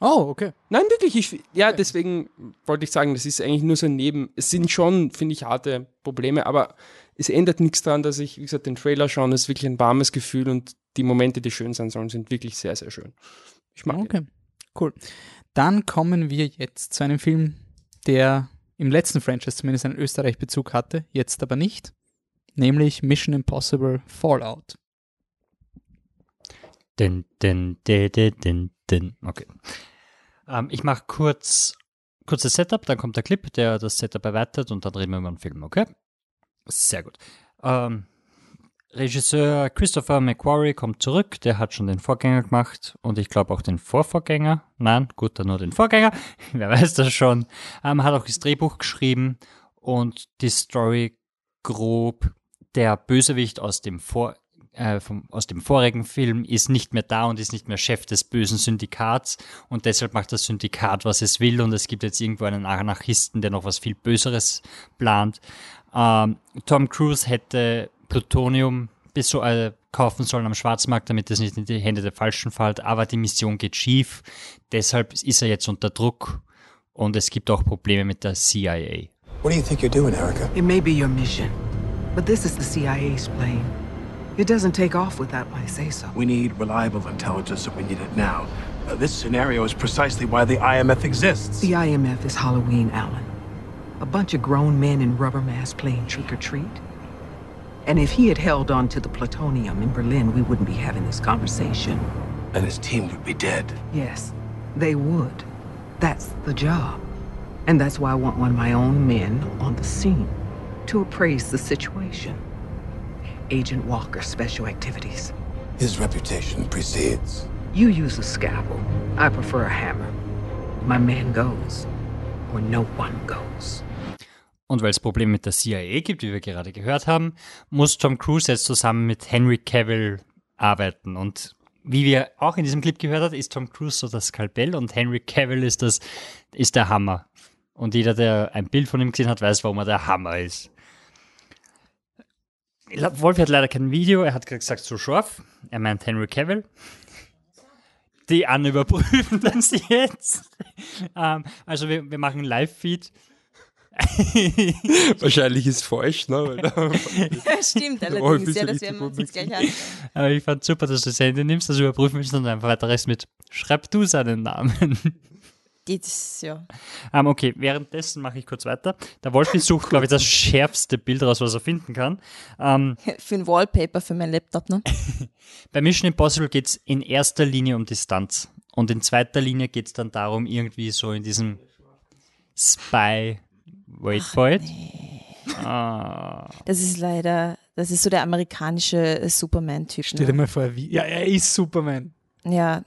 Oh, okay. Nein, wirklich. Ich, ja, deswegen wollte ich sagen, das ist eigentlich nur so ein Neben. Es sind schon, finde ich, harte Probleme, aber es ändert nichts daran, dass ich, wie gesagt, den Trailer schaue. Es ist wirklich ein warmes Gefühl und die Momente, die schön sein sollen, sind wirklich sehr, sehr schön. Ich mag Okay, cool. Dann kommen wir jetzt zu einem Film, der im letzten Franchise zumindest einen Österreich-Bezug hatte, jetzt aber nicht, nämlich Mission Impossible Fallout. Din, din, din, din, din. Okay. Ähm, ich mache kurz kurzes Setup, dann kommt der Clip, der das Setup erweitert und dann reden wir über den Film, okay? Sehr gut. Ähm, Regisseur Christopher McQuarrie kommt zurück, der hat schon den Vorgänger gemacht und ich glaube auch den Vorvorgänger. Nein, gut, dann nur den Vorgänger, wer weiß das schon. Ähm, hat auch das Drehbuch geschrieben und die Story grob. Der Bösewicht aus dem Vor äh, vom, aus dem vorigen Film ist nicht mehr da und ist nicht mehr Chef des bösen Syndikats und deshalb macht das Syndikat, was es will und es gibt jetzt irgendwo einen Anarchisten, der noch was viel Böseres plant. Ähm, Tom Cruise hätte Plutonium bis so, äh, kaufen sollen am Schwarzmarkt, damit es nicht in die Hände der Falschen fällt, aber die Mission geht schief, deshalb ist er jetzt unter Druck und es gibt auch Probleme mit der CIA. What do you think you're doing, Erica? It may be your mission, but this is the CIA's plane. It doesn't take off without my say so. We need reliable intelligence and we need it now. Uh, this scenario is precisely why the IMF exists. The IMF is Halloween, Alan. A bunch of grown men in rubber masks playing trick or treat. And if he had held on to the plutonium in Berlin, we wouldn't be having this conversation. And his team would be dead. Yes, they would. That's the job. And that's why I want one of my own men on the scene to appraise the situation. Agent Walker, Special Activities. His reputation precedes. You use a scalpel. I prefer a hammer. My man goes where no one goes. Und weil es Probleme mit der CIA gibt, wie wir gerade gehört haben, muss Tom Cruise jetzt zusammen mit Henry Cavill arbeiten. Und wie wir auch in diesem Clip gehört haben, ist Tom Cruise so das Skalpell und Henry Cavill ist das, ist der Hammer. Und jeder, der ein Bild von ihm gesehen hat, weiß, warum er der Hammer ist. Wolf hat leider kein Video, er hat gerade gesagt, so scharf. Er meint Henry Cavill. Die an überprüfen das jetzt. ähm, also wir, wir machen Live-Feed. Wahrscheinlich ist falsch, ne? Ja, stimmt, allerdings. Ist Ja, das werden wir uns jetzt gleich anschauen. Aber ich fand super, dass du das Handy nimmst, das überprüfen willst und einfach weiter Rest mit Schreib du seinen Namen. Das, ja. ähm, okay, währenddessen mache ich kurz weiter. Der Wolfi sucht, glaube ich, das schärfste Bild raus, was er finden kann. Ähm, Für ein Wallpaper für mein Laptop, ne? bei Mission Impossible geht es in erster Linie um Distanz. Und in zweiter Linie geht es dann darum, irgendwie so in diesem Spy. Wait for it. Ah. Das ist leider, das ist so der amerikanische äh, Superman-Typ. Stell dir mal vor, wie, ja, er ist Superman. Ja.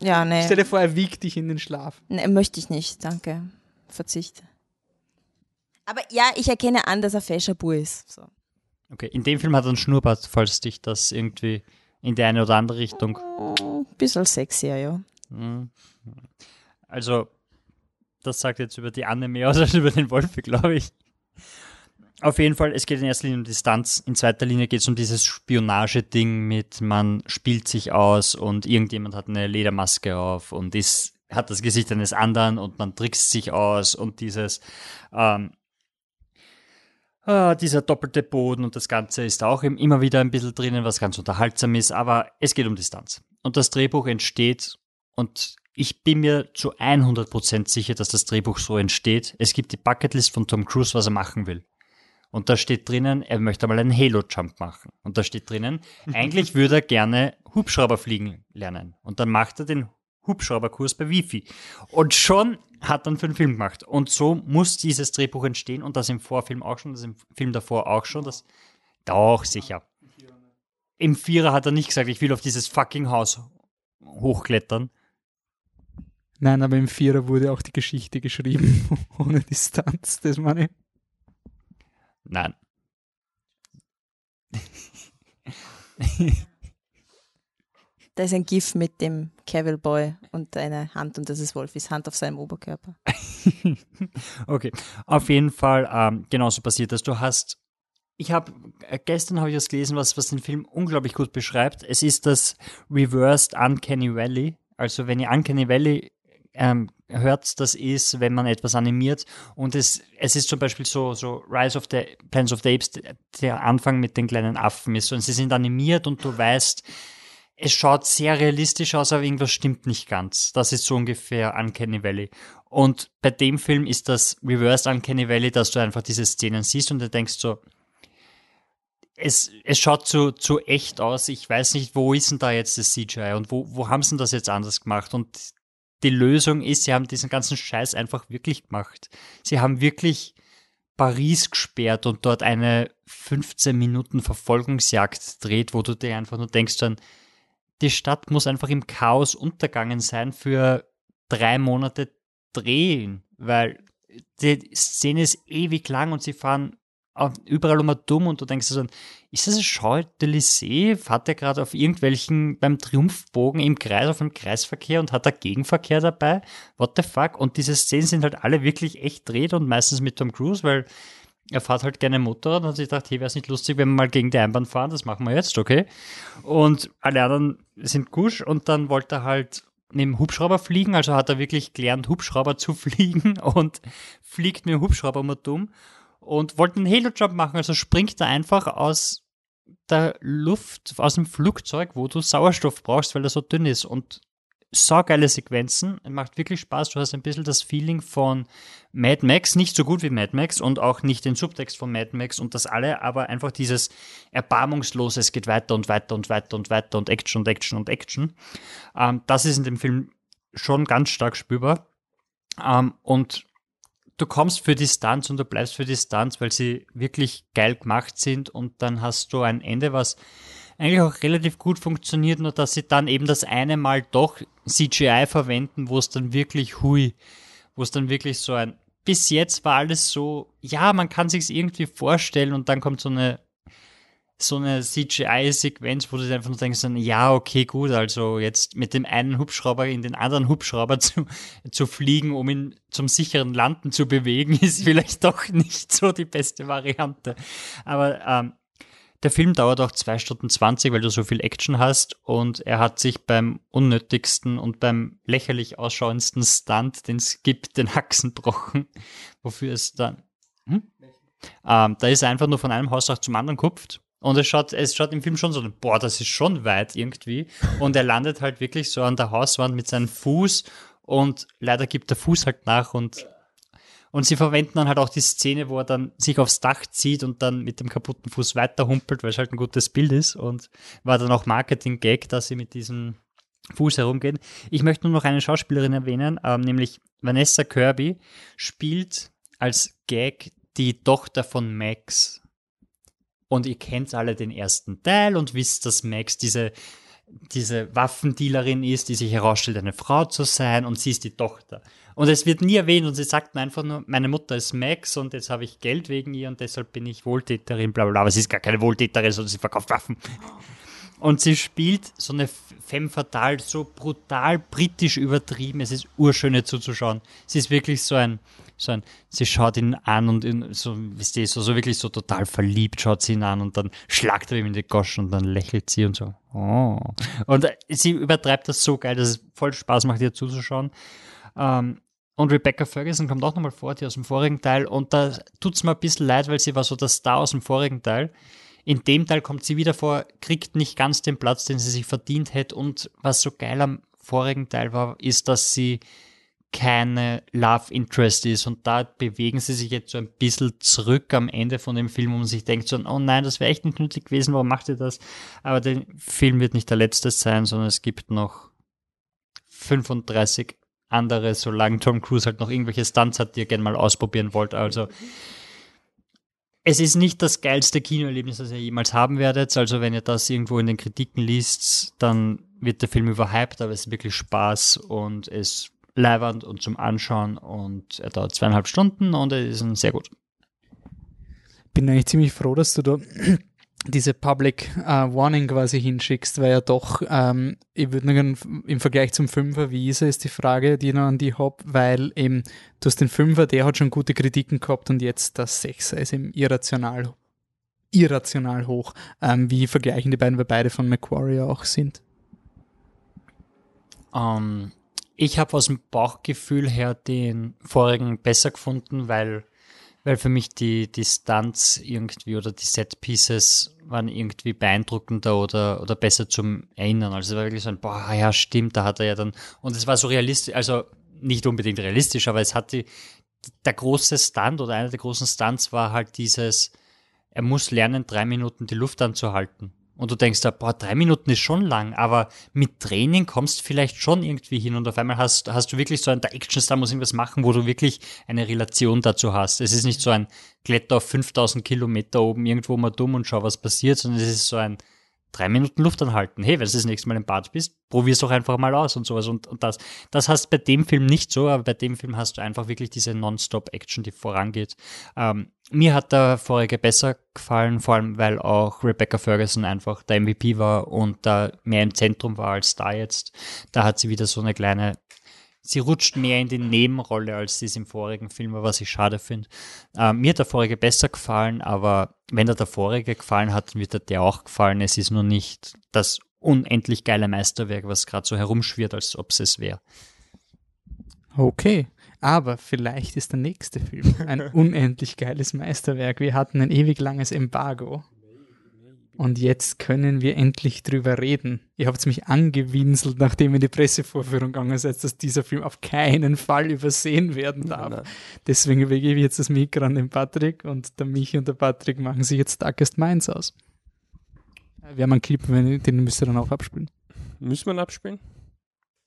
Ja, nee. Stell dir vor, er wiegt dich in den Schlaf. nee. Möchte ich nicht, danke. Verzicht. Aber ja, ich erkenne an, dass er Feschabu ist. So. Okay, in dem Film hat er einen Schnurrbart, falls dich das irgendwie in die eine oder andere Richtung. Ein bisschen sexier, ja. Mhm. Also, das sagt jetzt über die Anne mehr aus als über den Wolfi, glaube ich. Auf jeden Fall, es geht in erster Linie um Distanz. In zweiter Linie geht es um dieses Spionageding mit, man spielt sich aus und irgendjemand hat eine Ledermaske auf und ist, hat das Gesicht eines anderen und man trickst sich aus und dieses, ähm, ah, dieser doppelte Boden und das Ganze ist auch immer wieder ein bisschen drinnen, was ganz unterhaltsam ist, aber es geht um Distanz. Und das Drehbuch entsteht und ich bin mir zu 100% sicher, dass das Drehbuch so entsteht. Es gibt die Bucketlist von Tom Cruise, was er machen will. Und da steht drinnen, er möchte mal einen Halo-Jump machen. Und da steht drinnen, eigentlich würde er gerne Hubschrauber fliegen lernen. Und dann macht er den Hubschrauberkurs bei Wifi. Und schon hat er einen Film gemacht. Und so muss dieses Drehbuch entstehen und das im Vorfilm auch schon, das im Film davor auch schon. Das doch sicher. Im Vierer hat er nicht gesagt, ich will auf dieses fucking Haus hochklettern. Nein, aber im Vierer wurde auch die Geschichte geschrieben, ohne Distanz, das meine ich. Nein. Da ist ein GIF mit dem Cavill Boy und eine Hand und das ist Wolfis Hand auf seinem Oberkörper. okay, auf jeden Fall ähm, genauso passiert das. Du hast, ich habe äh, gestern habe ich was gelesen, was was den Film unglaublich gut beschreibt. Es ist das Reversed Uncanny Valley. Also wenn ihr Uncanny Valley ähm, hört, das ist, wenn man etwas animiert und es, es ist zum Beispiel so, so Rise of the Plans of the Apes, der Anfang mit den kleinen Affen ist und sie sind animiert und du weißt, es schaut sehr realistisch aus, aber irgendwas stimmt nicht ganz. Das ist so ungefähr Uncanny Valley. Und bei dem Film ist das Reversed Uncanny Valley, dass du einfach diese Szenen siehst und du denkst so, es, es schaut zu, zu echt aus. Ich weiß nicht, wo ist denn da jetzt das CGI und wo, wo haben sie denn das jetzt anders gemacht? Und die Lösung ist, sie haben diesen ganzen Scheiß einfach wirklich gemacht. Sie haben wirklich Paris gesperrt und dort eine 15 Minuten Verfolgungsjagd dreht, wo du dir einfach nur denkst dann, die Stadt muss einfach im Chaos untergangen sein für drei Monate drehen, weil die Szene ist ewig lang und sie fahren überall immer dumm und du denkst so, ist das ein Champs-Élysées? Fahrt der gerade auf irgendwelchen beim Triumphbogen im Kreis auf dem Kreisverkehr und hat da Gegenverkehr dabei? What the fuck? Und diese Szenen sind halt alle wirklich echt dreht und meistens mit Tom Cruise, weil er fährt halt gerne Motorrad und ich dachte, hey, wäre es nicht lustig, wenn wir mal gegen die Einbahn fahren, das machen wir jetzt, okay? Und alle anderen sind gusch und dann wollte er halt neben Hubschrauber fliegen, also hat er wirklich gelernt, Hubschrauber zu fliegen und fliegt mit dem Hubschrauber mal dumm und wollte einen Halo-Jump machen, also springt er einfach aus der Luft, aus dem Flugzeug, wo du Sauerstoff brauchst, weil er so dünn ist und saugeile Sequenzen, macht wirklich Spaß. Du hast ein bisschen das Feeling von Mad Max, nicht so gut wie Mad Max und auch nicht den Subtext von Mad Max und das alle, aber einfach dieses Erbarmungslose, es geht weiter und weiter und weiter und weiter und Action und Action und Action. Ähm, das ist in dem Film schon ganz stark spürbar. Ähm, und du kommst für Distanz und du bleibst für Distanz, weil sie wirklich geil gemacht sind und dann hast du ein Ende, was eigentlich auch relativ gut funktioniert, nur dass sie dann eben das eine Mal doch CGI verwenden, wo es dann wirklich hui, wo es dann wirklich so ein bis jetzt war alles so, ja, man kann sich's irgendwie vorstellen und dann kommt so eine so eine CGI-Sequenz, wo du einfach nur denkst, ja, okay, gut, also jetzt mit dem einen Hubschrauber in den anderen Hubschrauber zu, zu fliegen, um ihn zum sicheren Landen zu bewegen, ist vielleicht doch nicht so die beste Variante. Aber ähm, der Film dauert auch zwei Stunden 20, weil du so viel Action hast und er hat sich beim unnötigsten und beim lächerlich ausschauendsten Stunt, den es gibt, den Haxen brochen, wofür es dann... Hm? Ähm, da ist er einfach nur von einem Hausdach zum anderen kupft und es schaut, es schaut im Film schon so, boah, das ist schon weit irgendwie. Und er landet halt wirklich so an der Hauswand mit seinem Fuß und leider gibt der Fuß halt nach und und sie verwenden dann halt auch die Szene, wo er dann sich aufs Dach zieht und dann mit dem kaputten Fuß weiterhumpelt, weil es halt ein gutes Bild ist. Und war dann auch Marketing-Gag, dass sie mit diesem Fuß herumgehen. Ich möchte nur noch eine Schauspielerin erwähnen, ähm, nämlich Vanessa Kirby spielt als Gag die Tochter von Max. Und ihr kennt alle den ersten Teil und wisst, dass Max diese diese Waffendealerin ist, die sich herausstellt, eine Frau zu sein und sie ist die Tochter. Und es wird nie erwähnt und sie sagt einfach nur, meine Mutter ist Max und jetzt habe ich Geld wegen ihr und deshalb bin ich Wohltäterin, bla bla bla. Aber sie ist gar keine Wohltäterin, sondern sie verkauft Waffen. Und sie spielt so eine femme fatale, so brutal britisch übertrieben. Es ist urschöne zuzuschauen. Sie ist wirklich so ein, so ein, sie schaut ihn an und in, so, wisst ihr, so, so wirklich so total verliebt schaut sie ihn an und dann schlagt er ihm in die Goschen und dann lächelt sie und so. Oh. Und sie übertreibt das so geil, dass es voll Spaß macht, ihr zuzuschauen. Ähm, und Rebecca Ferguson kommt auch nochmal vor, die aus dem vorigen Teil. Und da tut's mir ein bisschen leid, weil sie war so der Star aus dem vorigen Teil. In dem Teil kommt sie wieder vor, kriegt nicht ganz den Platz, den sie sich verdient hätte. Und was so geil am vorigen Teil war, ist, dass sie keine Love Interest ist. Und da bewegen sie sich jetzt so ein bisschen zurück am Ende von dem Film, wo man sich denkt so, oh nein, das wäre echt nicht nötig gewesen, warum macht ihr das? Aber der Film wird nicht der letzte sein, sondern es gibt noch 35 andere, solange Tom Cruise halt noch irgendwelche Stunts hat, die ihr gerne mal ausprobieren wollt. Also es ist nicht das geilste Kinoerlebnis, das ihr jemals haben werdet. Also wenn ihr das irgendwo in den Kritiken liest, dann wird der Film überhyped, aber es ist wirklich Spaß und es leibernd und zum Anschauen und er dauert zweieinhalb Stunden und er ist sehr gut. Bin eigentlich ziemlich froh, dass du da diese Public uh, Warning quasi hinschickst, weil ja doch, ähm, ich würde nur im Vergleich zum Fünfer, wie ist es, die Frage, die ich noch an die hab, weil eben, du hast den Fünfer, der hat schon gute Kritiken gehabt und jetzt das Sechser ist eben irrational, irrational hoch. Ähm, wie vergleichen die beiden, weil beide von Macquarie auch sind? Um, ähm, ich habe aus dem Bauchgefühl her den vorigen besser gefunden, weil weil für mich die, Stunts irgendwie oder die Set Pieces waren irgendwie beeindruckender oder, oder besser zum Erinnern. Also es war wirklich so ein, boah, ja, stimmt, da hat er ja dann, und es war so realistisch, also nicht unbedingt realistisch, aber es hatte, der große Stunt oder einer der großen Stunts war halt dieses, er muss lernen, drei Minuten die Luft anzuhalten. Und du denkst da, boah, drei Minuten ist schon lang, aber mit Training kommst du vielleicht schon irgendwie hin und auf einmal hast, hast du wirklich so ein, der Actionstar muss irgendwas machen, wo du wirklich eine Relation dazu hast. Es ist nicht so ein Kletter auf 5000 Kilometer oben irgendwo mal dumm und schau, was passiert, sondern es ist so ein, drei Minuten Luft anhalten. Hey, wenn du das nächste Mal im Bad bist, probier's doch einfach mal aus und sowas. Und, und das, das hast bei dem Film nicht so, aber bei dem Film hast du einfach wirklich diese Non-Stop-Action, die vorangeht. Ähm, mir hat der vorige besser gefallen, vor allem weil auch Rebecca Ferguson einfach der MVP war und da mehr im Zentrum war als da jetzt. Da hat sie wieder so eine kleine sie rutscht mehr in die Nebenrolle, als sie es im vorigen Film war, was ich schade finde. Äh, mir hat der vorige besser gefallen, aber wenn der der vorige gefallen hat, wird der der auch gefallen. Es ist nur nicht das unendlich geile Meisterwerk, was gerade so herumschwirrt, als ob es es wäre. Okay. Aber vielleicht ist der nächste Film ein unendlich geiles Meisterwerk. Wir hatten ein ewig langes Embargo. Und jetzt können wir endlich drüber reden. Ihr habt mich angewinselt, nachdem ihr die Pressevorführung gegangen seid, dass dieser Film auf keinen Fall übersehen werden darf. Nein. Deswegen übergebe ich jetzt das Mikro an den Patrick und der Michi und der Patrick machen sich jetzt Darkest Minds aus. Wir haben einen Clip, den müsst ihr dann auch abspielen. Müssen wir ihn abspielen?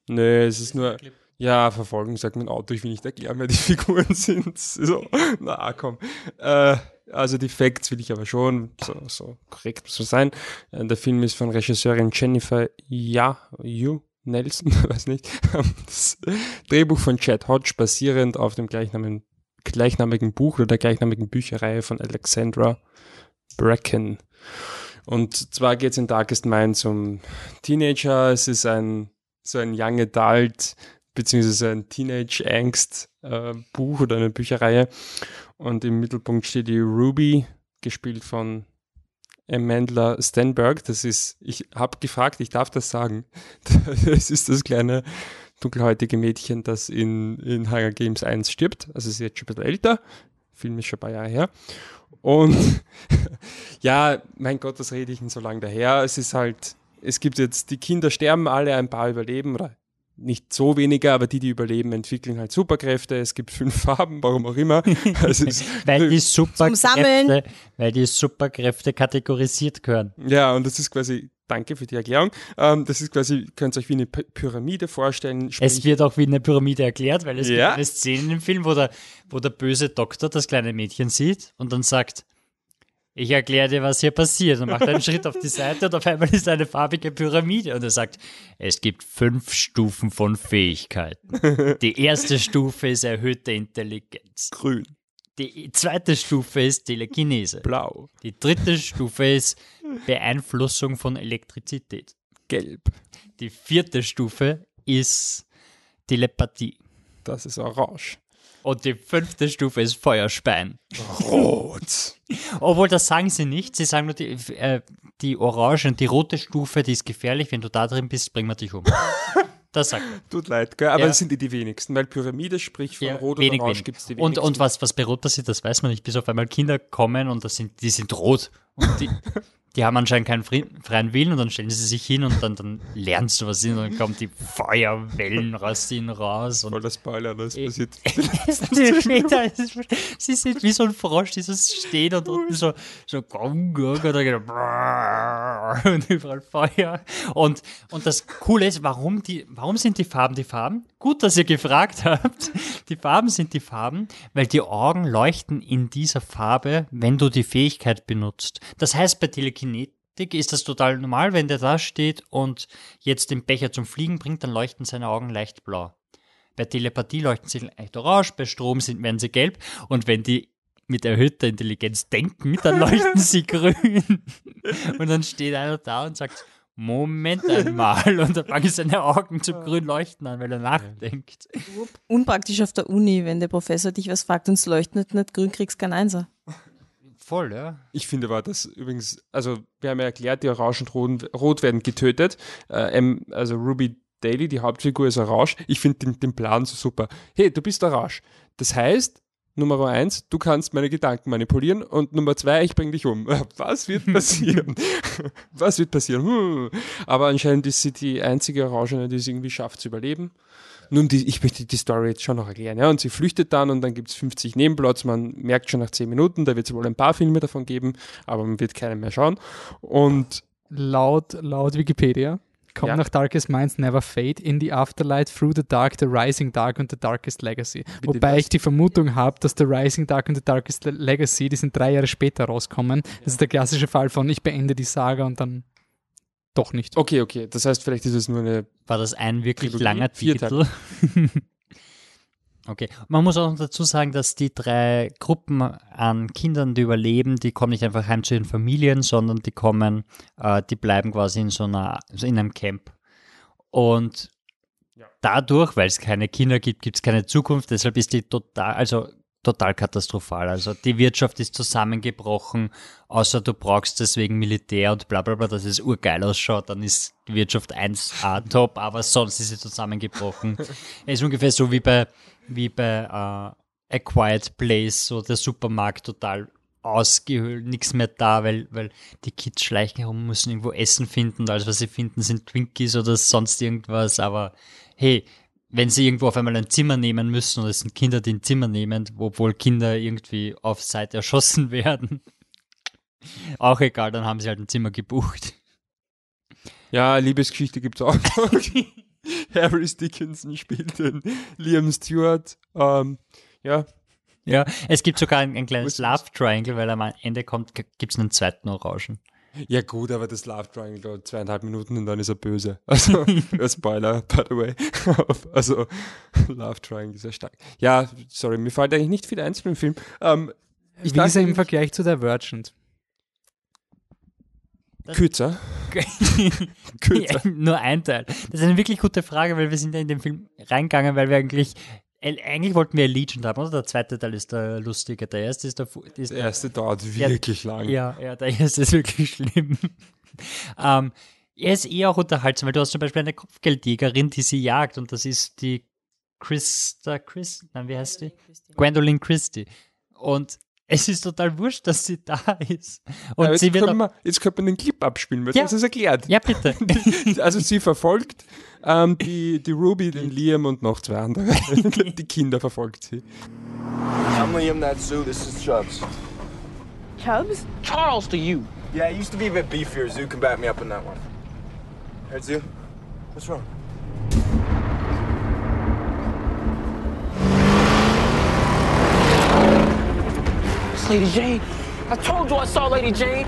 Nee, es ist nur. Ja, Verfolgung sagt mein Auto, ich will nicht erklären, wer die Figuren sind. So, na komm. Äh, also die Facts will ich aber schon, so, so korrekt so sein. Äh, der Film ist von Regisseurin Jennifer Ja, Yu Nelson, weiß nicht. Das Drehbuch von Chad Hodge basierend auf dem gleichnamigen, gleichnamigen Buch oder der gleichnamigen Bücherreihe von Alexandra Bracken. Und zwar geht es in Darkest Minds um Teenager. Es ist ein so ein Young Adult beziehungsweise ein Teenage Angst äh, Buch oder eine Bücherreihe. Und im Mittelpunkt steht die Ruby, gespielt von Amandla Stenberg. Das ist, ich habe gefragt, ich darf das sagen. Das ist das kleine dunkelhäutige Mädchen, das in, in Hunger Games 1 stirbt. Also sie ist jetzt schon ein bisschen älter. Film ist schon ein paar Jahre her. Und ja, mein Gott, was rede ich denn so lange daher? Es ist halt, es gibt jetzt, die Kinder sterben alle, ein paar überleben oder nicht so weniger, aber die, die überleben, entwickeln halt Superkräfte. Es gibt fünf Farben, warum auch immer. Also weil, die Superkräfte, weil die Superkräfte kategorisiert gehören. Ja, und das ist quasi, danke für die Erklärung, ähm, das ist quasi, könnt ihr euch wie eine Pyramide vorstellen. Es wird auch wie eine Pyramide erklärt, weil es ja. gibt eine Szene im Film, wo der, wo der böse Doktor das kleine Mädchen sieht und dann sagt, ich erkläre dir, was hier passiert. Und macht einen Schritt auf die Seite und auf einmal ist eine farbige Pyramide. Und er sagt, es gibt fünf Stufen von Fähigkeiten. Die erste Stufe ist erhöhte Intelligenz. Grün. Die zweite Stufe ist Telekinese. Blau. Die dritte Stufe ist Beeinflussung von Elektrizität. Gelb. Die vierte Stufe ist Telepathie. Das ist orange. Und die fünfte Stufe ist Feuerspein. Rot. Obwohl, das sagen sie nicht. Sie sagen nur, die, äh, die orange und die rote Stufe, die ist gefährlich. Wenn du da drin bist, bringen wir dich um. Das sagt er. Tut leid, gell? aber Ja. das sind die, die wenigsten, weil Pyramide, sprich von Ja, Rot und wenig, Orange gibt es die Und, wenigsten. und was, was bei Rot passiert, das weiß man nicht, bis auf einmal Kinder kommen und das sind, die sind rot. Und die, die haben anscheinend keinen freien Willen und dann stellen sie sich hin und dann, dann lernst du was hin und dann kommen die Feuerwellen raus raus. Und Voll der Spoiler, das passiert. später, sie sind wie so ein Frosch, dieses Stehen und unten so, so gong, gong, und, dann geht und überall Feuer. Und, und das Coole ist, warum, die, warum sind die Farben die Farben? Gut, dass ihr gefragt habt. Die Farben sind die Farben, weil die Augen leuchten in dieser Farbe, wenn du die Fähigkeit benutzt. Das heißt, bei Telekinetik ist das total normal, wenn der da steht und jetzt den Becher zum Fliegen bringt, dann leuchten seine Augen leicht blau. Bei Telepathie leuchten sie leicht orange, bei Strom sind, werden sie gelb und wenn die mit erhöhter Intelligenz denken, dann leuchten sie grün. Und dann steht einer da und sagt, Moment einmal. Und dann fangen seine Augen zum grün leuchten an, weil er nachdenkt. Unpraktisch auf der Uni, wenn der Professor dich was fragt und es leuchtet nicht grün, kriegst kein Einser. Voll, ja. Ich finde aber, dass übrigens, also wir haben ja erklärt, die Orange und Rot, Rot werden getötet. Äh, ähm, also Ruby Daly, die Hauptfigur, ist Orange. Ich finde den, den Plan so super. Hey, du bist Orange. Das heißt, Nummer eins, du kannst meine Gedanken manipulieren und Nummer zwei, ich bringe dich um. Was wird passieren? Was wird passieren? Hm. Aber anscheinend ist sie die einzige Orangene, die es irgendwie schafft zu überleben. Nun, die, ich möchte die Story jetzt schon noch erklären. Ja? Und sie flüchtet dann und dann gibt es 50 Nebenplots. Man merkt schon nach 10 Minuten, da wird es wohl ein paar Filme davon geben, aber man wird keinen mehr schauen. Und Laut, laut Wikipedia kommt Ja. nach Darkest Minds Never Fade in the Afterlight through the Dark, the Rising Dark und the Darkest Legacy. Wobei was? ich die Vermutung habe, dass The Rising Dark und The Darkest Le- Legacy, die sind drei Jahre später rauskommen. Das ist der klassische Fall von ich beende die Saga und dann doch nicht. okay, okay, das heißt, vielleicht ist es nur eine. War das ein wirklich Trilogie? langer Titel? okay. Man muss auch noch dazu sagen, dass die drei Gruppen an Kindern, die überleben, die kommen nicht einfach heim zu ihren Familien, sondern die kommen, äh, die bleiben quasi in so einer, so in einem Camp. Und dadurch, weil es keine Kinder gibt, gibt es keine Zukunft, deshalb ist die total, also total katastrophal. Also die Wirtschaft ist zusammengebrochen, außer du brauchst deswegen Militär und bla bla bla, dass es urgeil ausschaut, dann ist die Wirtschaft 1A top, aber sonst ist sie zusammengebrochen. Es ist ungefähr so wie bei, wie bei äh, A Quiet Place, so der Supermarkt total ausgehöhlt, nichts mehr da, weil, weil die Kids schleichen herum, müssen irgendwo Essen finden und alles, was sie finden, sind Twinkies oder sonst irgendwas, aber hey, wenn sie irgendwo auf einmal ein Zimmer nehmen müssen und es sind Kinder, die ein Zimmer nehmen, obwohl Kinder irgendwie auf Seite erschossen werden, auch egal, dann haben sie halt ein Zimmer gebucht. Ja, Liebesgeschichte gibt es auch. Harris Dickinson spielt den Liam Stewart. Ähm, ja, Ja, es gibt sogar ein, ein kleines Love Triangle, weil am Ende kommt, gibt es einen zweiten Orangen. Ja gut, aber das Love Triangle dauert zweieinhalb Minuten und dann ist er böse. Also, Spoiler, by the way. also, Love Triangle ist sehr stark. Ja, sorry, mir fällt eigentlich nicht viel ein zu dem Film. Ähm, ich Wie ist er im dachte, Vergleich zu Divergent? kürzer. Ja, nur ein Teil. Das ist eine wirklich gute Frage, weil wir sind ja in den Film reingegangen, weil wir eigentlich, eigentlich wollten wir Legion haben, oder? Der zweite Teil ist der lustige, der erste ist der... Ist Der erste dauert wirklich lang. Ja, ja, der erste ist wirklich schlimm. ähm, er ist eher auch unterhaltsam, weil du hast zum Beispiel eine Kopfgeldjägerin, die sie jagt und das ist die Christa, Chris, nein, wie heißt die? Gwendolyn Christie. Und es ist total wurscht, dass sie da ist. Und jetzt, sie wird können auch, wir, jetzt könnte man den Clip abspielen, weil Ja. das ist erklärt. Ja, bitte. also sie verfolgt ähm, die, die Ruby, den Liam und noch zwei andere. die Kinder verfolgt sie. I'm Liam, that's Sue, this is Chubbs. Chubbs? Charles to you. Yeah, it used to be a bit beefier. Zoo can back me up on that one. Hey, Zoo, what's wrong? Lady J. I told you I saw Lady Jane.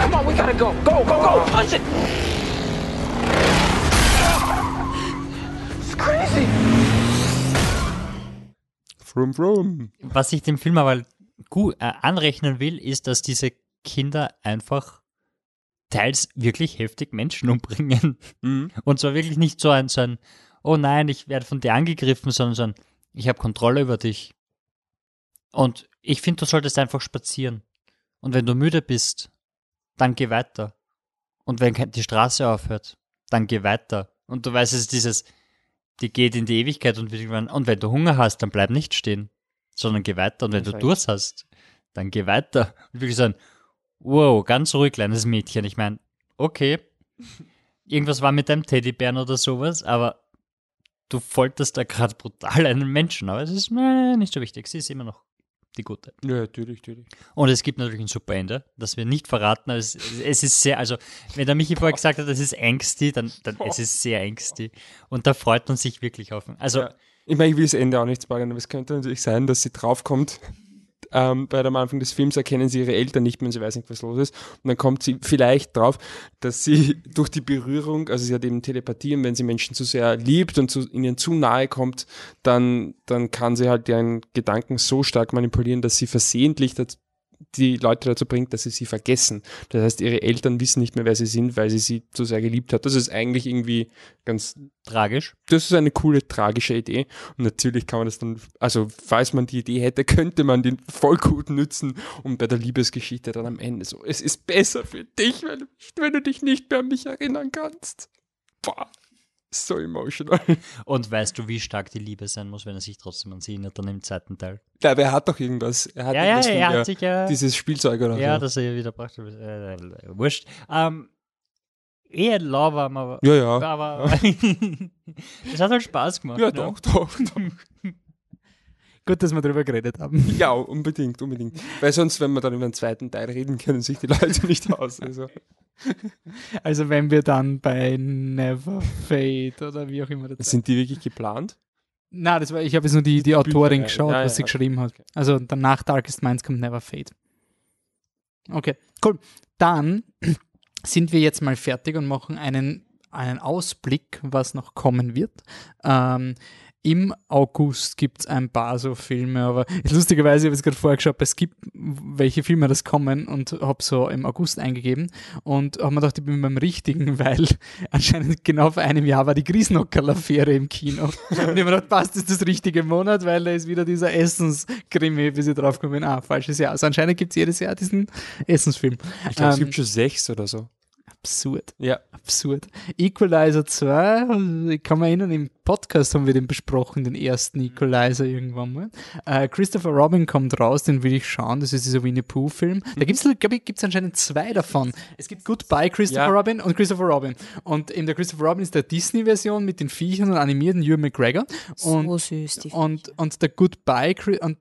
Come on, we gotta go. Go, go, go. Punch it. It's crazy. Frum, frum. Was ich dem Film aber gut äh, anrechnen will, ist, dass diese Kinder einfach teils wirklich heftig Menschen umbringen. Und zwar wirklich nicht so ein, so ein, oh nein, ich werde von dir angegriffen, sondern ich habe Kontrolle über dich. Und ich finde, du solltest einfach spazieren. Und wenn du müde bist, dann geh weiter. Und wenn die Straße aufhört, dann geh weiter. Und du weißt, es ist dieses, die geht in die Ewigkeit und, irgendwann- und wenn du Hunger hast, dann bleib nicht stehen, sondern geh weiter. Und wenn du. Durst hast, dann geh weiter. Und wirklich so ein, wow, ganz ruhig, kleines Mädchen. Ich meine, okay, irgendwas war mit deinem Teddybären oder sowas, aber du folterst da gerade brutal einen Menschen. Aber es ist äh, nicht so wichtig. Sie ist immer noch die Gute. Ja, natürlich, natürlich. Und es gibt natürlich ein super Ende, das wir nicht verraten, aber es, es ist sehr, also wenn der Michi vorher gesagt hat, das ist angsty, dann, dann es ist sehr angsty. Und da freut man sich wirklich auf. Also Ja. Ich meine, ich will das Ende auch nicht spoilern, aber es könnte natürlich sein, dass sie draufkommt. Ähm, bei dem Anfang des Films erkennen sie ihre Eltern nicht mehr und sie weiß nicht, was los ist. Und dann kommt sie vielleicht drauf, dass sie durch die Berührung, also sie hat eben Telepathie und wenn sie Menschen zu sehr liebt und zu, ihnen zu nahe kommt, dann, dann kann sie halt ihren Gedanken so stark manipulieren, dass sie versehentlich das, die Leute dazu bringt, dass sie sie vergessen. Das heißt, ihre Eltern wissen nicht mehr, wer sie sind, weil sie sie zu sehr geliebt hat. Das ist eigentlich irgendwie ganz tragisch. das ist eine coole, tragische Idee. Und natürlich kann man das dann, also falls man die Idee hätte, könnte man den voll gut nützen und bei der Liebesgeschichte dann am Ende so, es ist besser für dich, wenn du, wenn du dich nicht mehr an mich erinnern kannst. Boah, so emotional. Und weißt du, wie stark die Liebe sein muss, wenn er sich trotzdem an sie erinnert, dann im zweiten Teil? Ja, aber er hat doch irgendwas. Er hat Ja, ja, er hat sich ja- Dieses Spielzeug oder Ja, so. das er wieder brachte. Äh, äh, wurscht. Ähm, eher lauwarm, aber. Ja, ja. Aber. Es hat halt Spaß gemacht. Ja, ne? doch, doch, doch. Gut, dass wir drüber geredet haben. Ja, unbedingt, unbedingt. Weil sonst, wenn wir dann über den zweiten Teil reden, können sich die Leute nicht aus. Also. Also wenn wir dann bei Never Fade oder wie auch immer das Sind die wirklich geplant? Na, das war, ich habe jetzt nur die, die Autorin ja, geschaut, ja, was sie okay. geschrieben hat. Also danach Darkest Minds kommt Never Fade. Okay, cool. Dann sind wir jetzt mal fertig und machen einen, einen Ausblick, was noch kommen wird. Ähm, Im August gibt es ein paar so Filme, aber lustigerweise habe ich es gerade vorher geschaut, es gibt welche Filme das kommen und habe so im August eingegeben und habe mir gedacht, ich bin beim Richtigen, weil anscheinend genau vor einem Jahr war die Griesnockerl-Affäre im Kino. Und ich habe mir gedacht, passt, ist das richtige Monat, weil da ist wieder dieser Essenskrimi, bis ich drauf komme, ah, falsches Jahr. Also anscheinend gibt es jedes Jahr diesen Essensfilm. Ich glaube, es Ähm, gibt schon sechs oder so. Absurd. Ja. Absurd. Equalizer 2, also ich kann mich erinnern, im Podcast haben wir den besprochen, den ersten Equalizer irgendwann mal. Äh, Christopher Robin kommt raus, den will ich schauen, das ist dieser Winnie Pooh-Film. Da gibt es, glaube ich, gibt's anscheinend zwei davon. Es gibt Goodbye Christopher Ja. Robin und Christopher Robin. Und in der Christopher Robin ist der Disney-Version mit den Viechern und animierten Ewan McGregor. Und, So süß, die und, und der Goodbye und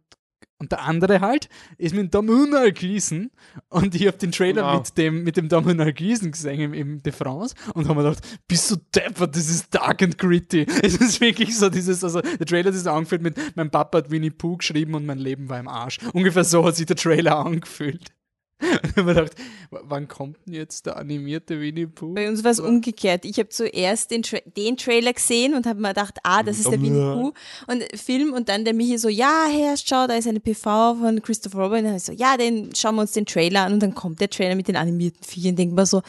und der andere halt ist mit dem Domhnall Gleeson und ich habe den Trailer Genau. mit dem mit dem Domhnall Gleeson gesehen im, im De France und habe mir gedacht, bist du deppert, das ist dark and gritty. Es ist wirklich so dieses, also der Trailer ist angefühlt mit mein Papa hat Winnie Pooh geschrieben und mein Leben war im Arsch. Ungefähr so hat sich der Trailer angefühlt. Und ich habe mir gedacht, w- wann kommt denn jetzt der animierte Winnie Pooh? Bei uns war es umgekehrt. Ich habe zuerst den, Tra den Trailer gesehen und habe mir gedacht, ah, das ist der Winnie Pooh und Film und dann der Michi so, ja, Herr, schau, da ist eine PV von Christopher Robin. Und dann ich so, ja, den schauen wir uns den Trailer an und dann kommt der Trailer mit den animierten Viechern. Denken wir so,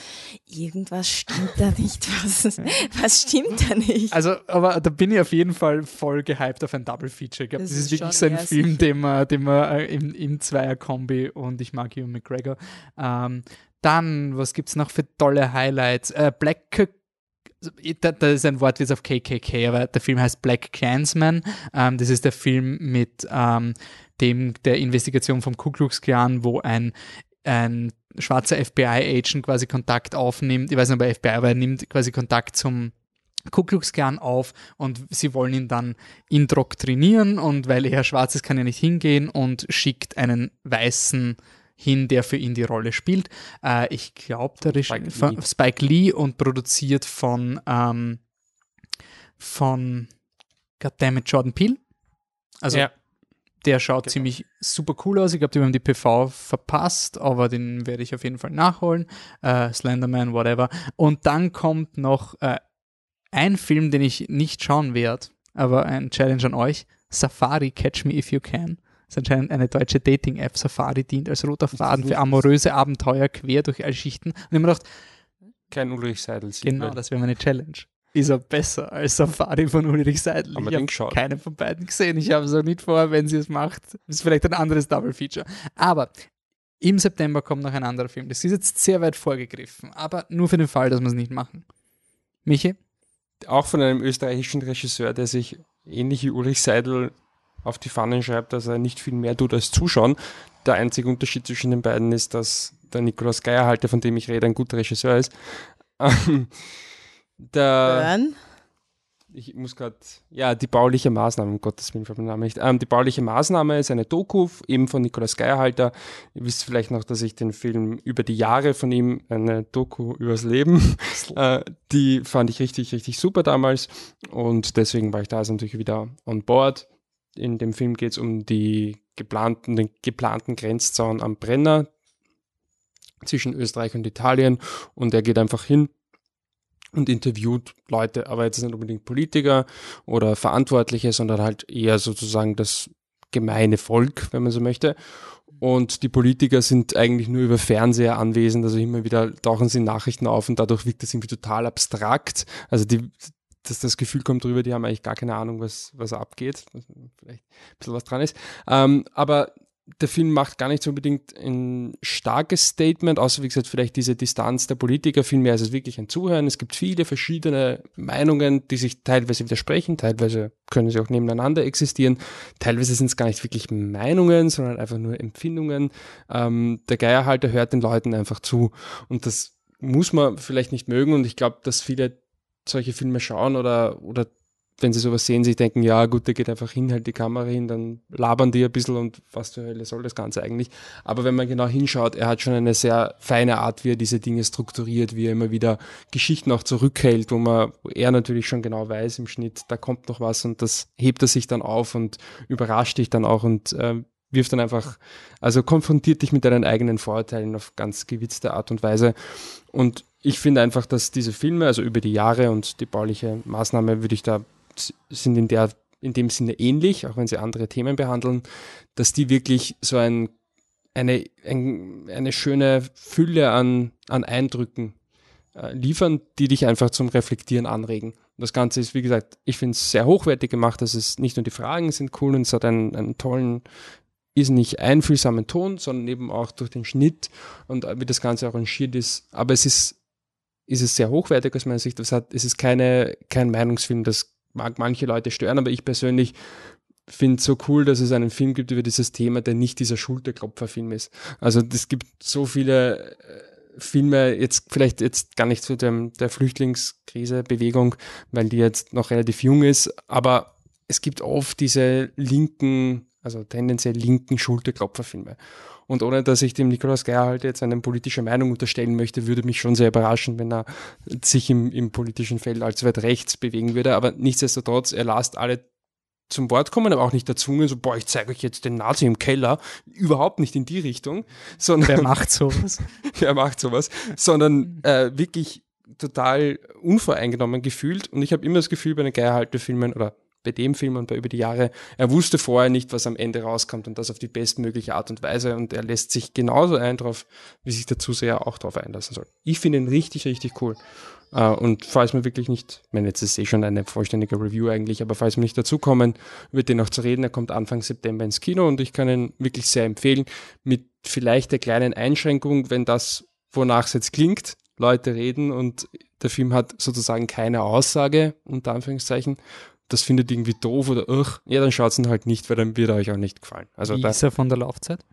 irgendwas stimmt da nicht. Was, was stimmt da nicht? Also, aber da bin ich auf jeden Fall voll gehypt auf ein Double Feature. Ich glaube, Das das, ist wirklich so ein Film, den man, den man äh, im, im Zweier-Kombi und ich mag Ewan McGregor. Ähm, dann, was gibt's noch für tolle Highlights? Äh, Black da, ist ein Wortwitz auf KKK, aber der Film heißt Black Clansman. Ähm, das ist der Film mit ähm, dem der Investigation vom Ku Klux Klan, wo ein ein schwarzer FBI-Agent quasi Kontakt aufnimmt. Ich weiß nicht, ob er FBI, aber er nimmt quasi Kontakt zum Ku Klux Klan auf und sie wollen ihn dann indoktrinieren und weil er schwarz ist, kann er nicht hingehen und schickt einen Weißen hin, der für ihn die Rolle spielt. Äh, ich glaube, der ist Spike von Lee. Spike Lee und produziert von, ähm, von Goddammit Jordan Peele. Also Ja. Der schaut ziemlich super cool aus. Ich glaube, die haben die PV verpasst, aber den werde ich auf jeden Fall nachholen. Äh, Slenderman, whatever. Und dann kommt noch äh, ein Film, den ich nicht schauen werde, aber ein Challenge an euch. Safari, Catch Me If You Can. Das ist anscheinend eine deutsche Dating-App. Safari dient als roter Faden für amoröse Abenteuer quer durch alle Schichten. Und ich hab mir gedacht, Kein Ulrich Seidel. Genau, das wäre meine Challenge. Ist er besser als Safari von Ulrich Seidel? Haben ich habe keinen von beiden gesehen. Ich habe es auch nicht vor, wenn sie es macht. Ist vielleicht ein anderes Double Feature. Aber im September kommt noch ein anderer Film. Das ist jetzt sehr weit vorgegriffen, aber nur für den Fall, dass wir es nicht machen. Michi? Auch von einem österreichischen Regisseur, der sich ähnlich wie Ulrich Seidel auf die Pfannen schreibt, dass er nicht viel mehr tut als zuschauen. Der einzige Unterschied zwischen den beiden ist, dass der Nikolaus Geierhalter, von dem ich rede, ein guter Regisseur ist. Der, Hören. ich muss gerade, ja, die bauliche Maßnahme, um Gottes Willen, ich den Namen nicht. Ähm, die bauliche Maßnahme ist eine Doku, eben von Nikolaus Geierhalter. Ihr wisst vielleicht noch, dass ich den Film über die Jahre von ihm, eine Doku übers Leben, äh, die fand ich richtig, richtig super damals. Und deswegen war ich da also natürlich wieder on board. In dem Film geht es um die geplanten, den geplanten Grenzzaun am Brenner zwischen Österreich und Italien. Und er geht einfach hin und interviewt Leute, aber jetzt nicht unbedingt Politiker oder Verantwortliche, sondern halt eher sozusagen das gemeine Volk, wenn man so möchte. Und die Politiker sind eigentlich nur über Fernseher anwesend, also immer wieder tauchen sie Nachrichten auf und dadurch wirkt das irgendwie total abstrakt. Also die, dass das Gefühl kommt drüber, die haben eigentlich gar keine Ahnung, was, was abgeht. Vielleicht ein bisschen was dran ist. Ähm, aber der Film macht gar nicht so unbedingt ein starkes Statement, außer wie gesagt vielleicht diese Distanz der Politiker. Vielmehr ist es wirklich ein Zuhören. Es gibt viele verschiedene Meinungen, die sich teilweise widersprechen, teilweise können sie auch nebeneinander existieren. Teilweise sind es gar nicht wirklich Meinungen, sondern einfach nur Empfindungen. Ähm, der Geierhalter hört den Leuten einfach zu und das muss man vielleicht nicht mögen und ich glaube, dass viele solche Filme schauen oder, oder wenn sie sowas sehen, sich denken, ja gut, der geht einfach hin, hält die Kamera hin, dann labern die ein bisschen und was zur Hölle soll das Ganze eigentlich. Aber wenn man genau hinschaut, er hat schon eine sehr feine Art, wie er diese Dinge strukturiert, wie er immer wieder Geschichten auch zurückhält, wo man, wo er natürlich schon genau weiß im Schnitt, da kommt noch was und das hebt er sich dann auf und überrascht dich dann auch und äh, wirft dann einfach, also konfrontiert dich mit deinen eigenen Vorurteilen auf ganz gewitzte Art und Weise. Und ich finde einfach, dass diese Filme, also über die Jahre und die bauliche Maßnahme, würde ich da sind in der in dem Sinne ähnlich, auch wenn sie andere Themen behandeln, dass die wirklich so ein, eine, ein, eine schöne Fülle an, an Eindrücken äh, liefern, die dich einfach zum Reflektieren anregen. Das Ganze ist, wie gesagt, ich finde es sehr hochwertig gemacht, dass es nicht nur die Fragen sind cool und es hat einen, einen tollen, ist nicht einfühlsamen Ton, sondern eben auch durch den Schnitt und wie das Ganze arrangiert ist. Aber es ist, ist es sehr hochwertig aus meiner Sicht. Das hat, es ist keine, kein Meinungsfilm, das mag manche Leute stören, aber ich persönlich finde es so cool, dass es einen Film gibt über dieses Thema, der nicht dieser Schulterklopferfilm ist. Also es gibt so viele äh, Filme, jetzt vielleicht jetzt gar nicht zu dem, der Flüchtlingskrise, Bewegung, weil die jetzt noch relativ jung ist, aber es gibt oft diese linken, also tendenziell linken Schulterklopferfilme. Und ohne dass ich dem Nikolaus Geier halt jetzt eine politische Meinung unterstellen möchte, würde mich schon sehr überraschen, wenn er sich im, im politischen Feld allzu weit rechts bewegen würde. Aber nichtsdestotrotz, er lasst alle zum Wort kommen, aber auch nicht erzwungen, so, boah, ich zeige euch jetzt den Nazi im Keller. Überhaupt nicht in die Richtung. Sondern, Wer macht sowas? Wer macht sowas? Sondern äh, wirklich total unvoreingenommen gefühlt. Und ich habe immer das Gefühl, bei den Geierhalter-Filmen oder bei dem Film und bei über die Jahre, er wusste vorher nicht, was am Ende rauskommt und das auf die bestmögliche Art und Weise und er lässt sich genauso ein drauf, wie sich der Zuseher auch drauf einlassen soll. Ich finde ihn richtig, richtig cool. Uh, und falls mir wirklich nicht, ich meine, jetzt ist eh schon eine vollständige Review eigentlich, aber falls wir nicht dazu kommen, über den noch zu reden, er kommt Anfang September ins Kino und ich kann ihn wirklich sehr empfehlen, mit vielleicht der kleinen Einschränkung, wenn das, wonach es jetzt klingt, Leute reden und der Film hat sozusagen keine Aussage, unter Anführungszeichen, das findet irgendwie doof oder ugh, ja, dann schaut es ihn halt nicht, weil dann wird er euch auch nicht gefallen. Also Wie da, ist er von der Laufzeit?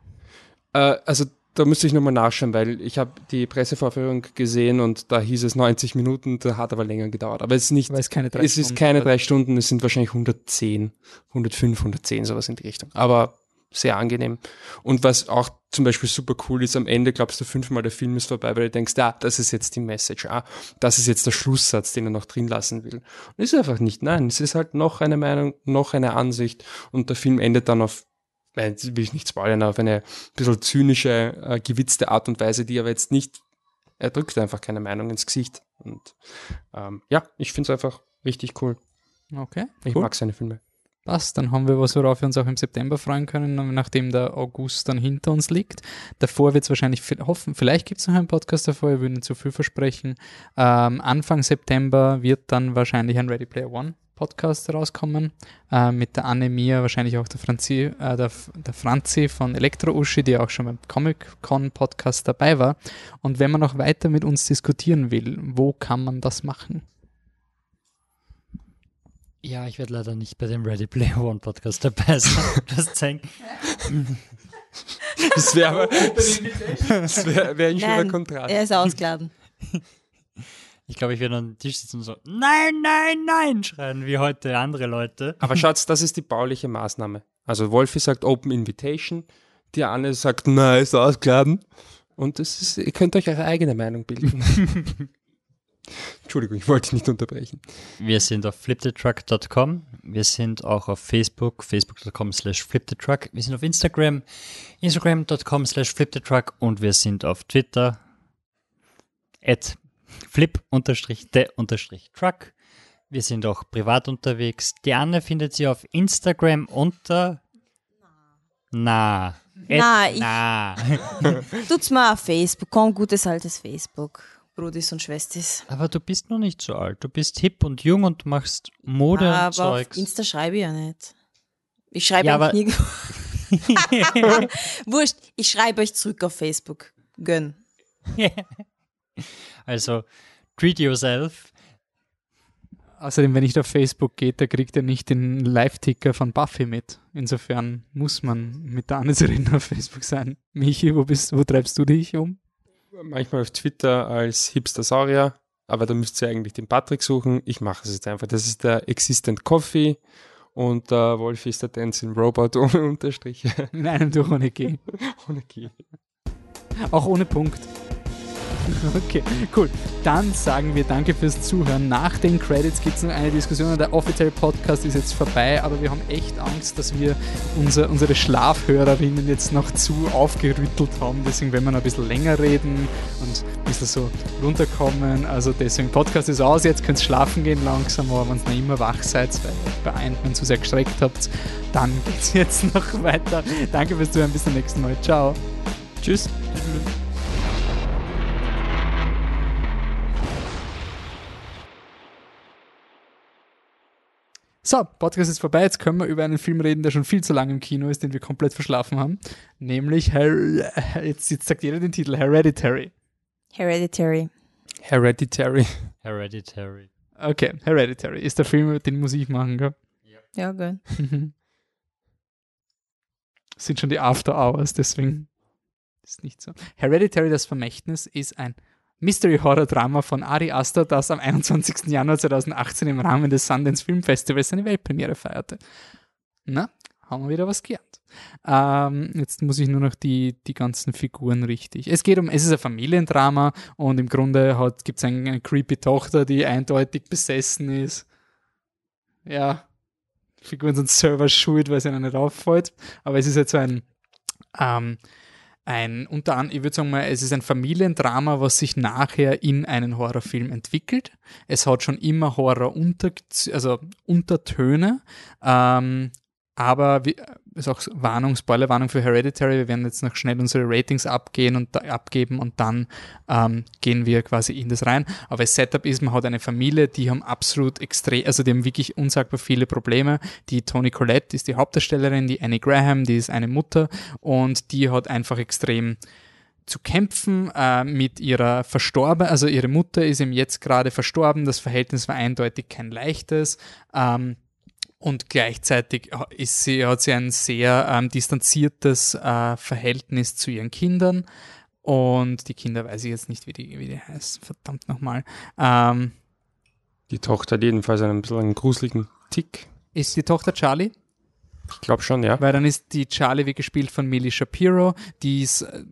Äh, also da müsste ich nochmal nachschauen, weil ich habe die Pressevorführung gesehen und da hieß es 90 Minuten, da hat aber länger gedauert. Aber es ist nicht, es keine drei es ist Stunden. keine drei Stunden, es sind wahrscheinlich 110, 105, 110, sowas in die Richtung. Aber sehr angenehm. Und was auch zum Beispiel super cool ist, am Ende glaubst du fünfmal, der Film ist vorbei, weil du denkst, ah, das ist jetzt die Message, ah, das ist jetzt der Schlusssatz, den er noch drin lassen will. Und ist einfach nicht, nein, es ist halt noch eine Meinung, noch eine Ansicht und der Film endet dann auf nein, will ich nicht spoilern, auf eine bisschen zynische, äh, gewitzte Art und Weise, die aber jetzt nicht, er drückt einfach keine Meinung ins Gesicht. Und ähm, ja, ich finde es einfach richtig cool. Okay. Ich cool. mag seine Filme. Passt, dann haben wir was, worauf wir uns auch im September freuen können, nachdem der August dann hinter uns liegt. Davor wird es wahrscheinlich hoffen, vielleicht gibt es noch einen Podcast davor, ich würde nicht zu viel versprechen. Ähm, Anfang September wird dann wahrscheinlich ein Ready Player One Podcast rauskommen, äh, mit der Anne Mia, wahrscheinlich auch der Franzi, äh, der, der Franzi von Elektro Uschi, die auch schon beim Comic-Con Podcast dabei war. Und wenn man noch weiter mit uns diskutieren will, wo kann man das machen? Ja, ich werde leider nicht bei dem Ready Player One Podcast dabei sein. Das zeigen. Das wäre aber das wär, wär ein schöner Nein, Kontrast. er ist ausgeladen. Ich glaube, ich werde an den Tisch sitzen und so, nein, nein, nein, schreien, wie heute andere Leute. Aber Schatz, das ist die bauliche Maßnahme. Also Wolfi sagt Open Invitation, die Anne sagt, nein, ist ausgeladen. Und das ist, ihr könnt euch eure eigene Meinung bilden. Entschuldigung, ich wollte nicht unterbrechen. Wir sind auf flipthetruck.com. Wir sind auch auf Facebook, facebook.com slash flipthetruck. Wir sind auf Instagram, instagram.com slash flipthetruck. Und wir sind auf Twitter, at flip-the-truck. Wir sind auch privat unterwegs. Die Anne findet sie auf Instagram unter na. Na, At ich- na. Tut's mal auf Facebook. Komm, gutes altes Facebook. Brudis und Schwestis. Aber du bist noch nicht so alt. Du bist hip und jung und machst Mode und Aber auf Zeugs. Insta schreibe ich ja nicht. Ich schreibe Ja, aber- nie. Wurscht, ich schreibe euch zurück auf Facebook. Gönn. Also, treat yourself. Außerdem, wenn ich auf Facebook geht, da kriegt er nicht den Live-Ticker von Buffy mit. Insofern muss man mit der Anne Serena auf Facebook sein. Michi, wo bist, wo treibst du dich um? Manchmal auf Twitter als Hipstersaurier, aber da müsst ihr eigentlich den Patrick suchen. Ich mache es jetzt einfach. Das ist der Existent Coffee und der Wolfi ist der Dancing Robot ohne Unterstriche. In einem durch ohne G. ohne G. Auch ohne Punkt. Okay, cool. Dann sagen wir danke fürs Zuhören. Nach den Credits gibt es noch eine Diskussion. Der offizielle Podcast ist jetzt vorbei, aber wir haben echt Angst, dass wir unser, unsere Schlafhörerinnen jetzt noch zu aufgerüttelt haben. Deswegen werden wir noch ein bisschen länger reden und ein bisschen so runterkommen. Also deswegen, Podcast ist aus, jetzt könnt ihr schlafen gehen langsam, aber wenn ihr noch immer wach seid, weil ihr euch bei Eintmen zu sehr gestreckt habt, dann geht es jetzt noch weiter. Danke fürs Zuhören, bis zum nächsten Mal. Ciao. Tschüss. So, Podcast ist vorbei. Jetzt können wir über einen Film reden, der schon viel zu lange im Kino ist, den wir komplett verschlafen haben. Nämlich, Her jetzt, jetzt sagt jeder den Titel, Hereditary. Hereditary. Hereditary. Hereditary. Okay, Hereditary ist der Film, den muss ich machen, gell? Ja, gönn. Mhm. Das sind schon die After Hours, deswegen ist nicht so. Hereditary, das Vermächtnis, ist ein Mystery-Horror-Drama von Ari Aster, das am 21. Januar 2018 im Rahmen des Sundance Film Festivals seine Weltpremiere feierte. Na, haben wir wieder was gelernt. Ähm, jetzt muss ich nur noch die, die ganzen Figuren richtig. Es geht um, es ist ein Familiendrama und im Grunde gibt es eine, eine creepy Tochter, die eindeutig besessen ist. Ja, Figuren sind selber schuld, weil sie ihnen nicht auffällt. Aber es ist jetzt so ein, ähm, ein, unter anderem, ich würde sagen mal, es ist ein Familiendrama, was sich nachher in einen Horrorfilm entwickelt. Es hat schon immer Horror unter, also Untertöne, ähm, aber ist auch Warnung, Spoilerwarnung für Hereditary. Wir werden jetzt noch schnell unsere Ratings abgehen und abgeben und dann ähm, gehen wir quasi in das rein. Aber das Setup ist, man hat eine Familie, die haben absolut extrem, also die haben wirklich unsagbar viele Probleme. Die Toni Collette ist die Hauptdarstellerin, die Annie Graham, die ist eine Mutter und die hat einfach extrem zu kämpfen äh, mit ihrer Verstorben, also ihre Mutter ist ihm jetzt gerade verstorben, das Verhältnis war eindeutig kein leichtes. Ähm, und gleichzeitig ist sie, hat sie ein sehr ähm, distanziertes äh, Verhältnis zu ihren Kindern. Und die Kinder weiß ich jetzt nicht, wie die, wie die heißen, verdammt nochmal. Ähm, die Tochter hat jedenfalls einen bisschen einen gruseligen Tick. Ist die Tochter Charlie? Ich glaube schon, ja. Weil dann ist die Charlie wie gespielt von Millie Shapiro, die ist, äh,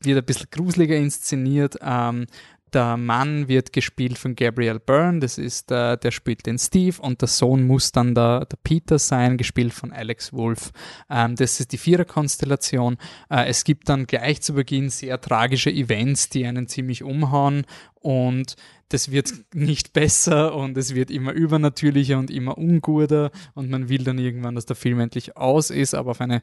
wird ein bisschen gruseliger inszeniert. Ähm, der Mann wird gespielt von Gabriel Byrne, das ist der, der spielt den Steve und der Sohn muss dann der, der Peter sein, gespielt von Alex Wolf. Ähm, das ist die Viererkonstellation. Äh, es gibt dann gleich zu Beginn sehr tragische Events, die einen ziemlich umhauen und das wird nicht besser und es wird immer übernatürlicher und immer unguter und man will dann irgendwann, dass der Film endlich aus ist, aber auf eine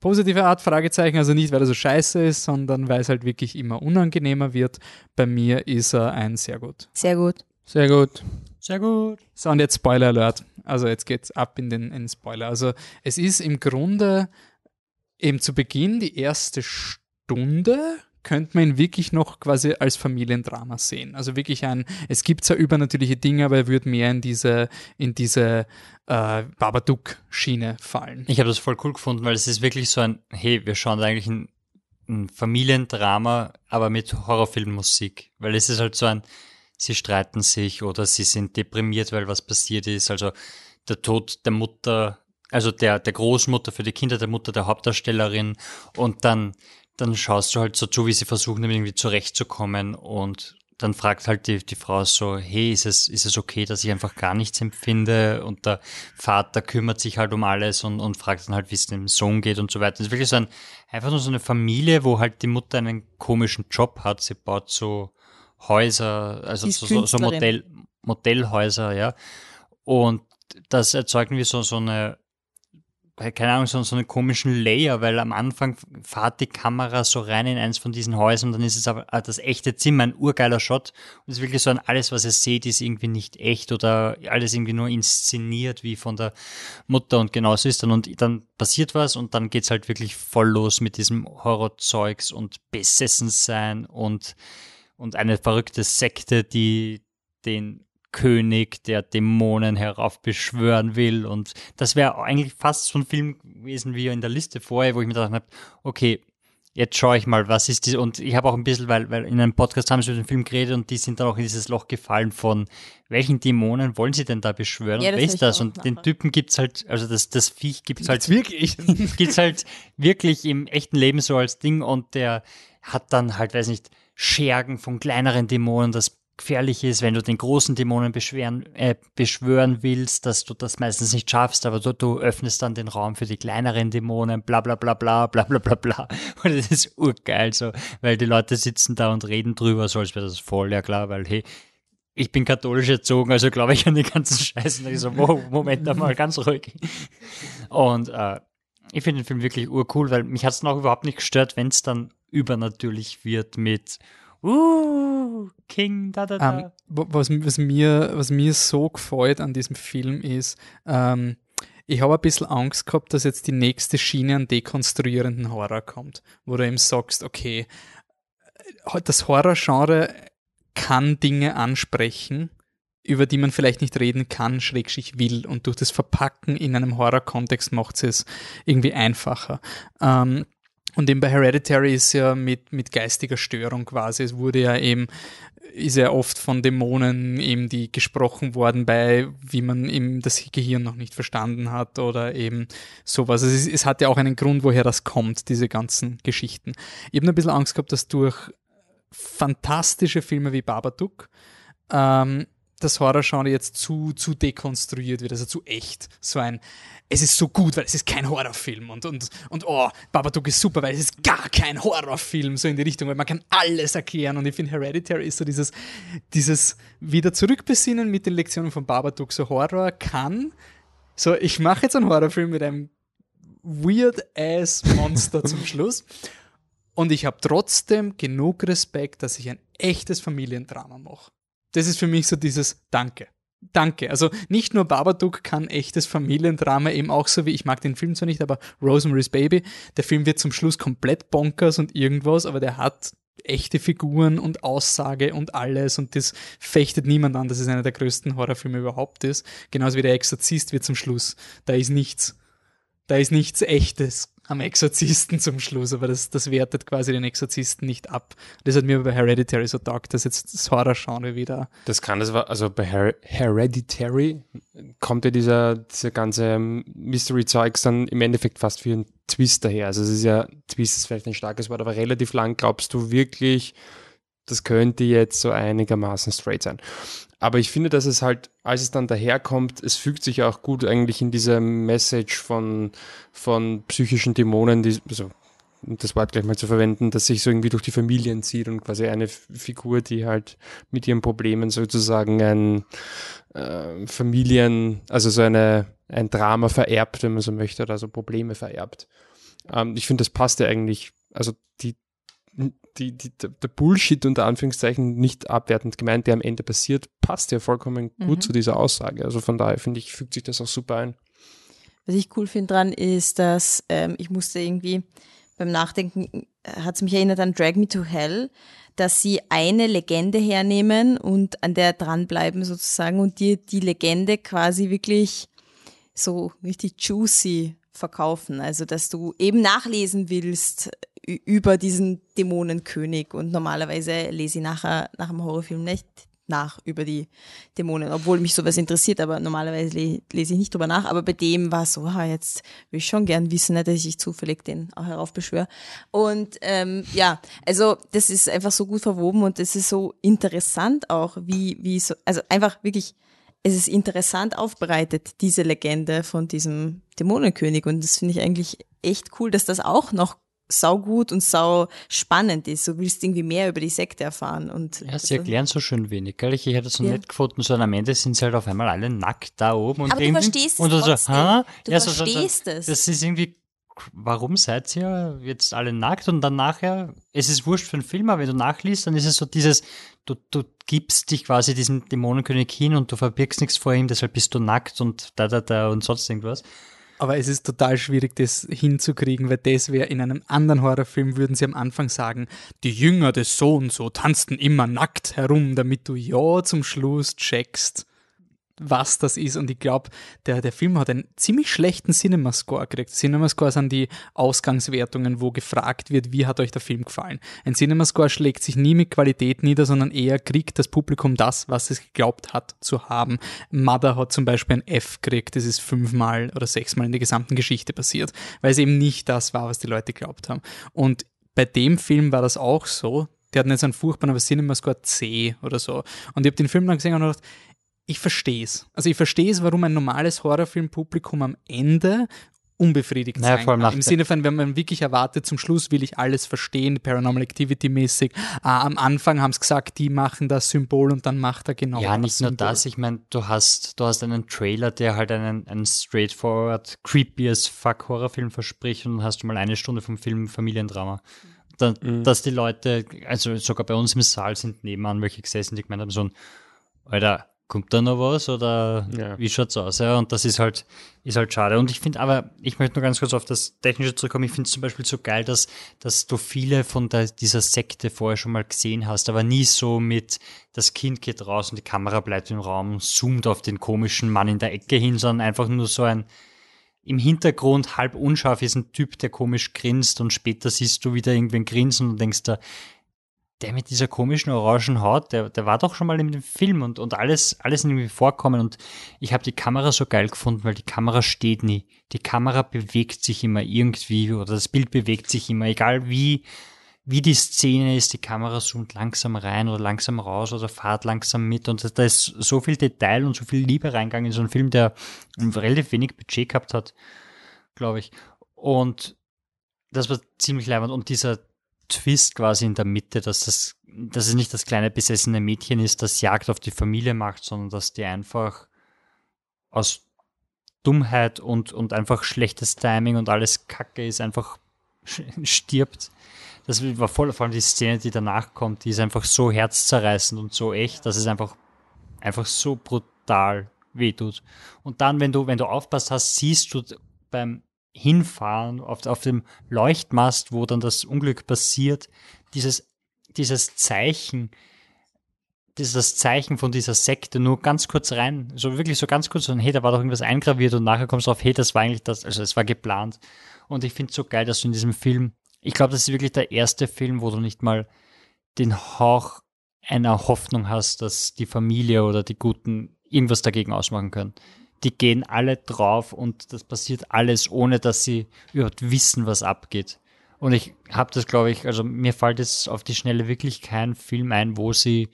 positive Art, Fragezeichen, also nicht, weil er so scheiße ist, sondern weil es halt wirklich immer unangenehmer wird. Bei mir ist er ein sehr gut. Sehr gut. Sehr gut. Sehr gut. So, und jetzt Spoiler Alert. Also jetzt geht's ab in den, in den Spoiler. Also es ist im Grunde eben zu Beginn die erste Stunde könnte man ihn wirklich noch quasi als Familiendrama sehen. Also wirklich ein, es gibt zwar übernatürliche Dinge, aber er würde mehr in diese, in diese äh, Babadook-Schiene fallen. Ich habe das voll cool gefunden, weil es ist wirklich so ein, hey, wir schauen eigentlich ein, ein Familiendrama, aber mit Horrorfilmmusik. Weil es ist halt so ein, sie streiten sich oder sie sind deprimiert, weil was passiert ist. Also der Tod der Mutter, also der, der Großmutter für die Kinder, der Mutter der Hauptdarstellerin und dann dann schaust du halt so zu, wie sie versuchen, irgendwie zurechtzukommen und dann fragt halt die, die Frau so, hey, ist es, ist es okay, dass ich einfach gar nichts empfinde? Und der Vater kümmert sich halt um alles und, und fragt dann halt, wie es dem Sohn geht und so weiter. Das ist wirklich so ein, einfach nur so eine Familie, wo halt die Mutter einen komischen Job hat. Sie baut so Häuser, also so, so, so Modell, Modellhäuser, ja. Und das erzeugt wie so, so eine keine Ahnung, so, so einen komischen Layer, weil am Anfang fahrt die Kamera so rein in eins von diesen Häusern, dann ist es aber ah, das echte Zimmer, ein urgeiler Shot. Und es ist wirklich so ein, alles, was ihr seht, ist irgendwie nicht echt oder alles irgendwie nur inszeniert wie von der Mutter und genauso ist dann. Und dann passiert was und dann geht's halt wirklich voll los mit diesem Horrorzeugs und besessen sein und, und eine verrückte Sekte, die den König, der Dämonen heraufbeschwören will. Und das wäre eigentlich fast so ein Film gewesen wie in der Liste vorher, wo ich mir gedacht habe, okay, jetzt schaue ich mal, was ist die. Und ich habe auch ein bisschen, weil, weil in einem Podcast haben sie über den Film geredet und die sind dann auch in dieses Loch gefallen von, welchen Dämonen wollen sie denn da beschwören? Ja, Wer ist das? Und den Typen gibt's halt, also das, das Viech gibt's halt. wirklich? gibt's halt wirklich im echten Leben so als Ding und der hat dann halt, weiß nicht, Schergen von kleineren Dämonen, das gefährlich ist, wenn du den großen Dämonen äh, beschwören willst, dass du das meistens nicht schaffst, aber du, du öffnest dann den Raum für die kleineren Dämonen, bla bla bla bla bla bla bla bla. Und das ist urgeil so, weil die Leute sitzen da und reden drüber, so als wäre das voll, ja klar, weil hey, ich bin katholisch erzogen, also glaube ich an die ganzen Scheißen. Ich so, wow, Moment mal, ganz ruhig. Und äh, ich finde den Film wirklich urcool, weil mich hat es noch überhaupt nicht gestört, wenn es dann übernatürlich wird mit uh, King, da, da, da. Ähm, was, was, mir, was mir so gefällt an diesem Film ist, ähm, ich habe ein bisschen Angst gehabt, dass jetzt die nächste Schiene an dekonstruierenden Horror kommt, wo du eben sagst, okay, äh, das Horror-Genre kann Dinge ansprechen, über die man vielleicht nicht reden kann, schrägstrich will. Und durch das Verpacken in einem Horror-Kontext macht es irgendwie einfacher. Ähm, und eben bei Hereditary ist ja mit, mit geistiger Störung quasi. Es wurde ja eben, ist ja oft von Dämonen eben die gesprochen worden bei, wie man eben das Gehirn noch nicht verstanden hat oder eben sowas. Es, es hat ja auch einen Grund, woher das kommt, diese ganzen Geschichten. Ich habe ein bisschen Angst gehabt, dass durch fantastische Filme wie Babadook ähm, das Horrorgenre jetzt zu, zu dekonstruiert wird, also zu echt. So ein, es ist so gut, weil es ist kein Horrorfilm und, und, und oh, Babadook ist super, weil es ist gar kein Horrorfilm, so in die Richtung, weil man kann alles erklären und ich finde Hereditary ist so dieses, dieses wieder zurückbesinnen mit den Lektionen von Babadook, so Horror kann, so ich mache jetzt einen Horrorfilm mit einem weird-ass Monster zum Schluss und ich habe trotzdem genug Respekt, dass ich ein echtes Familiendrama mache. Das ist für mich so dieses Danke. Danke. Also nicht nur Babadook kann echtes Familiendrama, eben auch so wie, ich mag den Film zwar nicht, aber Rosemary's Baby, der Film wird zum Schluss komplett bonkers und irgendwas, aber der hat echte Figuren und Aussage und alles und das fechtet niemand an, dass es einer der größten Horrorfilme überhaupt ist. Genauso wie der Exorzist wird zum Schluss. Da ist nichts. Da ist nichts echtes am Exorzisten zum Schluss, aber das, das wertet quasi den Exorzisten nicht ab. Das hat mir bei Hereditary so taugt, dass jetzt das Horror-Genre wieder. Das kann das, also bei Her Hereditary kommt ja dieser, dieser ganze Mystery-Zeugs dann im Endeffekt fast wie ein Twist daher. Also es ist ja, Twist ist vielleicht ein starkes Wort, aber relativ lang glaubst du wirklich, das könnte jetzt so einigermaßen straight sein. Aber ich finde, dass es halt, als es dann daherkommt, es fügt sich auch gut eigentlich in diese Message von, von psychischen Dämonen, die, also, das Wort gleich mal zu verwenden, dass sich so irgendwie durch die Familien zieht und quasi eine Figur, die halt mit ihren Problemen sozusagen ein äh, Familien, also so eine, ein Drama vererbt, wenn man so möchte, oder so Probleme vererbt. Ähm, ich finde, das passt ja eigentlich, also die, die, die, der der Bullshit unter Anführungszeichen nicht abwertend gemeint, der am Ende passiert, passt ja vollkommen gut Mhm. zu dieser Aussage. Also von daher finde ich, fügt sich das auch super ein. Was ich cool finde dran ist, dass ähm, ich musste irgendwie beim Nachdenken, hat es mich erinnert an Drag Me to Hell, dass sie eine Legende hernehmen und an der dranbleiben sozusagen und dir die Legende quasi wirklich so richtig juicy verkaufen. Also, dass du eben nachlesen willst über diesen Dämonenkönig und normalerweise lese ich nachher nach dem Horrorfilm nicht nach über die Dämonen, obwohl mich sowas interessiert, aber normalerweise le lese ich nicht drüber nach. Aber bei dem war so, ha, jetzt will ich schon gern wissen, nicht, dass ich zufällig den auch heraufbeschwöre. Und ähm, ja, also das ist einfach so gut verwoben und es ist so interessant auch, wie, wie so, also einfach wirklich, es ist interessant aufbereitet, diese Legende von diesem Dämonenkönig. Und das finde ich eigentlich echt cool, dass das auch noch saugut und sau spannend ist. Du willst irgendwie mehr über die Sekte erfahren. Und Ja, sie erklären so schön wenig, gell? Ich hätte es so Ja. nett gefunden, so und am Ende sind sie halt auf einmal alle nackt da oben. Und Aber du verstehst es und so, hä? Du Ja, so- so- verstehst so, es. Das ist irgendwie, warum seid ihr jetzt alle nackt? Und dann nachher, es ist wurscht für einen Film, aber wenn du nachliest, dann ist es so dieses, du, du gibst dich quasi diesem Dämonenkönig hin und du verbirgst nichts vor ihm, deshalb bist du nackt und da, da, da und sonst irgendwas. Aber es ist total schwierig, das hinzukriegen, weil das wäre in einem anderen Horrorfilm, würden sie am Anfang sagen, die Jünger des so so tanzten immer nackt herum, damit du ja zum Schluss checkst, was das ist. Und ich glaube, der, der Film hat einen ziemlich schlechten Cinema-Score gekriegt. Cinema-Score sind die Ausgangswertungen, wo gefragt wird, wie hat euch der Film gefallen. Ein Cinema-Score schlägt sich nie mit Qualität nieder, sondern eher kriegt das Publikum das, was es geglaubt hat zu haben. Mother hat zum Beispiel ein F gekriegt, das ist fünfmal oder sechsmal in der gesamten Geschichte passiert, weil es eben nicht das war, was die Leute geglaubt haben. Und bei dem Film war das auch so. Der hat nicht so einen furchtbaren, aber Cinema-Score C oder so. Und ich habe den Film dann gesehen und gedacht, ich verstehe es. Also ich verstehe es, warum ein normales Horrorfilmpublikum am Ende unbefriedigt Naja, sein vor allem kann. Im Sinne von, wenn man wirklich erwartet, zum Schluss will ich alles verstehen, Paranormal Activity-mäßig. Ah, am Anfang haben sie gesagt, die machen das Symbol und dann macht er genau Ja, das nicht nur Symbol. das, ich meine, du hast, du hast einen Trailer, der halt einen, einen straightforward, creepy as fuck Horrorfilm verspricht und dann hast du mal eine Stunde vom Film Familiendrama. Da, Dass die Leute, also sogar bei uns im Saal sind nebenan welche gesessen, die gemeint haben so, ein, Alter, kommt da noch was oder wie schaut's aus? Ja, und das ist halt, ist halt schade. Und ich finde aber, ich möchte nur ganz kurz auf das Technische zurückkommen. Ich finde es zum Beispiel so geil, dass, dass du viele von der, dieser Sekte vorher schon mal gesehen hast, aber nie so mit, das Kind geht raus und die Kamera bleibt im Raum, zoomt auf den komischen Mann in der Ecke hin, sondern einfach nur so ein, im Hintergrund halb unscharf ist ein Typ, der komisch grinst und später siehst du wieder irgendwen grinsen und denkst da, der mit dieser komischen orangen Haut, der, der war doch schon mal in dem Film und, und alles, alles irgendwie vorkommen und ich habe die Kamera so geil gefunden, weil die Kamera steht nie. Die Kamera bewegt sich immer irgendwie oder das Bild bewegt sich immer, egal wie, wie die Szene ist, die Kamera zoomt langsam rein oder langsam raus oder fahrt langsam mit und da ist so viel Detail und so viel Liebe reingegangen in so einen Film, der relativ wenig Budget gehabt hat, glaube ich. Und das war ziemlich leibend und dieser Twist quasi in der Mitte, dass das, dass es nicht das kleine besessene Mädchen ist, das Jagd auf die Familie macht, sondern dass die einfach aus Dummheit und, und einfach schlechtes Timing und alles Kacke ist, einfach stirbt. Das war voll, vor allem die Szene, die danach kommt, die ist einfach so herzzerreißend und so echt, dass es einfach, einfach so brutal wehtut. Und dann, wenn du, wenn du aufpasst hast, siehst du beim Hinfahren auf, auf dem Leuchtmast, wo dann das Unglück passiert, dieses, dieses Zeichen, das Zeichen von dieser Sekte nur ganz kurz rein, so wirklich so ganz kurz, so, hey, da war doch irgendwas eingraviert und nachher kommst du auf, hey, das war eigentlich das, also es war geplant. Und ich finde es so geil, dass du in diesem Film, ich glaube, das ist wirklich der erste Film, wo du nicht mal den Hauch einer Hoffnung hast, dass die Familie oder die Guten irgendwas dagegen ausmachen können. Die gehen alle drauf und das passiert alles, ohne dass sie überhaupt wissen, was abgeht. Und ich habe das, glaube ich, also mir fällt jetzt auf die Schnelle wirklich kein Film ein, wo sie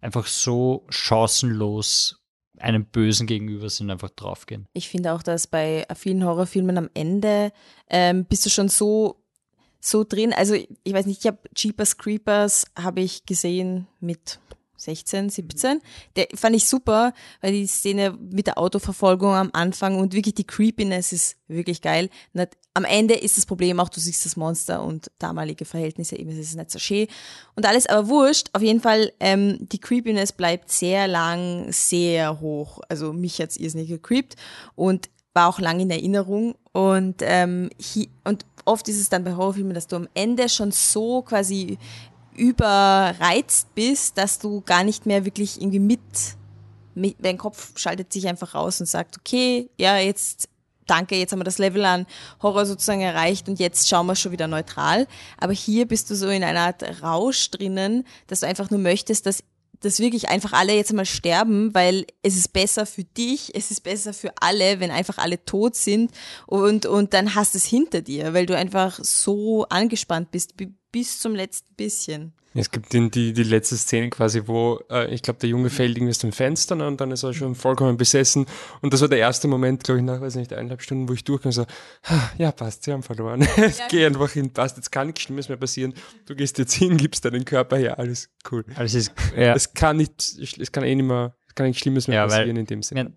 einfach so chancenlos einem Bösen gegenüber sind, einfach draufgehen. Ich finde auch, dass bei vielen Horrorfilmen am Ende ähm, bist du schon so so drin. Also ich weiß nicht, ich habe Jeepers Creepers habe ich gesehen mit 16, 17. Der fand ich super, weil die Szene mit der Autoverfolgung am Anfang und wirklich die Creepiness ist wirklich geil. Am Ende ist das Problem auch, du siehst das Monster und damalige Verhältnisse, eben es ist nicht so schön. Und alles aber wurscht. Auf jeden Fall, ähm, die Creepiness bleibt sehr lang, sehr hoch. Also mich hat's irrsinnig gecreept und war auch lang in Erinnerung. Und, ähm, hi, und oft ist es dann bei Horrorfilmen, dass du am Ende schon so quasi überreizt bist, dass du gar nicht mehr wirklich irgendwie mit, mit, dein Kopf schaltet sich einfach raus und sagt, okay, ja, jetzt danke, jetzt haben wir das Level an Horror sozusagen erreicht und jetzt schauen wir schon wieder neutral. Aber hier bist du so in einer Art Rausch drinnen, dass du einfach nur möchtest, dass dass wirklich einfach alle jetzt einmal sterben, weil es ist besser für dich, es ist besser für alle, wenn einfach alle tot sind und, und dann hast es hinter dir, weil du einfach so angespannt bist bis zum letzten bisschen. Es gibt die, die, die letzte Szene quasi, wo äh, ich glaube, der Junge fällt irgendwie aus dem Fenster ne, und dann ist er schon vollkommen besessen. Und das war der erste Moment, glaube ich, nach, weiß nicht, eineinhalb Stunden, wo ich durchkam und so, ja, passt, sie haben verloren. Ja. Geh einfach hin, passt, jetzt kann nichts Schlimmes mehr passieren. Du gehst jetzt hin, gibst deinen Körper her, alles cool. Alles ist, ja. Es kann nicht, es kann eh nicht mehr, es kann nichts Schlimmes mehr ja, passieren in dem Sinne.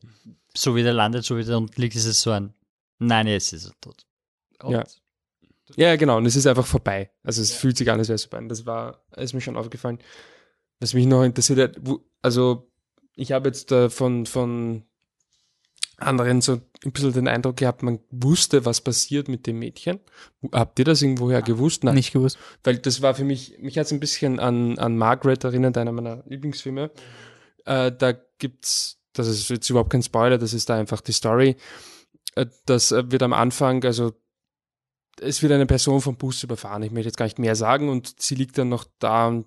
So wie der landet, so wie der unten liegt, ist es so ein, nein, jetzt ist er tot. Und ja. Ja, genau. Und es ist einfach vorbei. Also es ja. fühlt sich an, als wäre es vorbei. Und das war, ist mir schon aufgefallen. Was mich noch interessiert hat, wo, also ich habe jetzt äh, von, von anderen so ein bisschen den Eindruck gehabt, man wusste, was passiert mit dem Mädchen. Habt ihr das irgendwoher gewusst? Nein. Nicht gewusst. Weil das war für mich, mich hat es ein bisschen an, an Margaret erinnert, einer meiner Lieblingsfilme. Äh, da gibt's, das ist jetzt überhaupt kein Spoiler, das ist da einfach die Story. Äh, das wird am Anfang, also es wird eine Person vom Bus überfahren. Ich möchte jetzt gar nicht mehr sagen und sie liegt dann noch da und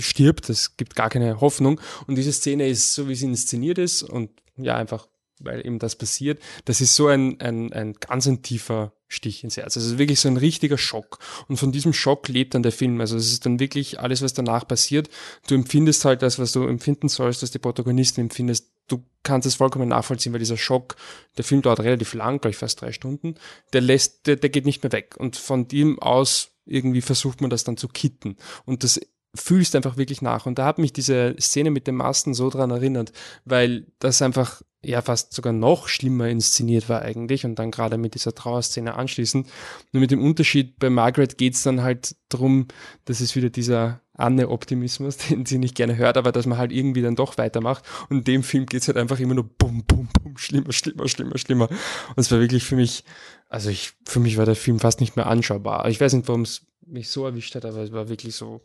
stirbt. Es gibt gar keine Hoffnung. Und diese Szene ist so, wie sie inszeniert ist und ja, einfach, weil eben das passiert. Das ist so ein, ein, ein ganz ein tiefer Stich ins Herz. Also wirklich so ein richtiger Schock. Und von diesem Schock lebt dann der Film. Also es ist dann wirklich alles, was danach passiert. Du empfindest halt das, was du empfinden sollst, was die Protagonisten empfindest. Du kannst es vollkommen nachvollziehen, weil dieser Schock, der Film dauert relativ lang, gleich fast drei Stunden, der lässt, der, der geht nicht mehr weg. Und von dem aus irgendwie versucht man das dann zu kitten. Und das fühlst einfach wirklich nach. Und da hat mich diese Szene mit dem Masten so dran erinnert, weil das einfach ja fast sogar noch schlimmer inszeniert war eigentlich und dann gerade mit dieser Trauerszene anschließend. Nur mit dem Unterschied, bei Margaret geht's dann halt drum, das ist wieder dieser Anne-Optimismus, den sie nicht gerne hört, aber dass man halt irgendwie dann doch weitermacht. Und in dem Film geht's halt einfach immer nur bum, bum, bum, schlimmer, schlimmer, schlimmer, schlimmer. Und es war wirklich für mich, also ich, für mich war der Film fast nicht mehr anschaubar. Ich weiß nicht, warum es mich so erwischt hat, aber es war wirklich so,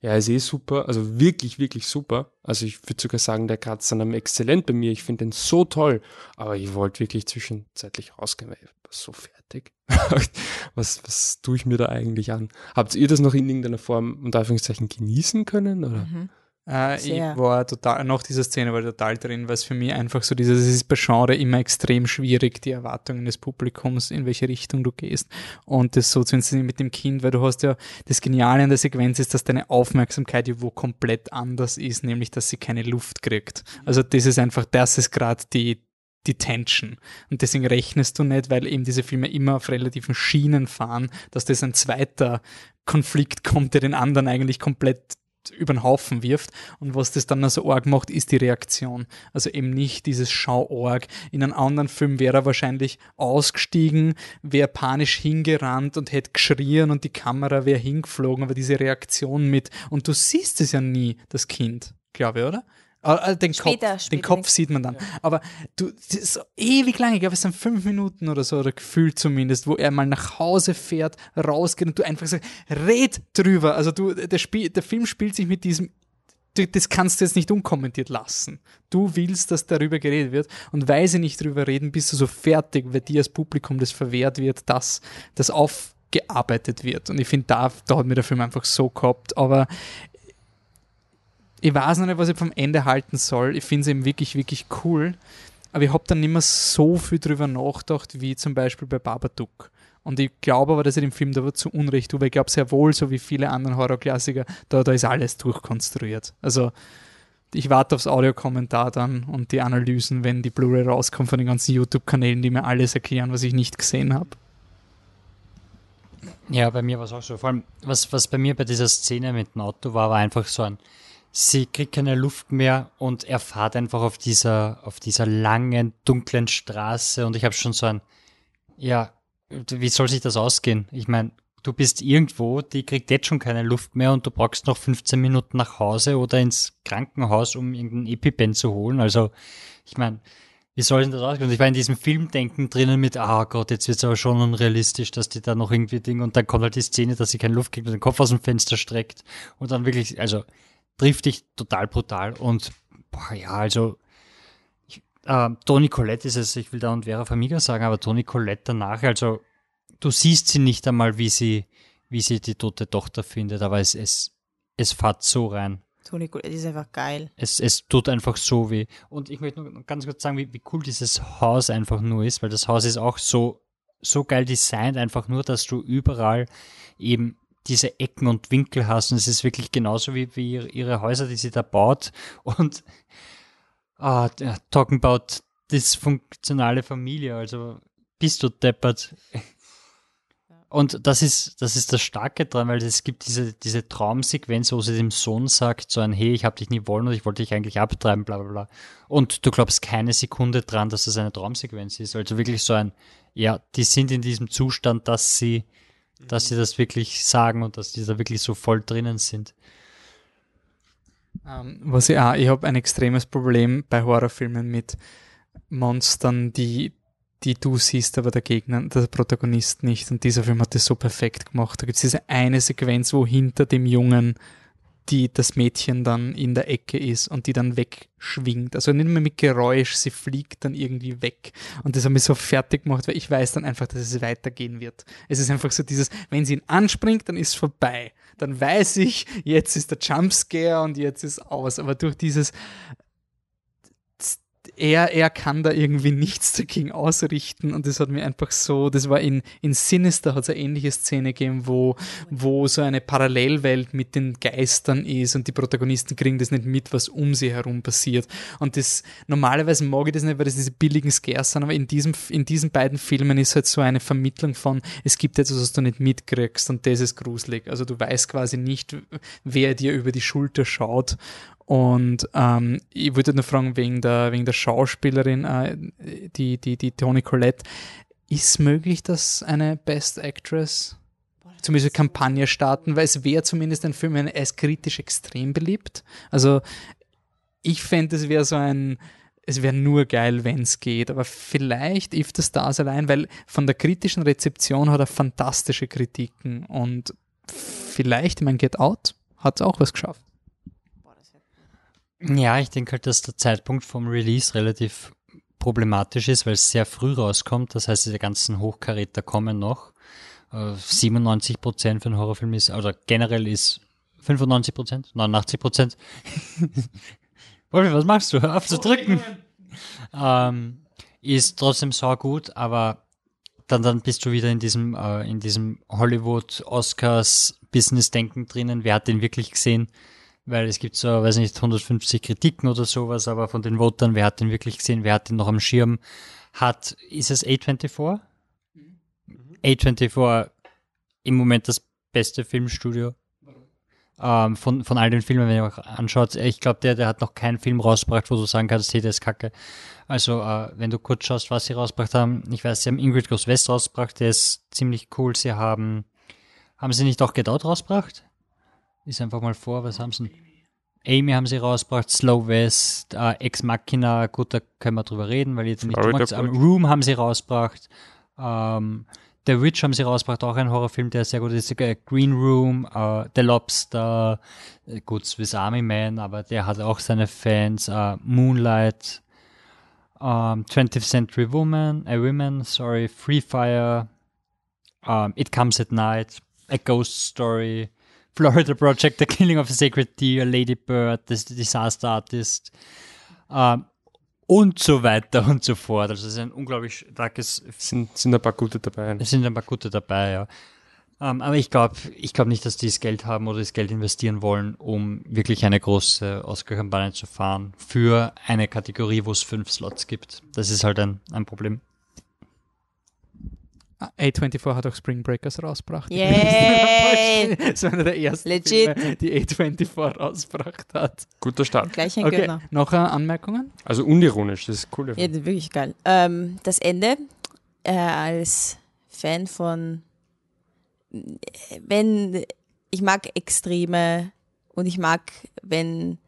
ja, ist eh super, also wirklich, wirklich super. Also ich würde sogar sagen, der kratzt an einem exzellent bei mir. Ich finde den so toll, aber ich wollte wirklich zwischenzeitlich rausgehen, weil ich war so fertig. was, was tue ich mir da eigentlich an? Habt ihr das noch in irgendeiner Form unter Anführungszeichen genießen können? Oder? Mhm. Äh, ich war total, nach dieser Szene war total drin, weil es für mich einfach so dieses, es ist bei Genre immer extrem schwierig, die Erwartungen des Publikums, in welche Richtung du gehst. Und das so zu inszenieren mit dem Kind, weil du hast ja, das Geniale an der Sequenz ist, dass deine Aufmerksamkeit ja wo komplett anders ist, nämlich, dass sie keine Luft kriegt. Also das ist einfach, das ist gerade die, die Tension. Und deswegen rechnest du nicht, weil eben diese Filme immer auf relativen Schienen fahren, dass das ein zweiter Konflikt kommt, der den anderen eigentlich komplett über den Haufen wirft. Und was das dann so arg macht, ist die Reaktion. Also eben nicht dieses Schau-Org. In einem anderen Film wäre er wahrscheinlich ausgestiegen, wäre panisch hingerannt und hätte geschrien und die Kamera wäre hingeflogen, aber diese Reaktion mit, und du siehst es ja nie, das Kind, glaube ich, oder? Den später, Kopf, später den Kopf sieht man dann. Ja. Aber du, das ist so ewig lange, ich glaube, es sind fünf Minuten oder so, oder gefühlt zumindest, wo er mal nach Hause fährt, rausgeht und du einfach sagst, red drüber. Also du, der, Spiel, der Film spielt sich mit diesem das kannst du jetzt nicht unkommentiert lassen. Du willst, dass darüber geredet wird und weil sie nicht darüber reden, bist du so fertig, weil dir als Publikum das verwehrt wird, dass das aufgearbeitet wird. Und ich finde, da, da hat mir der Film einfach so gehabt, aber ich weiß noch nicht, was ich vom Ende halten soll. Ich finde es eben wirklich, wirklich cool. Aber ich habe dann nicht mehr so viel drüber nachgedacht, wie zum Beispiel bei Babadook. Und ich glaube aber, dass ich dem Film da zu Unrecht tue, weil ich glaube sehr wohl, so wie viele andere Horrorklassiker, da, da ist alles durchkonstruiert. Also ich warte aufs Audiokommentar dann und die Analysen, wenn die Blu-ray rauskommt von den ganzen YouTube-Kanälen, die mir alles erklären, was ich nicht gesehen habe. Ja, bei mir war es auch so. Vor allem, was, was bei mir bei dieser Szene mit dem Auto war, war einfach so ein, sie kriegt keine Luft mehr und er fährt einfach auf dieser, auf dieser langen, dunklen Straße und ich habe schon so ein, ja, wie soll sich das ausgehen? Ich meine, du bist irgendwo, die kriegt jetzt schon keine Luft mehr und du brauchst noch 15 Minuten nach Hause oder ins Krankenhaus, um irgendein EpiPen zu holen. Also, ich meine, wie soll denn das ausgehen? Und ich war in diesem Filmdenken drinnen mit, ah Gott, jetzt wird es aber schon unrealistisch, dass die da noch irgendwie Ding und dann kommt halt die Szene, dass sie keine Luft kriegt und den Kopf aus dem Fenster streckt und dann wirklich, also trifft dich total brutal und boah, ja, also äh, Toni Colette ist es, ich will da und Vera Famiga sagen, aber Toni Colette danach, also du siehst sie nicht einmal, wie sie, wie sie die tote Tochter findet, aber es, es, es fährt so rein. Toni Colette ist einfach geil. Es, es tut einfach so weh. Und ich möchte nur ganz kurz sagen, wie, wie cool dieses Haus einfach nur ist, weil das Haus ist auch so, so geil designt, einfach nur, dass du überall eben diese Ecken und Winkel hast. Und es ist wirklich genauso wie, wie ihre Häuser, die sie da baut. Und ah, talking about dysfunktionale Familie, also bist du deppert. Und das ist, das ist das Starke dran, weil es gibt diese, diese Traumsequenz, wo sie dem Sohn sagt, so ein, hey, ich habe dich nie wollen und ich wollte dich eigentlich abtreiben, bla bla bla. Und du glaubst keine Sekunde dran, dass das eine Traumsequenz ist. Also wirklich so ein, ja, die sind in diesem Zustand, dass sie, dass sie das wirklich sagen und dass die da wirklich so voll drinnen sind. Ähm, was ich auch, ich habe ein extremes Problem bei Horrorfilmen mit Monstern, die, die du siehst, aber der Gegner, der Protagonist nicht. Und dieser Film hat das so perfekt gemacht. Da gibt es diese eine Sequenz, wo hinter dem Jungen die das Mädchen dann in der Ecke ist und die dann wegschwingt. Also nicht mehr mit Geräusch, sie fliegt dann irgendwie weg. Und das hat mich so fertig gemacht, weil ich weiß dann einfach, dass es weitergehen wird. Es ist einfach so dieses, wenn sie ihn anspringt, dann ist es vorbei. Dann weiß ich, jetzt ist der Jumpscare und jetzt ist aus. Aber durch dieses er, er kann da irgendwie nichts dagegen ausrichten und das hat mir einfach so, das war in, in Sinister hat es eine ähnliche Szene gegeben, wo, wo so eine Parallelwelt mit den Geistern ist und die Protagonisten kriegen das nicht mit, was um sie herum passiert. Und das, normalerweise mag ich das nicht, weil das diese billigen Scares sind, aber in diesem, in diesen beiden Filmen ist halt so eine Vermittlung von, es gibt etwas, was du nicht mitkriegst und das ist gruselig. Also du weißt quasi nicht, wer dir über die Schulter schaut und ähm, ich würde nur fragen, wegen der, wegen der Schauspielerin, äh, die, die, die Toni Collette, ist möglich, dass eine Best Actress zumindest eine Kampagne starten, weil es wäre zumindest ein Film, er ist kritisch extrem beliebt. Also ich fände, es wäre so ein, es wäre nur geil, wenn es geht, aber vielleicht if the Stars allein, weil von der kritischen Rezeption hat er fantastische Kritiken und vielleicht, ich meine, Get Out hat es auch was geschafft. Ja, ich denke halt, dass der Zeitpunkt vom Release relativ problematisch ist, weil es sehr früh rauskommt. Das heißt, diese ganzen Hochkaräter kommen noch. 97 äh, Prozent für einen Horrorfilm ist, oder generell ist 95 Prozent, 89 Prozent. Wolfi, was machst du? Hör auf zu drücken. Ähm, ist trotzdem so gut, aber dann, dann bist du wieder in diesem, äh, in diesem Hollywood Oscars Business Denken drinnen. Wer hat den wirklich gesehen? Weil es gibt so, weiß nicht, 150 Kritiken oder sowas, aber von den Votern, wer hat den wirklich gesehen, wer hat den noch am Schirm, hat, ist es A24? Mhm. A24 im Moment das beste Filmstudio ähm, von, von all den Filmen, wenn ihr euch anschaut. Ich glaube, der, der hat noch keinen Film rausgebracht, wo du sagen kannst, hey, der ist kacke. Also, äh, wenn du kurz schaust, was sie rausgebracht haben, ich weiß, sie haben Ingrid Goes West rausgebracht, der ist ziemlich cool. Sie haben, haben sie nicht auch Get Out rausgebracht? Ist einfach mal vor, was haben sie? Amy haben sie rausgebracht, Slow West, äh, Ex Machina, gut, da können wir drüber reden, weil jetzt nicht magst. Um, Room haben sie rausgebracht. Ähm, The Witch haben sie rausgebracht, auch ein Horrorfilm, der sehr gut ist. Äh, Green Room, äh, The Lobster, äh, gut, Swiss Army Man, aber der hat auch seine Fans. Äh, Moonlight, ähm, 20th Century Woman, a Woman, sorry, Free Fire, ähm, It Comes at Night, A Ghost Story, Florida Project, The Killing of a Sacred Deer, Lady Bird, The Disaster Artist ähm, und so weiter und so fort. Also es ist ein unglaublich starkes. Sind, sind ein paar gute dabei. Es sind ein paar gute dabei, ja. Ähm, aber ich glaube ich glaube nicht, dass die das Geld haben oder das Geld investieren wollen, um wirklich eine große Oscar-Kampagne zu fahren für eine Kategorie, wo es fünf Slots gibt. Das ist halt ein, ein Problem. A24 hat auch Spring Breakers rausgebracht. Yay! das war einer der ersten Legit. Filme, die A24 rausgebracht hat. Guter Start. Gleich ein Okay, Gönner. noch äh, Anmerkungen? Also unironisch, das ist cool. Ja, das ist wirklich geil. Ähm, das Ende, äh, als Fan von, wenn, ich mag Extreme und ich mag, wenn,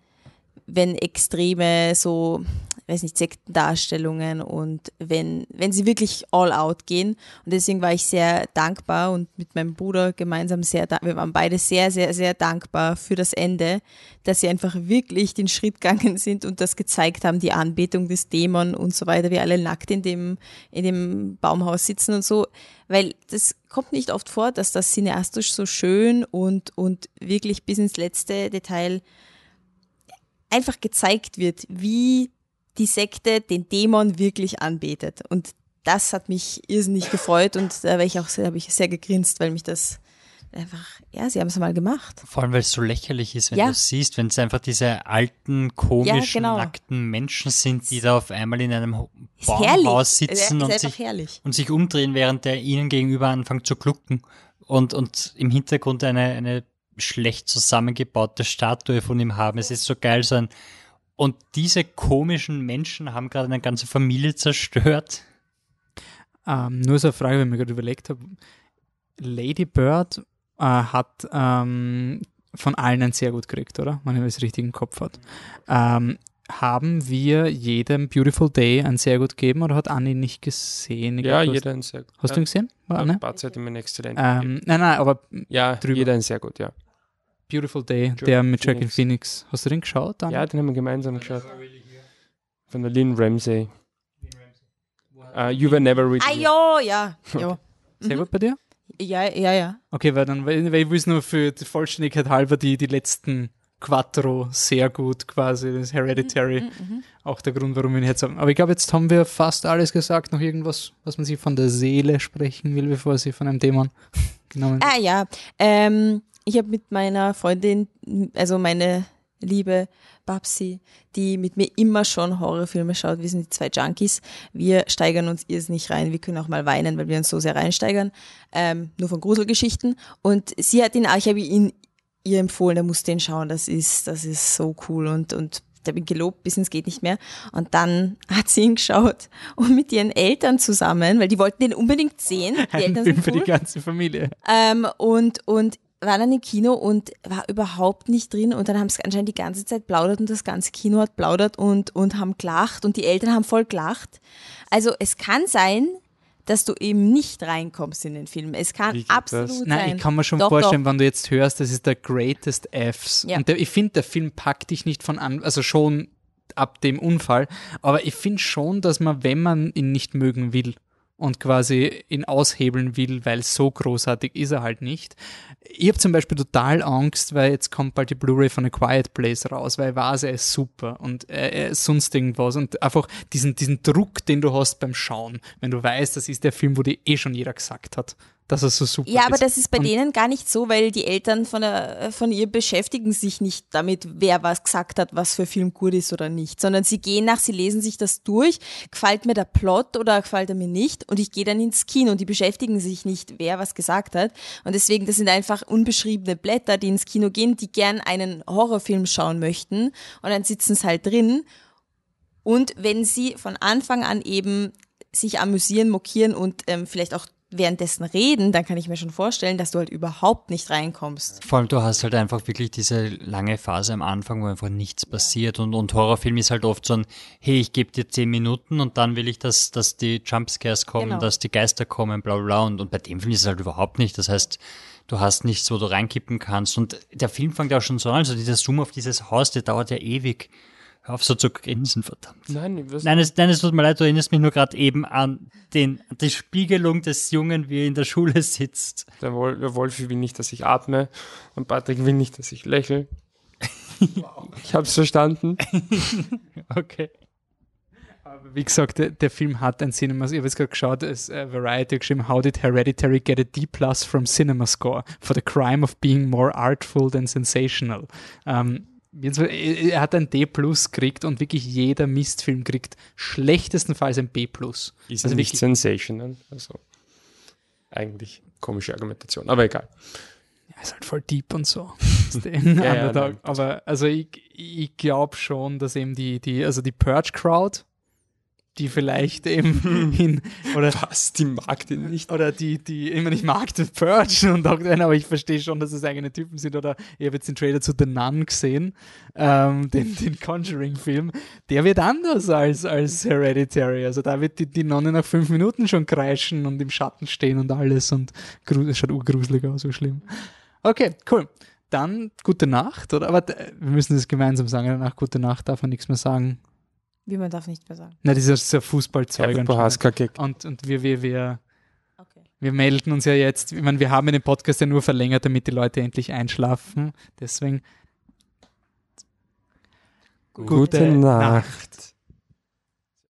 wenn Extreme so, weiß nicht, Sektendarstellungen und wenn, wenn sie wirklich all out gehen. Und deswegen war ich sehr dankbar und mit meinem Bruder gemeinsam sehr, wir waren beide sehr, sehr, sehr dankbar für das Ende, dass sie einfach wirklich den Schritt gegangen sind und das gezeigt haben, die Anbetung des Dämon und so weiter, wir alle nackt in dem, in dem Baumhaus sitzen und so, weil das kommt nicht oft vor, dass das cineastisch so schön und, und wirklich bis ins letzte Detail einfach gezeigt wird, wie die Sekte den Dämon wirklich anbetet. Und das hat mich irrsinnig gefreut und da war ich auch sehr, habe ich sehr gegrinst, weil mich das einfach, ja, sie haben es mal gemacht. Vor allem, weil es so lächerlich ist, wenn Ja. du es siehst, wenn es einfach diese alten, komischen, genau. nackten Menschen sind, die da auf einmal in einem Ist herrlich. Baumhaus Ist sitzen und sich, herrlich. und sich umdrehen, während der ihnen gegenüber anfängt zu glucken und, und im Hintergrund eine, eine schlecht zusammengebaute Statue von ihm haben. Es ist so geil, so ein und diese komischen Menschen haben gerade eine ganze Familie zerstört. Ähm, nur so eine Frage, wenn ich mir gerade überlegt habe. Lady Bird äh, hat ähm, von allen ein sehr gut gekriegt, oder? Wenn ich das richtig im Kopf hat. Ähm, haben wir jedem Beautiful Day ein sehr gut gegeben oder hat Anni nicht gesehen? Ich Ja, glaub, jeder hast, ein sehr gut. Hast du ihn gesehen? War Anne? Bart hat ihm ein exzellent Ähm, nein, nein, aber Ja, drüber. jeder ein sehr gut, ja. Beautiful Day, Joaquin der mit Jackie Phoenix. Phoenix. Hast du den geschaut? Anne? Ja, den haben wir gemeinsam geschaut. Von der Lynn Ramsey. Uh, you were never really Ah, ja, ja, ja. Sehr gut bei dir? Ja, ja, ja. Okay, weil dann, weil, weil ich will nur für die Vollständigkeit halber die, die letzten Quattro sehr gut quasi, das Hereditary. Mhm, Auch der Grund, warum wir ihn jetzt haben. Aber ich glaube, jetzt haben wir fast alles gesagt. Noch irgendwas, was man sich von der Seele sprechen will, bevor sie von einem Dämon genommen Ah ja, ähm, ich habe mit meiner Freundin, also meine liebe Babsi, die mit mir immer schon Horrorfilme schaut, wir sind die zwei Junkies, wir steigern uns irrsinnig rein, wir können auch mal weinen, weil wir uns so sehr reinsteigern, ähm, nur von Gruselgeschichten und sie hat ihn, auch, ich habe ihn ihr empfohlen, er muss den schauen, das ist, das ist so cool und, und der bin gelobt bis ins geht nicht mehr. Und dann hat sie ihn geschaut und mit ihren Eltern zusammen, weil die wollten den unbedingt sehen. Die Ein Eltern Film sind für die cool. ganze Familie. Ähm, und, und war dann im Kino und war überhaupt nicht drin und dann haben sie anscheinend die ganze Zeit plaudert und das ganze Kino hat plaudert und, und haben gelacht und die Eltern haben voll gelacht. Also es kann sein, dass du eben nicht reinkommst in den Film. Es kann absolut das? sein. Nein, ich kann mir schon Doch, vorstellen, doch. wenn du jetzt hörst, das ist der Greatest Fs. Ja. Und der, ich finde, der Film packt dich nicht von an, also schon ab dem Unfall, aber ich finde schon, dass man, wenn man ihn nicht mögen will und quasi ihn aushebeln will, weil so großartig ist er halt nicht. Ich habe zum Beispiel total Angst, weil jetzt kommt bald die Blu-ray von A Quiet Place raus, weil weiß, er ist super und er, sonst irgendwas und einfach diesen, diesen Druck, den du hast beim Schauen, wenn du weißt, das ist der Film, wo dir eh schon jeder gesagt hat, dass er so super ist. Ja, aber das ist bei Und denen gar nicht so, weil die Eltern von, der, von ihr beschäftigen sich nicht damit, wer was gesagt hat, was für Film gut ist oder nicht, sondern sie gehen nach, sie lesen sich das durch, gefällt mir der Plot oder gefällt er mir nicht und ich gehe dann ins Kino. Und die beschäftigen sich nicht, wer was gesagt hat. Und deswegen, das sind einfach unbeschriebene Blätter, die ins Kino gehen, die gern einen Horrorfilm schauen möchten. Und dann sitzen sie halt drin. Und wenn sie von Anfang an eben sich amüsieren, mokieren und ähm, vielleicht auch währenddessen reden, dann kann ich mir schon vorstellen, dass du halt überhaupt nicht reinkommst. Vor allem, du hast halt einfach wirklich diese lange Phase am Anfang, wo einfach nichts passiert. Und, und Horrorfilm ist halt oft so ein, hey, ich gebe dir zehn Minuten und dann will ich, dass, dass die Jumpscares kommen, Genau. dass die Geister kommen, bla bla bla. Und, und bei dem Film ist es halt überhaupt nicht. Das heißt, du hast nichts, wo du reinkippen kannst. Und der Film fängt ja auch schon so an, also dieser Zoom auf dieses Haus, der dauert ja ewig. Auf so zu grinsen, verdammt. Nein? Nein, es, nein, es tut mir leid, du erinnerst mich nur gerade eben an den, an die Spiegelung des Jungen, wie er in der Schule sitzt. Der, Wol der Wolfi will nicht, dass ich atme und Patrick will nicht, dass ich lächle. ich hab's verstanden. okay. Aber wie gesagt, der, der Film hat ein Cinema. Ich habe jetzt gerade geschaut, es äh, Variety hat geschrieben, How did Hereditary get a D plus from Cinema Score for the crime of being more artful than sensational? Ähm, jetzt, äh, er hat ein D plus gekriegt und wirklich jeder Mistfilm kriegt schlechtestenfalls ein B plus. Ist Also nicht sensational. Also eigentlich komische Argumentation, aber egal. Ja, ist halt voll deep und so. Ja, ja. Aber also ich, ich glaube schon, dass eben die, die, also die Purge Crowd, die vielleicht eben in oder was, die mag den nicht. Oder die, die, ich meine, ich mag den Purge und Dr. N, aber ich verstehe schon, dass es eigene Typen sind. Oder ich habe jetzt den Trailer zu The Nun gesehen, ähm, den, den Conjuring-Film. Der wird anders als, als Hereditary. Also da wird die, die Nonne nach fünf Minuten schon kreischen und im Schatten stehen und alles und es schaut urgruselig aus, so schlimm. Okay, cool. Dann gute Nacht, oder? Aber äh, wir müssen das gemeinsam sagen. Danach gute Nacht darf man nichts mehr sagen. Wie man darf nicht mehr sagen. Na, dieser, dieser Fußballzeug. Herbert anscheinend. Prohaska-Gag. Und, und wir, wir, wir, wir melden uns ja jetzt, ich meine, wir haben den Podcast ja nur verlängert, damit die Leute endlich einschlafen. Deswegen Gute Nacht.